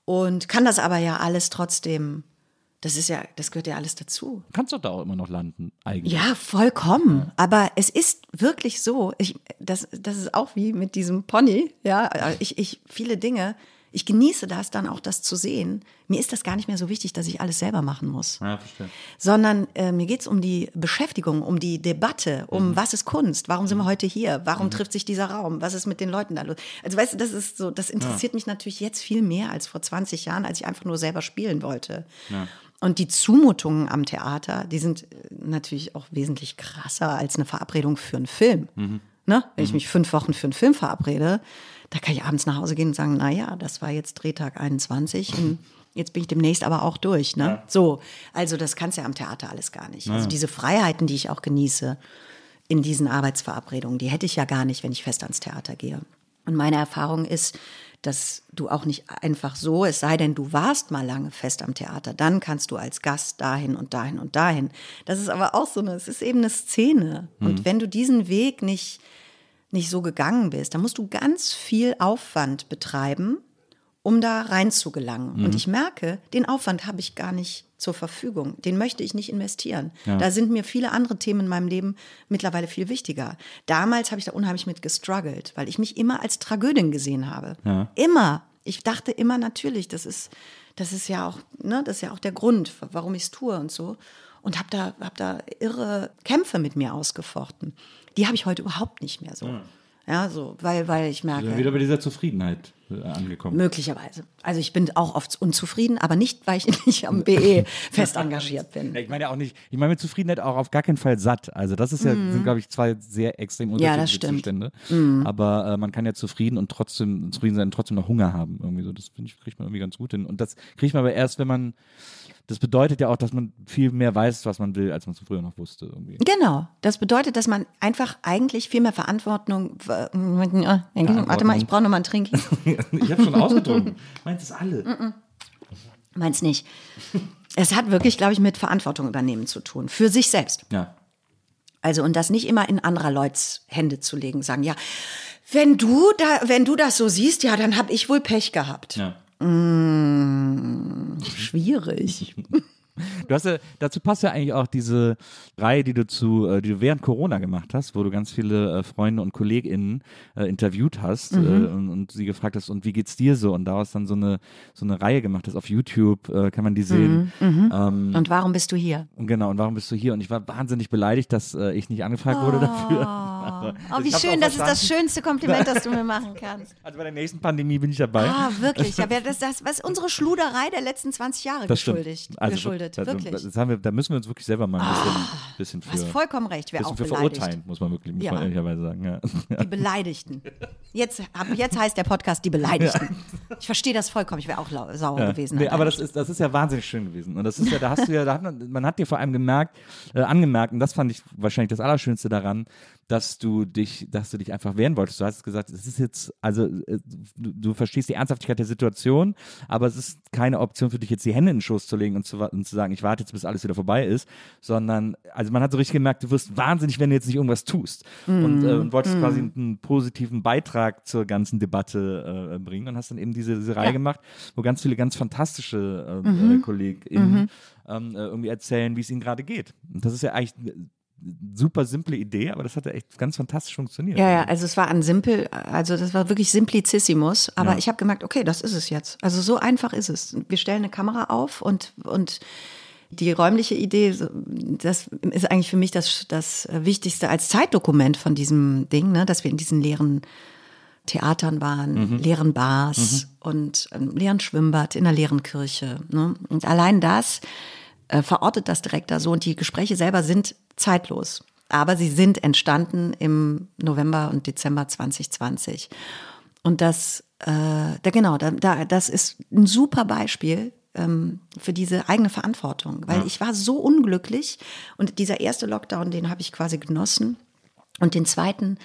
und kann das aber ja alles trotzdem, das ist ja, das gehört ja alles dazu. Kannst doch da auch immer noch landen, eigentlich. Ja, vollkommen. Aber es ist wirklich so, ich, das, das ist auch wie mit diesem Pony, ja, ich, ich, viele Dinge, ich genieße das dann auch, das zu sehen. Mir ist das gar nicht mehr so wichtig, dass ich alles selber machen muss. Ja, verstehe. Sondern äh, mir geht's um die Beschäftigung, um die Debatte, um was ist Kunst, warum sind wir heute hier, warum trifft sich dieser Raum, was ist mit den Leuten da los. Also weißt du, das ist so, das interessiert mich natürlich jetzt viel mehr als vor 20 Jahren, als ich einfach nur selber spielen wollte. Und die Zumutungen am Theater, die sind äh, natürlich auch wesentlich krasser als eine Verabredung für einen Film. Ne? Wenn ich mich fünf Wochen für einen Film verabrede, da kann ich abends nach Hause gehen und sagen, na ja, das war jetzt Drehtag 21 und (laughs) jetzt bin ich demnächst aber auch durch. Ne? So, also das kannst du ja am Theater alles gar nicht. Also diese Freiheiten, die ich auch genieße in diesen Arbeitsverabredungen, die hätte ich ja gar nicht, wenn ich fest ans Theater gehe. Und meine Erfahrung ist, dass du auch nicht einfach so, es sei denn, du warst mal lange fest am Theater, dann kannst du als Gast dahin und dahin und dahin. Das ist aber auch so eine, es ist eben eine Szene. Und wenn du diesen Weg nicht, nicht so gegangen bist, dann musst du ganz viel Aufwand betreiben, um da reinzugelangen. Mhm. Und ich merke, den Aufwand habe ich gar nicht zur Verfügung. Den möchte ich nicht investieren. Da sind mir viele andere Themen in meinem Leben mittlerweile viel wichtiger. Damals habe ich da unheimlich mit gestruggelt, weil ich mich immer als Tragödin gesehen habe. Immer. Ich dachte immer natürlich, das ist, das ist ja auch, ne, das ist ja auch der Grund, warum ich es tue und so. Und habe da, hab da irre Kämpfe mit mir ausgefochten. Die habe ich heute überhaupt nicht mehr so. Ja, so, weil, weil ich merke. Wir sind wieder bei dieser Zufriedenheit äh, angekommen. Möglicherweise. Also ich bin auch oft unzufrieden, aber nicht, weil ich (laughs) nicht am BE fest engagiert bin. Ja, ich meine ja auch nicht, ich meine mit Zufriedenheit auch auf gar keinen Fall satt. Also das ist ja, sind glaube ich zwei sehr extrem. Ja, unterschiedliche das stimmt. Mhm. Zustände. Aber äh, man kann ja zufrieden und trotzdem zufrieden sein und trotzdem noch Hunger haben. Irgendwie so, das finde ich kriegt man irgendwie ganz gut hin. Und das kriegt man aber erst, wenn man das bedeutet ja auch, dass man viel mehr weiß, was man will, als man es früher noch wusste. Irgendwie. Genau. Das bedeutet, dass man einfach eigentlich viel mehr Verantwortung. Warte mal, ich brauche noch mal ein Trinken. (laughs) ich habe schon ausgetrunken. (laughs) Meinst du es alle? Meins nicht. Es hat wirklich, glaube ich, mit Verantwortung übernehmen zu tun. Für sich selbst. Ja. Also, und das nicht immer in anderer Leuts Hände zu legen, sagen, ja, wenn du da, wenn du das so siehst, ja, dann habe ich wohl Pech gehabt. ja. Schwierig. (laughs) Du hast ja, dazu passt ja eigentlich auch diese Reihe, die du zu, äh, die du während Corona gemacht hast, wo du ganz viele äh, Freunde und KollegInnen äh, interviewt hast Mhm. und, und sie gefragt hast, und wie geht's dir so? Und daraus dann so eine so eine Reihe gemacht hast auf YouTube, kann man die sehen. Mhm. Ähm, Und warum bist du hier? und genau, und warum bist du hier? Und ich war wahnsinnig beleidigt, dass ich nicht angefragt wurde dafür. Oh, (laughs) wie Ich hab's schön, das ist das schönste Kompliment, das du mir machen (laughs) kannst. Also bei der nächsten Pandemie bin ich dabei. Ah, wirklich. Ja, (laughs) das, das, was ist unsere Schluderei der letzten 20 Jahre das stimmt. geschuldet? Also, geschuldet. also, wirklich. Das haben wir, da müssen wir uns wirklich selber mal ein bisschen, bisschen Du für, hast vollkommen recht, bisschen auch für beleidigt. verurteilen, muss man wirklich, muss Ja. man ehrlicherweise sagen. Ja. Die (laughs) Beleidigten. Jetzt, ab jetzt heißt der Podcast Die Beleidigten. Ich verstehe das vollkommen. Ich wäre auch sauer Ja. gewesen. Nee, aber das ist, das ist ja wahnsinnig schön gewesen. Und das ist ja, da hast du ja, da hat man, man hat dir vor allem gemerkt, äh, angemerkt, und das fand ich wahrscheinlich das Allerschönste daran, dass du dich, dass du dich einfach wehren wolltest. Du hast gesagt, es ist jetzt, also äh, du, du verstehst die Ernsthaftigkeit der Situation, aber es ist keine Option für dich jetzt die Hände in den Schoß zu legen und zu, und zu sagen, ich warte jetzt, bis alles wieder vorbei ist, sondern, also man hat so richtig gemerkt, du wirst wahnsinnig, wenn du jetzt nicht irgendwas tust. Und, äh, und wolltest quasi einen positiven Beitrag zur ganzen Debatte äh, bringen und hast dann eben diese, diese Reihe gemacht, wo ganz viele ganz fantastische äh, äh, KollegInnen ähm, äh, irgendwie erzählen, wie es ihnen gerade geht. Und das ist ja eigentlich super simple Idee, aber das hat echt ganz fantastisch funktioniert. Ja, ja, also es war ein simpel, also das war wirklich simplicissimus, aber Ja. ich habe gemerkt, okay, das ist es jetzt. Also so einfach ist es. Wir stellen eine Kamera auf und, und die räumliche Idee, das ist eigentlich für mich das, das Wichtigste als Zeitdokument von diesem Ding, ne, dass wir in diesen leeren Theatern waren, leeren Bars und einem leeren Schwimmbad in einer leeren Kirche. Ne? Und allein das äh, verortet das direkt da so. Und die Gespräche selber sind zeitlos. Aber sie sind entstanden im November und Dezember 2020. Und das, äh, da, genau, da, da, das ist ein super Beispiel ähm, für diese eigene Verantwortung. Weil ich war so unglücklich und dieser erste Lockdown, den habe ich quasi genossen. Und den zweiten,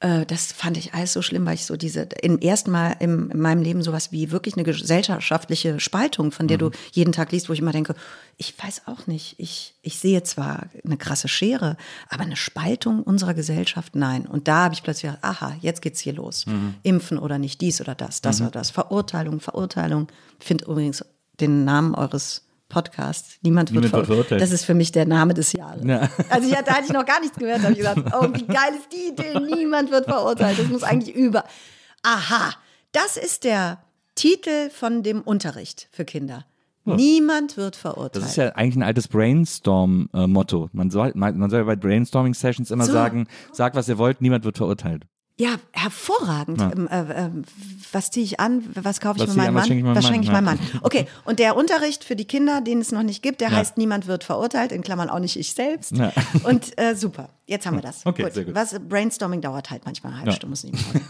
das fand ich alles so schlimm, weil ich so diese, im ersten Mal im, in meinem Leben sowas wie wirklich eine gesellschaftliche Spaltung, von der du jeden Tag liest, wo ich immer denke, ich weiß auch nicht, ich, ich sehe zwar eine krasse Schere, aber eine Spaltung unserer Gesellschaft, nein. Und da habe ich plötzlich gedacht, aha, jetzt geht's hier los. Impfen oder nicht, dies oder das, das oder das. Verurteilung, Verurteilung. Ich finde übrigens den Namen eures Podcasts. Niemand wird, Niemand wird ver- verurteilt. Das ist für mich der Name des Jahres. Ja. Also ich, da hatte ich noch gar nichts gehört, da habe ich gesagt, oh, wie geil ist die Idee, niemand wird verurteilt. Das muss eigentlich über. Aha, das ist der Titel von dem Unterricht für Kinder. Niemand wird verurteilt. Das ist ja eigentlich ein altes Brainstorm-Motto. man, soll, man, man soll ja bei Brainstorming-Sessions immer So. sagen, sagt, was ihr wollt, niemand wird verurteilt. Ja, hervorragend. Ähm, äh, äh, was ziehe ich an? Was kaufe ich Was ich an? Was Mann? schenke ich meinem was Mann? schenke ich Ja. meinem Mann? Okay, (laughs) und der Unterricht für die Kinder, den es noch nicht gibt, der Ja. heißt Niemand wird verurteilt, in Klammern auch nicht ich selbst. Ja. (laughs) Und äh, super, jetzt haben wir das. Okay, sehr gut. Was, Brainstorming dauert halt manchmal eine halbe Ja. Stunde, muss nicht mehr.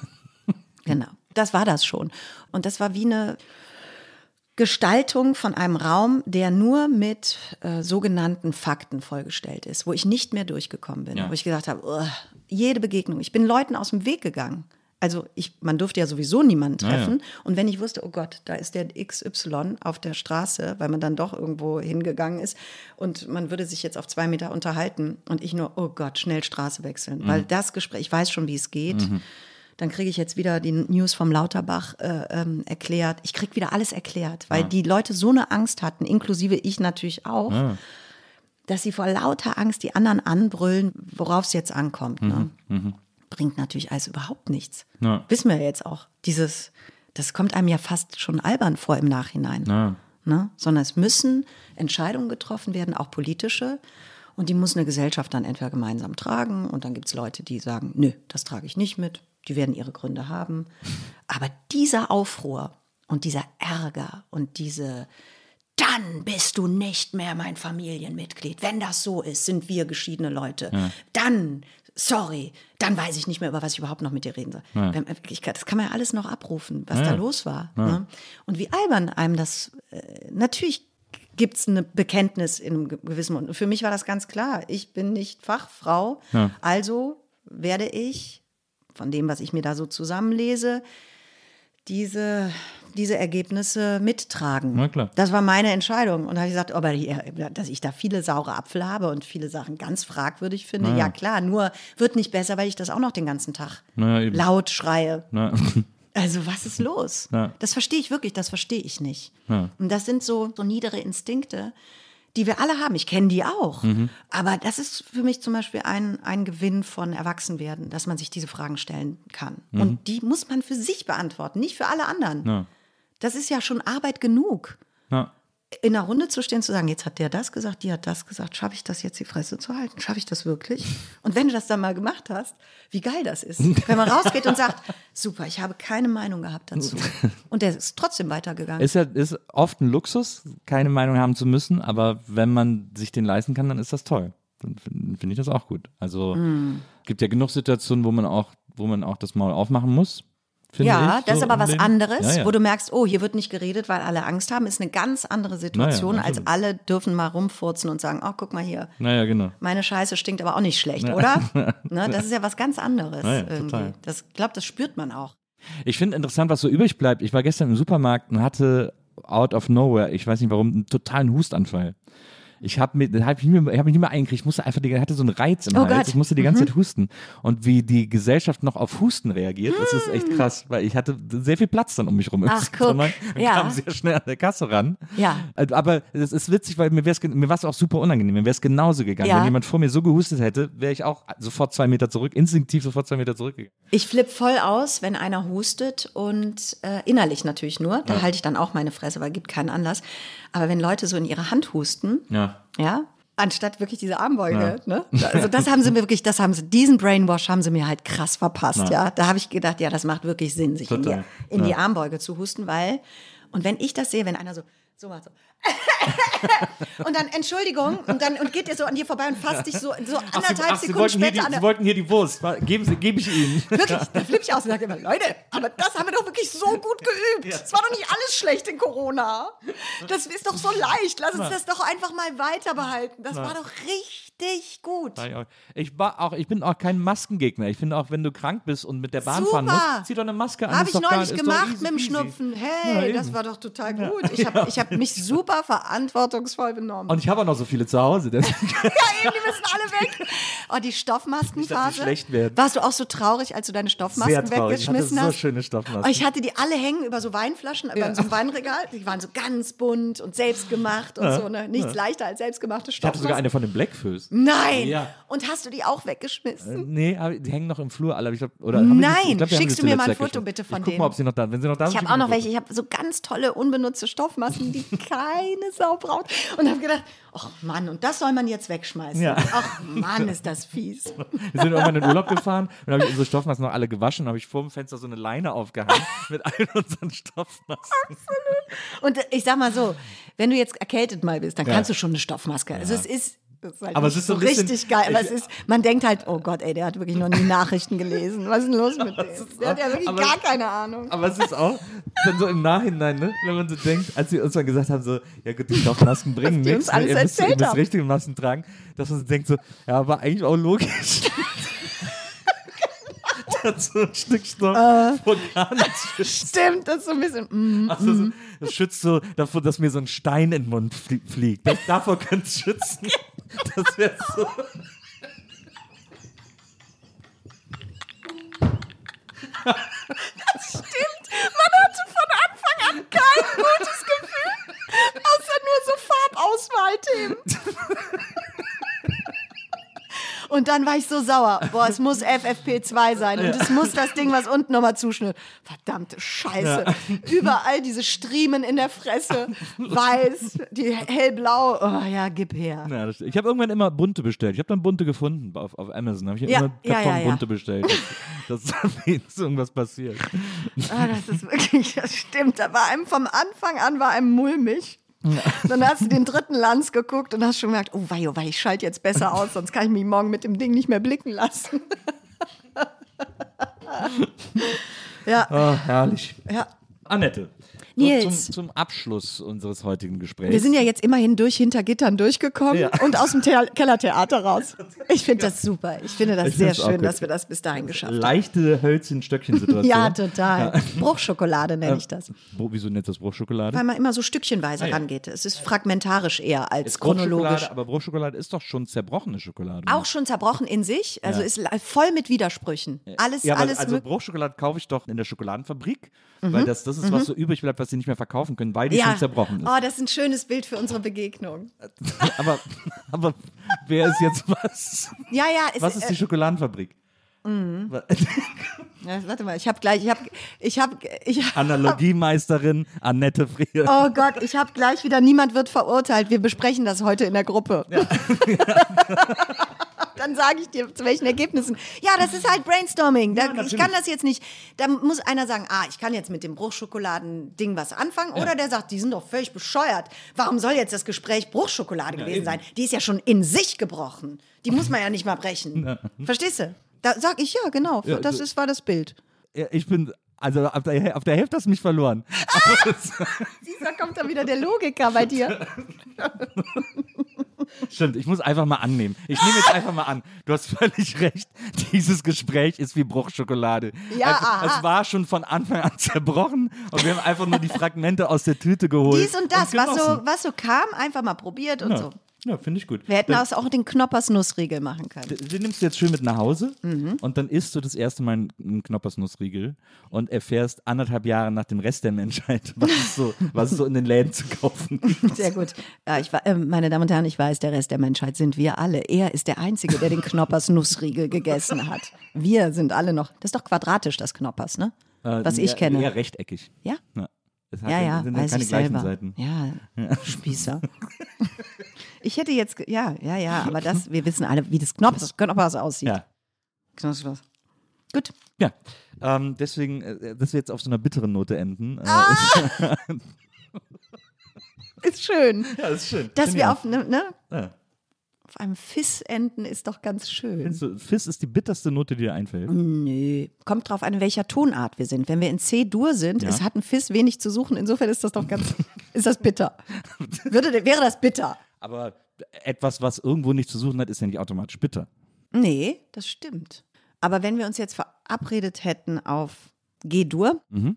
(laughs) genau, das war das schon. Und das war wie eine Gestaltung von einem Raum, der nur mit äh, sogenannten Fakten vollgestellt ist, wo ich nicht mehr durchgekommen bin, Ja. wo ich gesagt habe, "Ugh, jede Begegnung, ich bin Leuten aus dem Weg gegangen. Also ich, man durfte ja sowieso niemanden Ja, ja. treffen. Und wenn ich wusste, oh Gott, da ist der XY auf der Straße, weil man dann doch irgendwo hingegangen ist und man würde sich jetzt auf zwei Meter unterhalten und ich nur, oh Gott, schnell Straße wechseln. Mhm. Weil das Gespräch, ich weiß schon, wie es geht. dann kriege ich jetzt wieder die News vom Lauterbach äh, ähm, erklärt. Ich kriege wieder alles erklärt, weil die Leute so eine Angst hatten, inklusive ich natürlich auch, dass sie vor lauter Angst die anderen anbrüllen, worauf es jetzt ankommt. Ne? Bringt natürlich alles überhaupt nichts. Ja. Wissen wir jetzt auch. Dieses, das kommt einem ja fast schon albern vor im Nachhinein. Ja. Ne? Sondern es müssen Entscheidungen getroffen werden, auch politische. Und die muss eine Gesellschaft dann entweder gemeinsam tragen. Und dann gibt es Leute, die sagen, nö, das trage ich nicht mit. Die werden ihre Gründe haben. Aber dieser Aufruhr und dieser Ärger und diese, dann bist du nicht mehr mein Familienmitglied. Wenn das so ist, sind wir geschiedene Leute. Dann, sorry, dann weiß ich nicht mehr, über was ich überhaupt noch mit dir reden soll. Kann- das kann man ja alles noch abrufen, was da los war. Ne? Und wie albern einem das, äh, natürlich gibt es eine Bekenntnis in einem ge- gewissen Und für mich war das ganz klar. Ich bin nicht Fachfrau, also werde ich von dem, was ich mir da so zusammenlese, diese, diese Ergebnisse mittragen. Na klar. Das war meine Entscheidung. Und da habe ich gesagt, aber dass ich da viele saure Apfel habe und viele Sachen ganz fragwürdig finde, ja klar, nur wird nicht besser, weil ich das auch noch den ganzen Tag Naja, laut schreie. Na, (laughs) Also was ist los? Das verstehe ich wirklich, das verstehe ich nicht. Und das sind so, so niedere Instinkte, die wir alle haben. Ich kenne die auch. Mhm. Aber das ist für mich zum Beispiel ein, ein Gewinn von Erwachsenwerden, dass man sich diese Fragen stellen kann. Mhm. Und die muss man für sich beantworten, nicht für alle anderen. Ja. Das ist ja schon Arbeit genug. na, In einer Runde zu stehen, zu sagen, jetzt hat der das gesagt, die hat das gesagt, schaffe ich das jetzt, die Fresse zu halten? Schaffe ich das wirklich? Und wenn du das dann mal gemacht hast, wie geil das ist. Wenn man rausgeht und sagt, (laughs) super, ich habe keine Meinung gehabt dazu. (laughs) Und der ist trotzdem weitergegangen. ist ja ist oft ein Luxus, keine Meinung haben zu müssen, aber wenn man sich den leisten kann, dann ist das toll. Dann finde find ich das auch gut. Also Hm. gibt ja genug Situationen, wo man auch, wo man auch das Maul aufmachen muss. Ja, ich, das ist so aber im was Leben. anderes, Ja, ja. wo du merkst, oh, hier wird nicht geredet, weil alle Angst haben, ist eine ganz andere Situation, Naja, als alle dürfen mal rumfurzen und sagen, oh, guck mal hier, Naja, genau. meine Scheiße stinkt aber auch nicht schlecht, oder? (laughs) ne, das ist ja was ganz anderes. Ja, ja, irgendwie. total. Das, ich glaube, das spürt man auch. Ich finde interessant, was so übrig bleibt. Ich war gestern im Supermarkt und hatte out of nowhere, ich weiß nicht warum, einen totalen Hustanfall. Ich habe mir, hab ich, nicht mehr- ich hab mich nicht mehr eingekriegt. Ich musste einfach, die, hatte so einen Reiz im Oh Hals. Gott. Ich musste die ganze Zeit husten. Und wie die Gesellschaft noch auf Husten reagiert, das ist echt krass, weil ich hatte sehr viel Platz dann um mich rum. Ach, guck. Und Ja. kam sehr schnell an der Kasse ran. Ja. Äh, Aber es ist witzig, weil mir, war es auch super unangenehm. Mir wäre es genauso gegangen. Ja. Wenn jemand vor mir so gehustet hätte, wäre ich auch sofort zwei Meter zurück, instinktiv sofort zwei Meter zurückgegangen. Ich flippe voll aus, wenn einer hustet und äh, innerlich natürlich nur. Da halte ich dann auch meine Fresse, weil gibt keinen Anlass. Aber wenn Leute so in ihre Hand husten, Ja. ja, anstatt wirklich diese Armbeuge, ne? Also das haben sie mir wirklich, das haben sie, diesen Brainwash haben sie mir halt krass verpasst, ja. Da habe ich gedacht, ja, das macht wirklich Sinn, sich in, die, Total. in die Ja. Armbeuge zu husten, weil, und wenn ich das sehe, wenn einer so, so macht, so, (laughs) und dann Entschuldigung, und dann und geht ihr so an dir vorbei und fasst dich so, so anderthalb Sekunden später an der, wollten hier die Wurst. Geben Sie, gebe ich Ihnen. (laughs) Wirklich, da flippe ich aus und sage immer, Leute, aber das haben wir doch wirklich so gut (laughs) geübt. Es war doch nicht alles schlecht in Corona. Das ist doch so leicht. Lass uns das doch einfach mal weiter behalten. Das war doch richtig gut. Ich, war auch, ich bin auch kein Maskengegner. Ich finde auch, wenn du krank bist und mit der Bahn Super. fahren musst, zieh doch eine Maske an. Habe ich neulich gemacht easy mit dem. Schnupfen. Ja, Hey, eben. das war doch total gut. Ich habe ich hab mich super verantwortungsvoll benommen. Und ich habe auch noch so viele zu Hause. (laughs) ja, eben, die müssen alle weg. Oh, die Stoffmaskenphase. die schlecht werden. Warst du auch so traurig, als du deine Stoffmasken Sehr traurig. Ich hatte weggeschmissen so hast? schöne Stoffmasken. Oh, ich hatte die alle hängen über so Weinflaschen, über so einem Weinregal. Die waren so ganz bunt und selbstgemacht und so. Ne? Nichts leichter als selbstgemachte ich hatte sogar Stoffmasken. eine von den Blackfoes. Nein! Ja. Und hast du die auch weggeschmissen? Nee, aber die hängen noch im Flur alle. glaub, oder die Nein, ich glaub, schickst die du mir mal ein Foto bitte von ich guck denen? mal, ob sie noch da Wenn sie noch da Ich sind, habe auch noch welche. Ich habe so ganz tolle, unbenutzte Stoffmasken, die (laughs) keine Sau braucht. Und habe gedacht, ach Mann, und das soll man jetzt wegschmeißen. Ja. Ach Mann, ist das fies. (laughs) Wir sind irgendwann in den Urlaub gefahren und habe ich unsere Stoffmasken noch alle gewaschen. habe ich vor dem Fenster so eine Leine aufgehangen (laughs) mit all unseren Stoffmasken. Und äh, ich sag mal so, wenn du jetzt erkältet mal bist, dann Ja. kannst du schon eine Stoffmaske. Also es ist halt Aber es ist so richtig geil. Aber es ist, man denkt halt, oh Gott, ey, der hat wirklich noch nie Nachrichten gelesen. Was ist denn los mit (laughs) dem? Der hat ja wirklich aber- gar keine Ahnung. Aber es ist auch dann so im Nachhinein, ne? wenn man so denkt, als sie uns dann gesagt haben, so, ja gut, die Stoffmasken (laughs) bringen nichts, alles ihr müsst, ihr müsst richtige Masken tragen, dass man so denkt, so, ja, aber eigentlich auch logisch. (laughs) so ein Stück Stoff Äh. vor gar nichts schützt. Stimmt, das ist so ein bisschen. Mm. Also, so, das schützt so davor, dass mir so ein Stein in den Mund flie fliegt. Das, davor könnte es schützen. Das wäre so. Das stimmt. Man hatte von Anfang an kein gutes Gefühl, außer nur so Farbauswahlthemen. Und dann war ich so sauer. Boah, es muss FFP2 sein und es muss das Ding, was unten nochmal zuschnürt. Verdammte Scheiße. Überall diese Striemen in der Fresse. Weiß, die hellblau. Oh ja, gib her. Ja, das, ich habe irgendwann immer bunte bestellt. Ich habe dann bunte gefunden auf, auf Amazon. Habe ich Ja, immer Karton ja, ja. bunte bestellt. Das ist am (laughs) wenigsten irgendwas passiert. Ah, das ist wirklich, das stimmt. Da war einem vom Anfang an war einem mulmig. (laughs) Dann hast du den dritten Lanz geguckt und hast schon gemerkt, oh wei, oh wei, ich schalte jetzt besser aus, sonst kann ich mich morgen mit dem Ding nicht mehr blicken lassen. (laughs) ja, Oh, herrlich. ja. Annette. Nils. Zum, zum Abschluss unseres heutigen Gesprächs. Wir sind ja jetzt immerhin durch hinter Gittern durchgekommen Ja. und aus dem The Kellertheater raus. Ich finde das super. Ich finde das Ich sehr schön, dass wir das bis dahin geschafft haben. Leichte Hölzchen-Stöckchen-Situation. Ja, total. Bruchschokolade nenne ich das. Wieso nennt das Bruchschokolade? Weil man immer so stückchenweise Ah, ja. rangeht. Es ist fragmentarisch eher als Ist chronologisch. Aber Bruchschokolade ist doch schon zerbrochene Schokolade. Auch schon zerbrochen in sich, also Ja. ist voll mit Widersprüchen. Alles, ja, aber alles also Bruchschokolade kaufe ich doch in der Schokoladenfabrik, weil das, das ist, was so übrig bleibt, was sie nicht mehr verkaufen können, weil die Mhm. ja. schon zerbrochen ist. Oh, das ist ein schönes Bild für unsere Begegnung. (laughs) aber, aber wer ist jetzt was? Ja, ja, es, Was ist die äh, Schokoladenfabrik? (laughs) ja, warte mal, ich habe gleich, ich habe, ich habe, ich hab, Analogiemeisterin Annette Frier. Oh Gott, ich habe gleich wieder, niemand wird verurteilt. Wir besprechen das heute in der Gruppe. (laughs) Dann sage ich dir, zu welchen Ergebnissen. Ja, das ist halt Brainstorming. Da, ich natürlich. kann das jetzt nicht. Da muss einer sagen, ah, ich kann jetzt mit dem Bruchschokoladen-Ding was anfangen. Oder der sagt, die sind doch völlig bescheuert. Warum soll jetzt das Gespräch Bruchschokolade gewesen eben. sein? Die ist ja schon in sich gebrochen. Die muss man ja nicht mal brechen. (laughs) Verstehst du? Da sag ich, ja, genau. Ja, das so- ist, war das Bild. Ja, Ich bin, also auf der, auf der Hälfte hast du mich verloren. (laughs) Siehst, da kommt dann wieder der Logiker bei dir. (laughs) Stimmt, ich muss einfach mal annehmen. Ich nehme jetzt einfach mal an. Du hast völlig recht. Dieses Gespräch ist wie Bruchschokolade. Ja, es, aha. es war schon von Anfang an zerbrochen und wir haben einfach nur die Fragmente aus der Tüte geholt. Dies und das, was so, was so kam, einfach mal probiert und Ja, so. Ja finde ich gut. Wir hätten Dann- aus auch den Knoppers Nussriegel machen können. Den nimmst du jetzt schön mit nach Hause Mhm. und dann isst du das erste Mal einen Knoppersnussriegel und erfährst anderthalb Jahre nach dem Rest der Menschheit, (laughs) was es so, was es so in den Läden zu kaufen gibt. Sehr gut. Ja, ich, äh, meine Damen und Herren, ich weiß, der Rest der Menschheit sind wir alle. Er ist der Einzige, der den Knoppers Nussriegel gegessen hat. Wir sind alle noch. Das ist doch quadratisch, das Knoppers, ne? Was Äh, ich eher, kenne. Eher rechteckig. Ja? Ja, es hat Ja, ja, sind weiß keine ich selber. Seiten. Ja, Spießer. (laughs) Ich hätte jetzt, ja, ja, ja, (laughs) aber das, wir wissen alle, wie das Knoppers, Knoppers aussieht. Ja. Knoppers. Gut. Ja, ähm, deswegen, äh, dass wir jetzt auf so einer bitteren Note enden. Äh, Ah! Ist (laughs) schön. ja, ist schön. Dass Find wir auf, ne, ne. Ja. auf einem Fiss enden, ist doch ganz schön. Du, Fiss ist die bitterste Note, die dir einfällt. Nö. Kommt drauf an, in welcher Tonart wir sind. Wenn wir in C-Dur sind, Ja. es hat ein Fiss wenig zu suchen. Insofern ist das doch ganz, (laughs) ist das bitter. Würde, wäre das bitter? Aber etwas, was irgendwo nicht zu suchen hat, ist ja nicht automatisch bitter. Nee, das stimmt. Aber wenn wir uns jetzt verabredet hätten auf G-Dur, Mhm.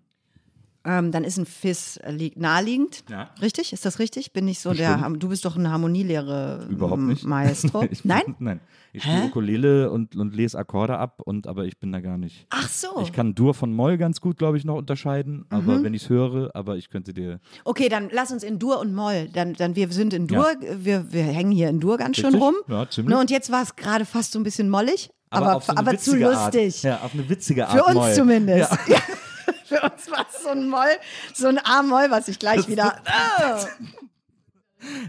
Ähm, dann ist ein Fiss äh, li- naheliegend. Ja. Richtig? Ist das richtig? Bin ich so der, Bestimmt. du bist doch ein Harmonielehrer. Überhaupt nicht. Maestro. (laughs) Ich- Nein? Nein. Ich spiele? Ukulele und, und lese Akkorde ab, und, aber ich bin da gar nicht. Ach so. Ich kann Dur von Moll ganz gut, glaube ich, noch unterscheiden, aber wenn ich es höre, aber ich könnte dir. Okay, dann lass uns in Dur und Moll. Dann, dann wir sind in Dur, Ja. wir, wir hängen hier in Dur ganz schön Richtig? rum. Ja, ziemlich. Ne, und jetzt war es gerade fast so ein bisschen mollig, aber, auf so aber zu lustig. Art. Ja, auf eine witzige Art. Für uns Moll. zumindest. Ja. (laughs) (laughs) Für uns war es so ein Moll, so ein A-Moll, was ich gleich wieder. Ah.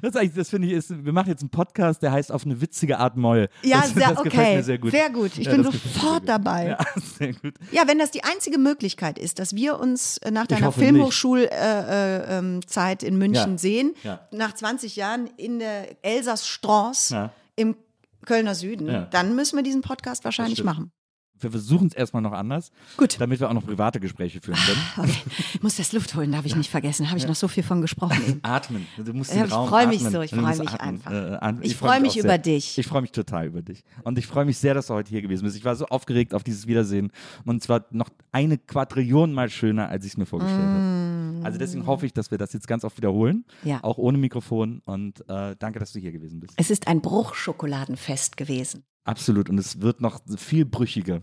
Das, eigentlich- das finde ich, ist, wir machen jetzt einen Podcast, der heißt auf eine witzige Art Moll. Ja, das, sehr, das okay. gefällt mir sehr gut. Ich Ja, bin das sehr sofort gut. dabei. Ja, (laughs) sehr gut. Ja, wenn das die einzige Möglichkeit ist, dass wir uns äh, nach deiner Filmhochschulzeit äh, ähm, Zeit in München Ja. sehen, nach 20 Jahren in der Elsass-Strance im Kölner Süden, dann müssen wir diesen Podcast wahrscheinlich machen. Wir versuchen es erstmal noch anders, Gut. damit wir auch noch private Gespräche führen können. Okay. Ich muss das Luft holen, darf ich nicht vergessen. Habe ich noch so viel von gesprochen eben. Atmen. Du musst Ja, den ich Raum freu mich atmen. so, ich Du freu musst mich atmen. einfach. Äh, atmen. Ich freu freu mich sehr. über dich. Ich freue mich total über dich. Und ich freue mich sehr, dass du heute hier gewesen bist. Ich war so aufgeregt auf dieses Wiedersehen. Und zwar noch eine Quadrillion mal schöner, als ich es mir vorgestellt habe. Also deswegen hoffe ich, dass wir das jetzt ganz oft wiederholen. Mm. Ja. Auch ohne Mikrofon. Und äh, danke, dass du hier gewesen bist. Es ist ein Bruchschokoladenfest gewesen. Absolut. Und es wird noch viel brüchiger.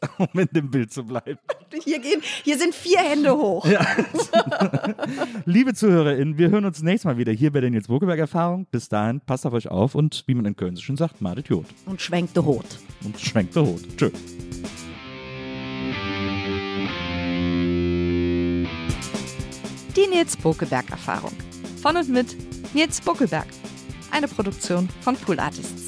(laughs) um in dem Bild zu bleiben. Hier, gehen, hier sind vier Hände hoch. Ja. (laughs) Liebe ZuhörerInnen, wir hören uns nächstes Mal wieder hier bei der Nils Bokeberg-Erfahrung. Bis dahin, passt auf euch auf und wie man in Köln so schön sagt, madet Jod. Und schwenkt der Hut. Und schwenkt der Hut. Tschüss. Die Nils Bokeberg-Erfahrung. Von und mit Nils Buckelberg. Eine Produktion von Pool Artists.